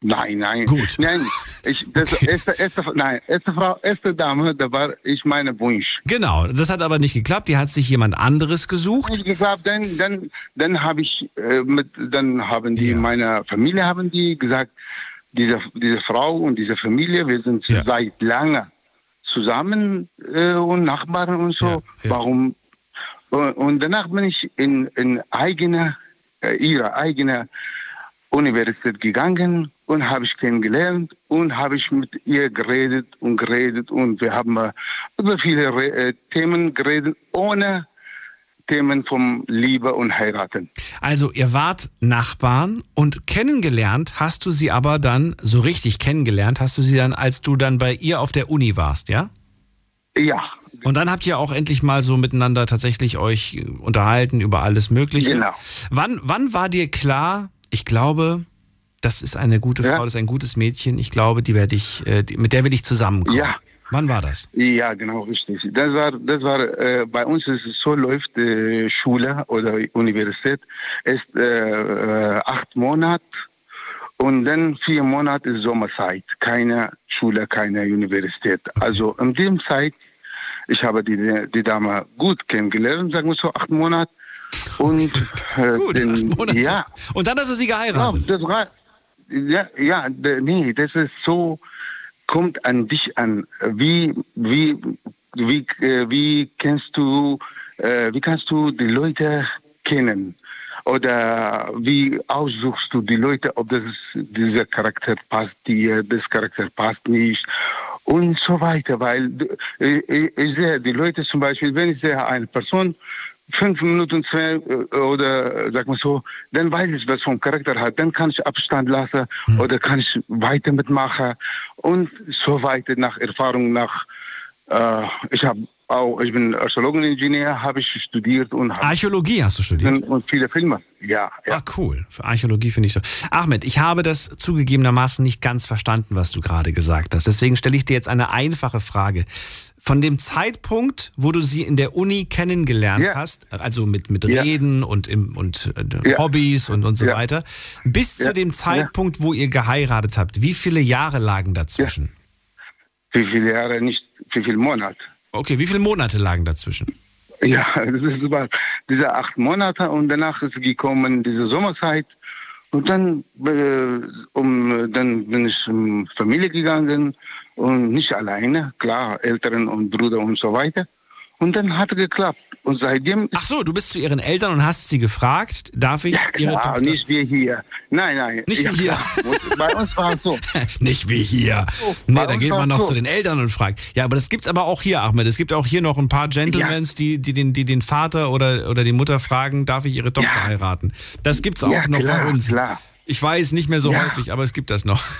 Nein, nein. Gut. Nein, ich, das erste, erste, nein, erste Frau, erste Dame, da war ich meine Wunsch. Genau, das hat aber nicht geklappt. Die hat sich jemand anderes gesucht. Nicht geklappt, dann, dann, dann habe ich äh, mit, dann haben die meiner Familie haben die gesagt, diese, diese Frau und diese Familie, wir sind seit lange zusammen äh, und Nachbarn und so. Warum? Und, und danach bin ich in, in eigene, äh, ihre eigene Universität gegangen und habe ich kennengelernt und habe ich mit ihr geredet und geredet und wir haben über viele Re äh, Themen geredet, ohne Themen vom Liebe und Heiraten. Also, ihr wart Nachbarn und kennengelernt hast du sie aber dann, so richtig kennengelernt hast du sie dann, als du dann bei ihr auf der Uni warst, ja? Ja. Und dann habt ihr auch endlich mal so miteinander tatsächlich euch äh, unterhalten über alles Mögliche. Genau. Wann, wann war dir klar, ich glaube, das ist eine gute Frau, das ist ein gutes Mädchen, ich glaube, die werde ich, äh, die, mit der will ich zusammenkommen. Ja. Wann war das? Ja, genau, richtig. Das war, das war äh, bei uns ist es so läuft äh, Schule oder Universität ist äh, äh, acht Monate und dann vier Monate ist Sommerzeit, keine Schule, keine Universität. Also in dem Zeit, ich habe die, die Dame gut kennengelernt, sagen wir so acht Monate und äh, Gut, den, acht Monate. ja. Und dann hast du sie geheiratet. Ja, das war, ja, ja, nee, das ist so, kommt an dich an. Wie, wie, wie, äh, wie kennst du, äh, wie kannst du die Leute kennen? Oder wie aussuchst du die Leute, ob das dieser Charakter passt dir, das Charakter passt nicht und so weiter. Weil äh, ich sehe die Leute zum Beispiel, wenn ich sehe eine Person, fünf Minuten, zwei äh, oder äh, sag mal so, dann weiß ich, was vom Charakter hat. Dann kann ich Abstand lassen oder kann ich weiter mitmachen und so weiter nach Erfahrung, nach äh, ich habe auch, ich bin Archäologeningenieur, habe ich studiert und habe Archäologie hast du studiert? und viele Filme. Ja, ja. Ah, cool. Für Archäologie finde ich so. Ahmed, ich habe das zugegebenermaßen nicht ganz verstanden, was du gerade gesagt hast. Deswegen stelle ich dir jetzt eine einfache Frage. Von dem Zeitpunkt, wo du sie in der Uni kennengelernt Ja. hast, also mit, mit Ja. Reden und, im, und äh, Ja. Hobbys und, und so weiter, bis zu dem Zeitpunkt, wo ihr geheiratet habt, wie viele Jahre lagen dazwischen? Wie viele Jahre, nicht wie viele Monate. Okay, wie viele Monate lagen dazwischen? Ja, das war diese acht Monate und danach ist gekommen diese Sommerzeit und dann, äh, um, dann bin ich in Familie gegangen und nicht alleine, klar, Eltern und Brüder und so weiter. Und dann hat es geklappt. Und seitdem. Ach so, du bist zu ihren Eltern und hast sie gefragt, darf ich ihre Ja, Tochter. nicht wie hier. Nein, nein. Nicht ja, wie hier. klar. Bei uns war es so. Nicht wie hier. Oh, Nee, da geht man noch so. zu den Eltern und fragt. Ja, aber das gibt's aber auch hier, Ahmed. Es gibt auch hier noch ein paar Gentlemans, die, die, den, die den Vater oder, oder die Mutter fragen, darf ich ihre Tochter heiraten? Das gibt's auch Ja, noch klar, bei uns. klar. Ich weiß, nicht mehr so Ja. häufig, aber es gibt das noch.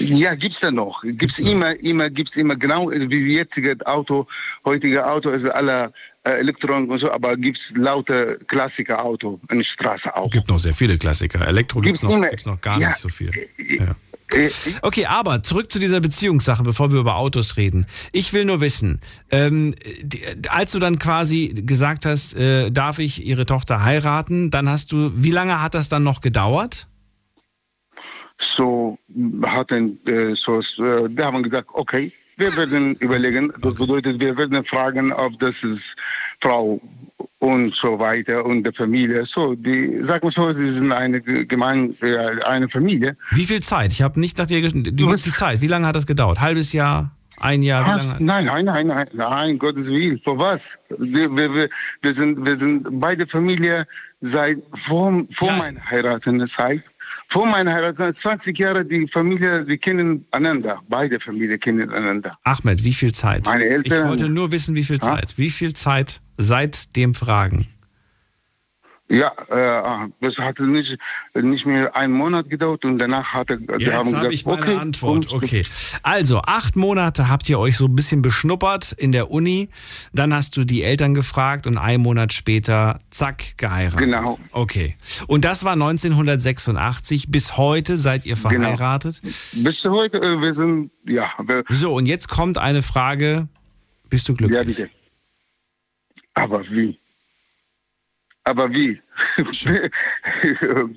Ja, gibt's da noch. Gibt's immer, immer, gibt's immer genau wie jetzige Auto, heutige Auto ist alle äh, Elektronik und so, aber gibt's laute Klassiker-Auto in der Straße auch. gibt noch sehr viele Klassiker. Elektro gibt es Gibt's noch, immer. gibt's noch gar Ja. nicht so viel. Ja. Okay, aber zurück zu dieser Beziehungssache, bevor wir über Autos reden. Ich will nur wissen, ähm, die, als du dann quasi gesagt hast, äh, darf ich ihre Tochter heiraten, dann hast du, wie lange hat das dann noch gedauert? So hatten, äh, so, äh, da haben wir gesagt, okay, wir werden überlegen. Das bedeutet, wir werden fragen, ob das ist Frau und so weiter und der Familie. So, die, sag mal so, sie sind eine ge- gemein, äh, eine Familie. Wie viel Zeit? Ich habe nicht nach dir, die, die Zeit, wie lange hat das gedauert? Halbes Jahr? Ein Jahr? Lange? Nein, nein, nein, nein, nein, Gottes Willen. Für was? Wir, wir, wir, sind, wir sind beide Familie seit vor, vor meiner Heiratenzeit. Vor meiner Heiratenzeit, 20 Jahre, die Familie, die kennen einander. Beide Familien kennen einander. Ahmed, wie viel Zeit? Meine Eltern- Ich wollte nur wissen, wie viel. Zeit. Wie viel Zeit seit dem Fragen? Ja, äh, das hat nicht, nicht mehr einen Monat gedauert und danach hat er, die haben Jetzt habe gesagt, ich meine okay, Antwort. Okay. Also, acht Monate habt ihr euch so ein bisschen beschnuppert in der Uni. Dann hast du die Eltern gefragt und einen Monat später, zack, geheiratet. Genau. Okay. Und das war 1986. Bis heute seid ihr Genau. verheiratet. Bis heute, äh, wir sind, ja. Wir, So, und jetzt kommt eine Frage. Bist du glücklich? Ja, bitte. Aber wie? Aber wie?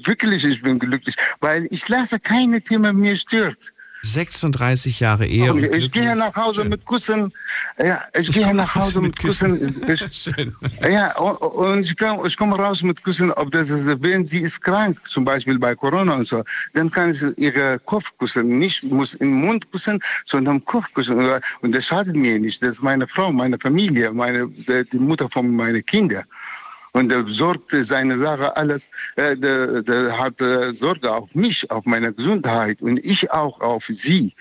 Wirklich, ich bin glücklich, weil ich lasse keine Thema mir stört. 36 Jahre Ehe. und ich gehe nach Hause mit Kussen. Ja, ich, gehe nach Hause mit Kussen. Ich, Schön. ja, und, und ich, komm, ich komme raus mit Kussen, ob das ist, wenn sie ist krank, zum Beispiel bei Corona und so, dann kann ich ihre Kopf kussen, nicht muss im Mund kussen, sondern im Kopf kussen. Und das schadet mir nicht. Das ist meine Frau, meine Familie, meine, die Mutter von meinen Kindern. Und er sorgt seine Sache alles, äh, der, der hat äh, Sorge auf mich, auf meine Gesundheit und ich auch auf sie.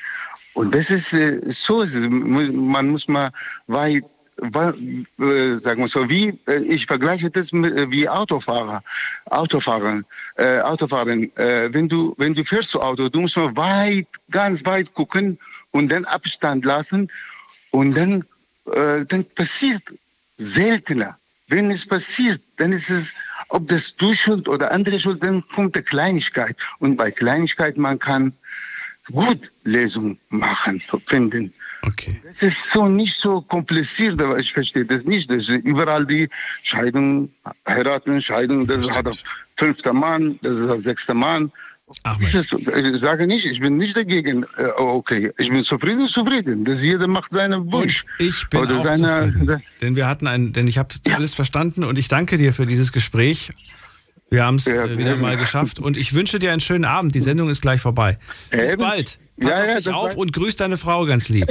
Und das ist äh, so, man muss mal weit, sagen wir so, wie, ich vergleiche das mit, wie Autofahrer, Autofahren, äh, Autofahren. Äh, wenn du, wenn du fährst zu Auto, du musst mal weit, ganz weit gucken und dann Abstand lassen und dann, äh, dann passiert seltener. Wenn es passiert, dann ist es, ob das du schuld oder andere schuld, dann kommt die Kleinigkeit. Und bei Kleinigkeit, man kann gut Lösungen machen, finden. Okay. Das ist so nicht so kompliziert, aber ich verstehe das nicht. Das ist überall die Scheidung, heiraten, Scheidung, das hat der fünfte Mann, das ist der sechste Mann. Das ist, ich sage nicht, ich bin nicht dagegen, äh, okay, ich bin zufrieden, zufrieden. Das jeder macht seinen Wunsch. Ich bin Oder auch seine- zufrieden. Denn wir hatten ein, denn ich habe alles verstanden und ich danke dir für dieses Gespräch. Wir haben es äh, wieder gerne. mal geschafft und ich wünsche dir einen schönen Abend. Die Sendung ist gleich vorbei. Bis Eben. bald. Pass Ja, auf ja, dich auf und grüß deine Frau ganz lieb.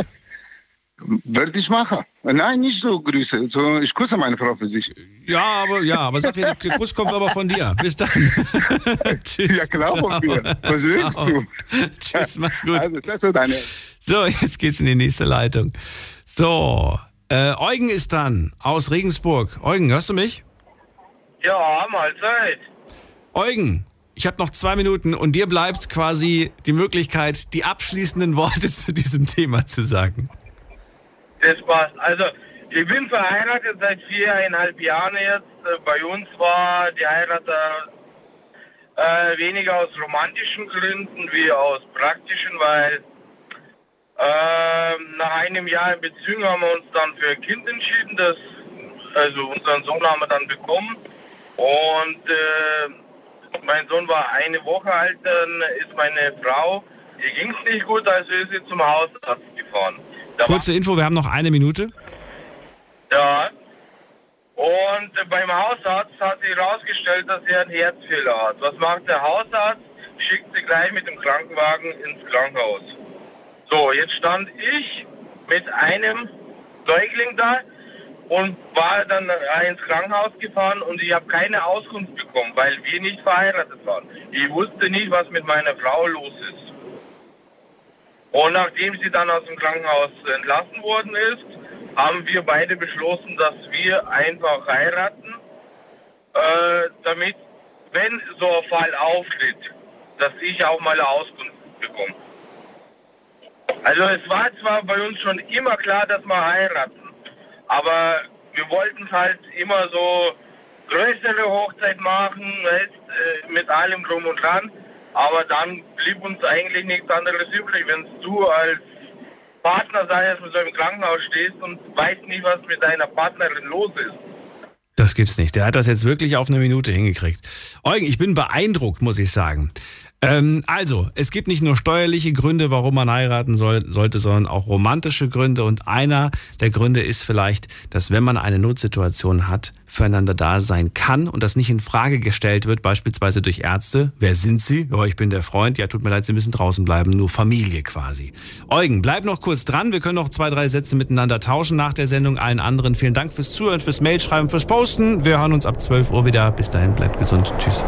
Würde ich machen. Nein, nicht so Grüße. So, ich küsse meine Frau für sich. Ja, aber ja, aber sag ihr, der Kuss kommt aber von dir. Bis dann. Tschüss. Ja, klar von mir. Was willst du? Tschüss, mach's gut. Also, das ist deine. So, jetzt geht's in die nächste Leitung. So, äh, Eugen ist dann aus Regensburg. Eugen, hörst du mich? Ja, Mahlzeit. Eugen, ich habe noch zwei Minuten und dir bleibt quasi die Möglichkeit, die abschließenden Worte zu diesem Thema zu sagen. Das passt. Also, ich bin verheiratet seit viereinhalb Jahren jetzt. Äh, Bei uns war die Heirat äh, weniger aus romantischen Gründen wie aus praktischen, weil ähm, nach einem Jahr in Beziehung haben wir uns dann für ein Kind entschieden. Das, also unseren Sohn haben wir dann bekommen. Und äh, mein Sohn war eine Woche alt, dann ist meine Frau, ihr ging es nicht gut, also ist sie zum Hausarzt gefahren. Kurze Info, wir haben noch eine Minute. ja. Und beim Hausarzt hat sie herausgestellt, dass sie einen Herzfehler hat. Was macht der Hausarzt? Schickt sie gleich mit dem Krankenwagen ins Krankenhaus. So, jetzt stand ich mit einem Säugling da und war dann ins Krankenhaus gefahren und ich habe keine Auskunft bekommen, weil wir nicht verheiratet waren. Ich wusste nicht, was mit meiner Frau los ist. Und nachdem sie dann aus dem Krankenhaus entlassen worden ist, haben wir beide beschlossen, dass wir einfach heiraten, äh, damit, wenn so ein Fall auftritt, dass ich auch mal eine Auskunft bekomme. Also es war zwar bei uns schon immer klar, dass wir heiraten, aber wir wollten halt immer so größere Hochzeit machen, äh, mit allem drum und dran. Aber dann blieb uns eigentlich nichts anderes übrig, wenn du als Partner, sag ich jetzt, so im Krankenhaus stehst und weißt nicht, was mit deiner Partnerin los ist. Das gibt's nicht. Der hat das jetzt wirklich auf eine Minute hingekriegt. Eugen, ich bin beeindruckt, muss ich sagen. Ähm, also, es gibt nicht nur steuerliche Gründe, warum man heiraten soll, sollte, sondern auch romantische Gründe. Und einer der Gründe ist vielleicht, dass wenn man eine Notsituation hat, füreinander da sein kann und das nicht in Frage gestellt wird, beispielsweise durch Ärzte. Wer sind Sie? Ja, ich bin der Freund. Ja, tut mir leid, Sie müssen draußen bleiben. Nur Familie quasi. Eugen, bleib noch kurz dran. Wir können noch zwei, drei Sätze miteinander tauschen nach der Sendung. Allen anderen vielen Dank fürs Zuhören, fürs Mailschreiben, fürs Posten. Wir hören uns ab 12 Uhr wieder. Bis dahin, bleibt gesund. Tschüss.